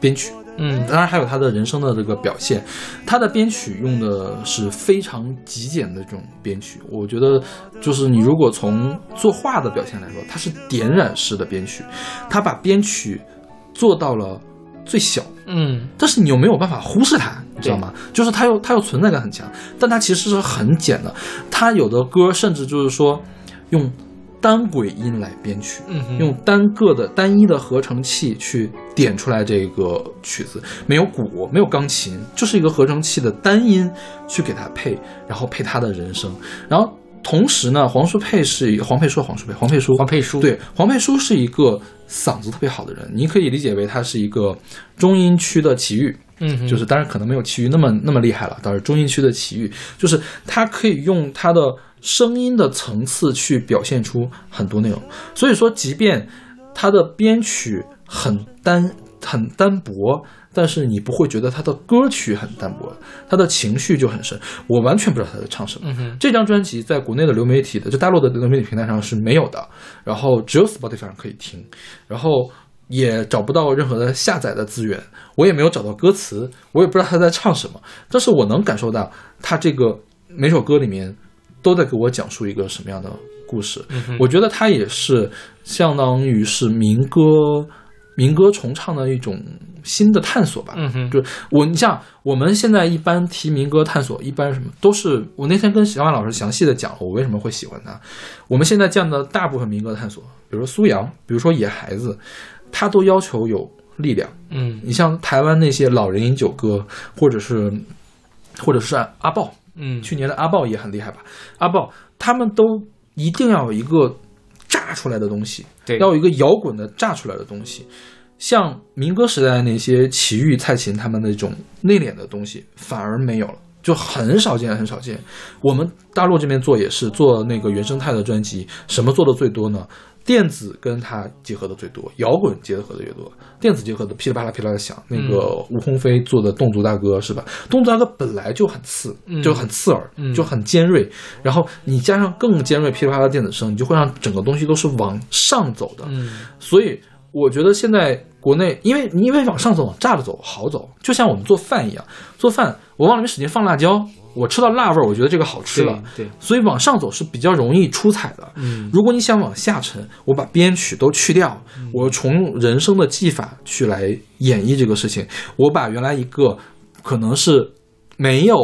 编曲。嗯当然还有他的人生的这个表现，他的编曲用的是非常极简的这种编曲，我觉得就是你如果从作画的表现来说，它是点染式的编曲，他把编曲做到了最小，嗯。但是你又没有办法忽视它，你知道吗？就是它又它又存在感很强，但它其实是很简的，它有的歌甚至就是说用单轨音来编曲，嗯哼用单个的单一的合成器去点出来这个曲子，没有鼓，没有钢琴，就是一个合成器的单音去给它配，然后配他的人声，然后同时呢，黄舒佩是黄佩书，黄舒佩，黄佩书，黄佩书对，黄佩书是一个嗓子特别好的人，你可以理解为他是一个中音区的奇遇。嗯哼就是当然可能没有奇遇那么那么厉害了，倒是中音区的奇遇，就是他可以用他的声音的层次去表现出很多内容。所以说，即便他的编曲很单很单薄，但是你不会觉得他的歌曲很单薄，他的情绪就很深。我完全不知道他在唱什么。嗯这张专辑在国内的流媒体的，就大陆的流媒体平台上是没有的，然后只有 Spotify 上可以听，然后也找不到任何的下载的资源，我也没有找到歌词，我也不知道他在唱什么，但是我能感受到他这个每首歌里面都在给我讲述一个什么样的故事。嗯我觉得它也是相当于是民歌民歌重唱的一种新的探索吧。嗯哼就我，你像我们现在一般提民歌探索，一般什么都是我那天跟小马老师详细的讲了我为什么会喜欢他。我们现在见的大部分民歌探索，比如说苏阳，比如说野孩子，他都要求有力量。嗯你像台湾那些老人饮酒歌，或者是或者是阿豹，嗯去年的阿豹也很厉害吧？阿豹他们都一定要有一个炸出来的东西，对要有一个摇滚的炸出来的东西。像民歌时代的那些齐豫、蔡琴他们那种内敛的东西，反而没有了，就很少见，很少见。我们大陆这边做也是做那个原生态的专辑，什么做的最多呢？电子跟它结合的最多，摇滚结合的越多。电子结合的噼里啪啦噼里啪啦响，那个吴鸿飞做的《侗族大歌》是吧？《侗族大歌》本来就很刺，嗯就很刺耳，嗯就很尖锐，然后你加上更尖锐噼里啪啦的电子声，你就会让整个东西都是往上走的。嗯所以我觉得现在国内，因为你因为往上走、往炸着走好走，就像我们做饭一样，做饭我往里面使劲放辣椒，我吃到辣味儿，我觉得这个好吃了，对对。所以往上走是比较容易出彩的。嗯。如果你想往下沉，我把编曲都去掉，我从人生的技法去来演绎这个事情，我把原来一个可能是没有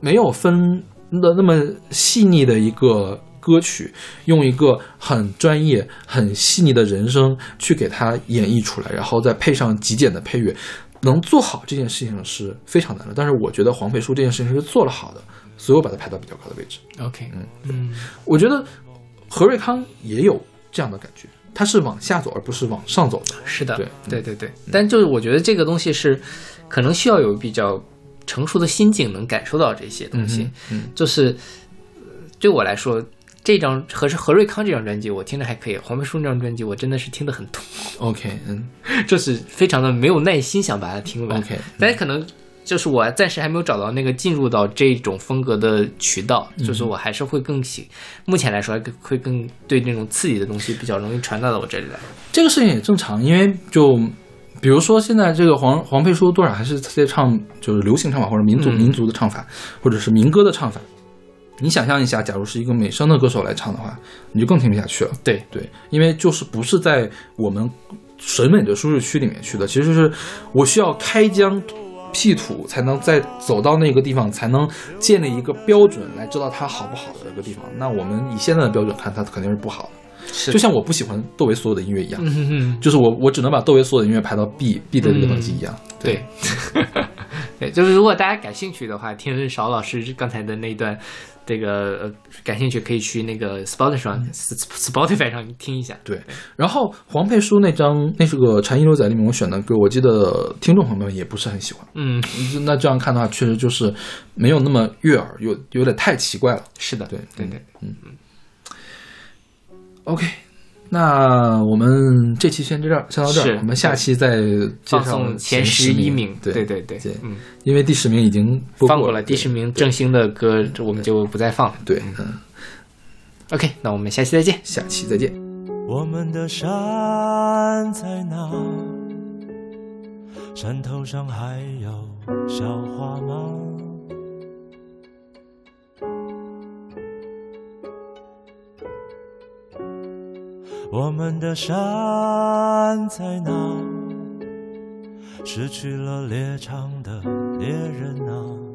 没有分的那么细腻的一个歌曲，用一个很专业、很细腻的人声去给它演绎出来，然后再配上极简的配乐，能做好这件事情是非常难的。但是我觉得黄佩书这件事情是做了好的，所以我把它排到比较高的位置。OK，嗯嗯我觉得何瑞康也有这样的感觉，他是往下走而不是往上走的。是的，对对对对。但就是我觉得这个东西是可能需要有比较成熟的心境能感受到这些东西。嗯就是呃对我来说，这张何是何瑞康这张专辑，我听着还可以；黄佩书那张专辑，我真的是听得很痛，，OK，嗯 就是非常的没有耐心想把它听完。，OK，但是可能就是我暂时还没有找到那个进入到这种风格的渠道，嗯就是我还是会更喜，目前来说会更对那种刺激的东西比较容易传达到我这里来。这个事情也正常，因为就比如说现在这个黄黄佩书多少还是在唱就是流行唱法或者民族、嗯民族的唱法，或者是民歌的唱法。你想象一下，假如是一个美声的歌手来唱的话，你就更听不下去了。对对，因为就是不是在我们审美的舒适区里面去的，其实是我需要开疆辟土，才能再走到那个地方，才能建立一个标准来知道它好不好的一个地方。那我们以现在的标准看，它肯定是不好的。是就像我不喜欢窦唯所有的音乐一样，就是我我只能把窦唯所有的音乐排到 B B 的这个等级一样。对，对，就是如果大家感兴趣的话，听邵老师刚才的那段，这个呃感兴趣可以去那个 Spotify 上、Spotify 上听一下。对，然后黄佩书那张那是个《禅意牛仔》里面我选的歌，我记得听众朋友们也不是很喜欢。嗯，那这样看的话，确实就是没有那么悦耳，有有点太奇怪了。是的，对对对，嗯。嗯。OK，那我们这期先这儿，先到这儿，我们下期再介放绍送前十十一名，对对对对对，嗯，因为第十名已经播放过了第十名郑兴的歌，我们就不再放了。对，嗯，OK，那我们下期再见。下期再见。我们的山在哪？山头上还有小花吗？我们的山在哪？失去了猎场的猎人啊！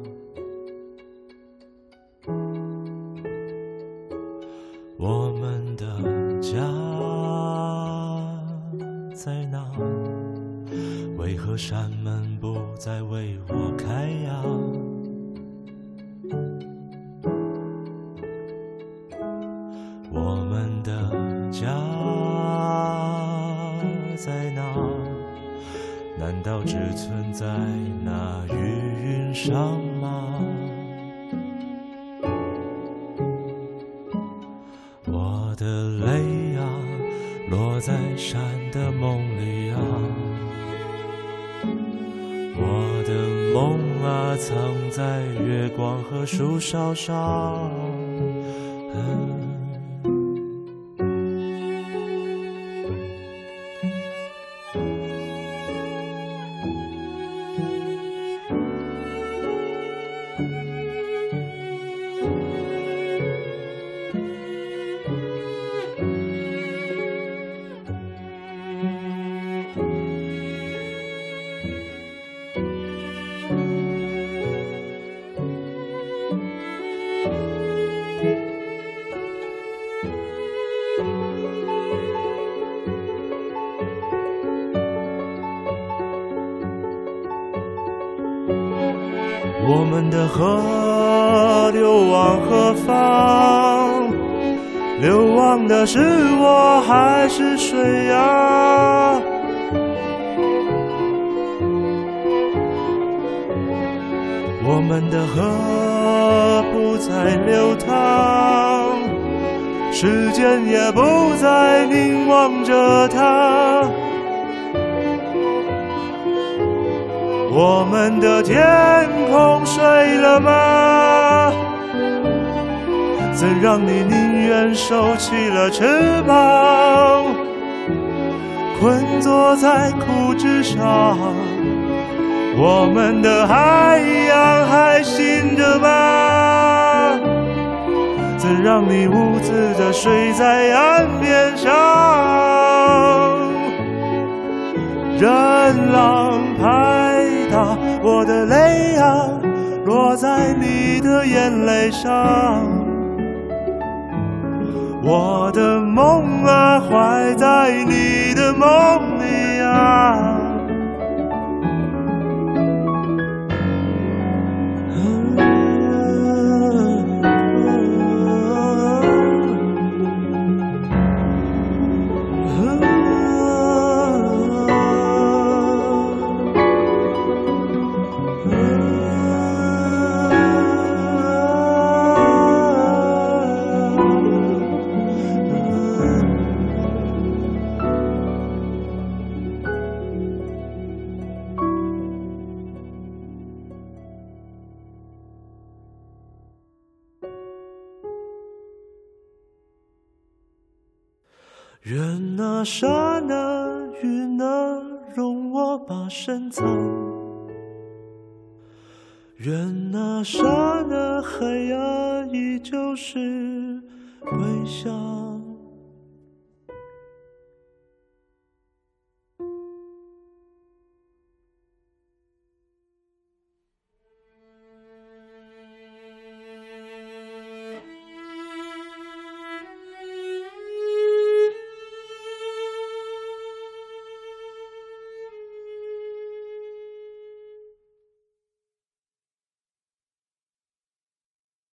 稍稍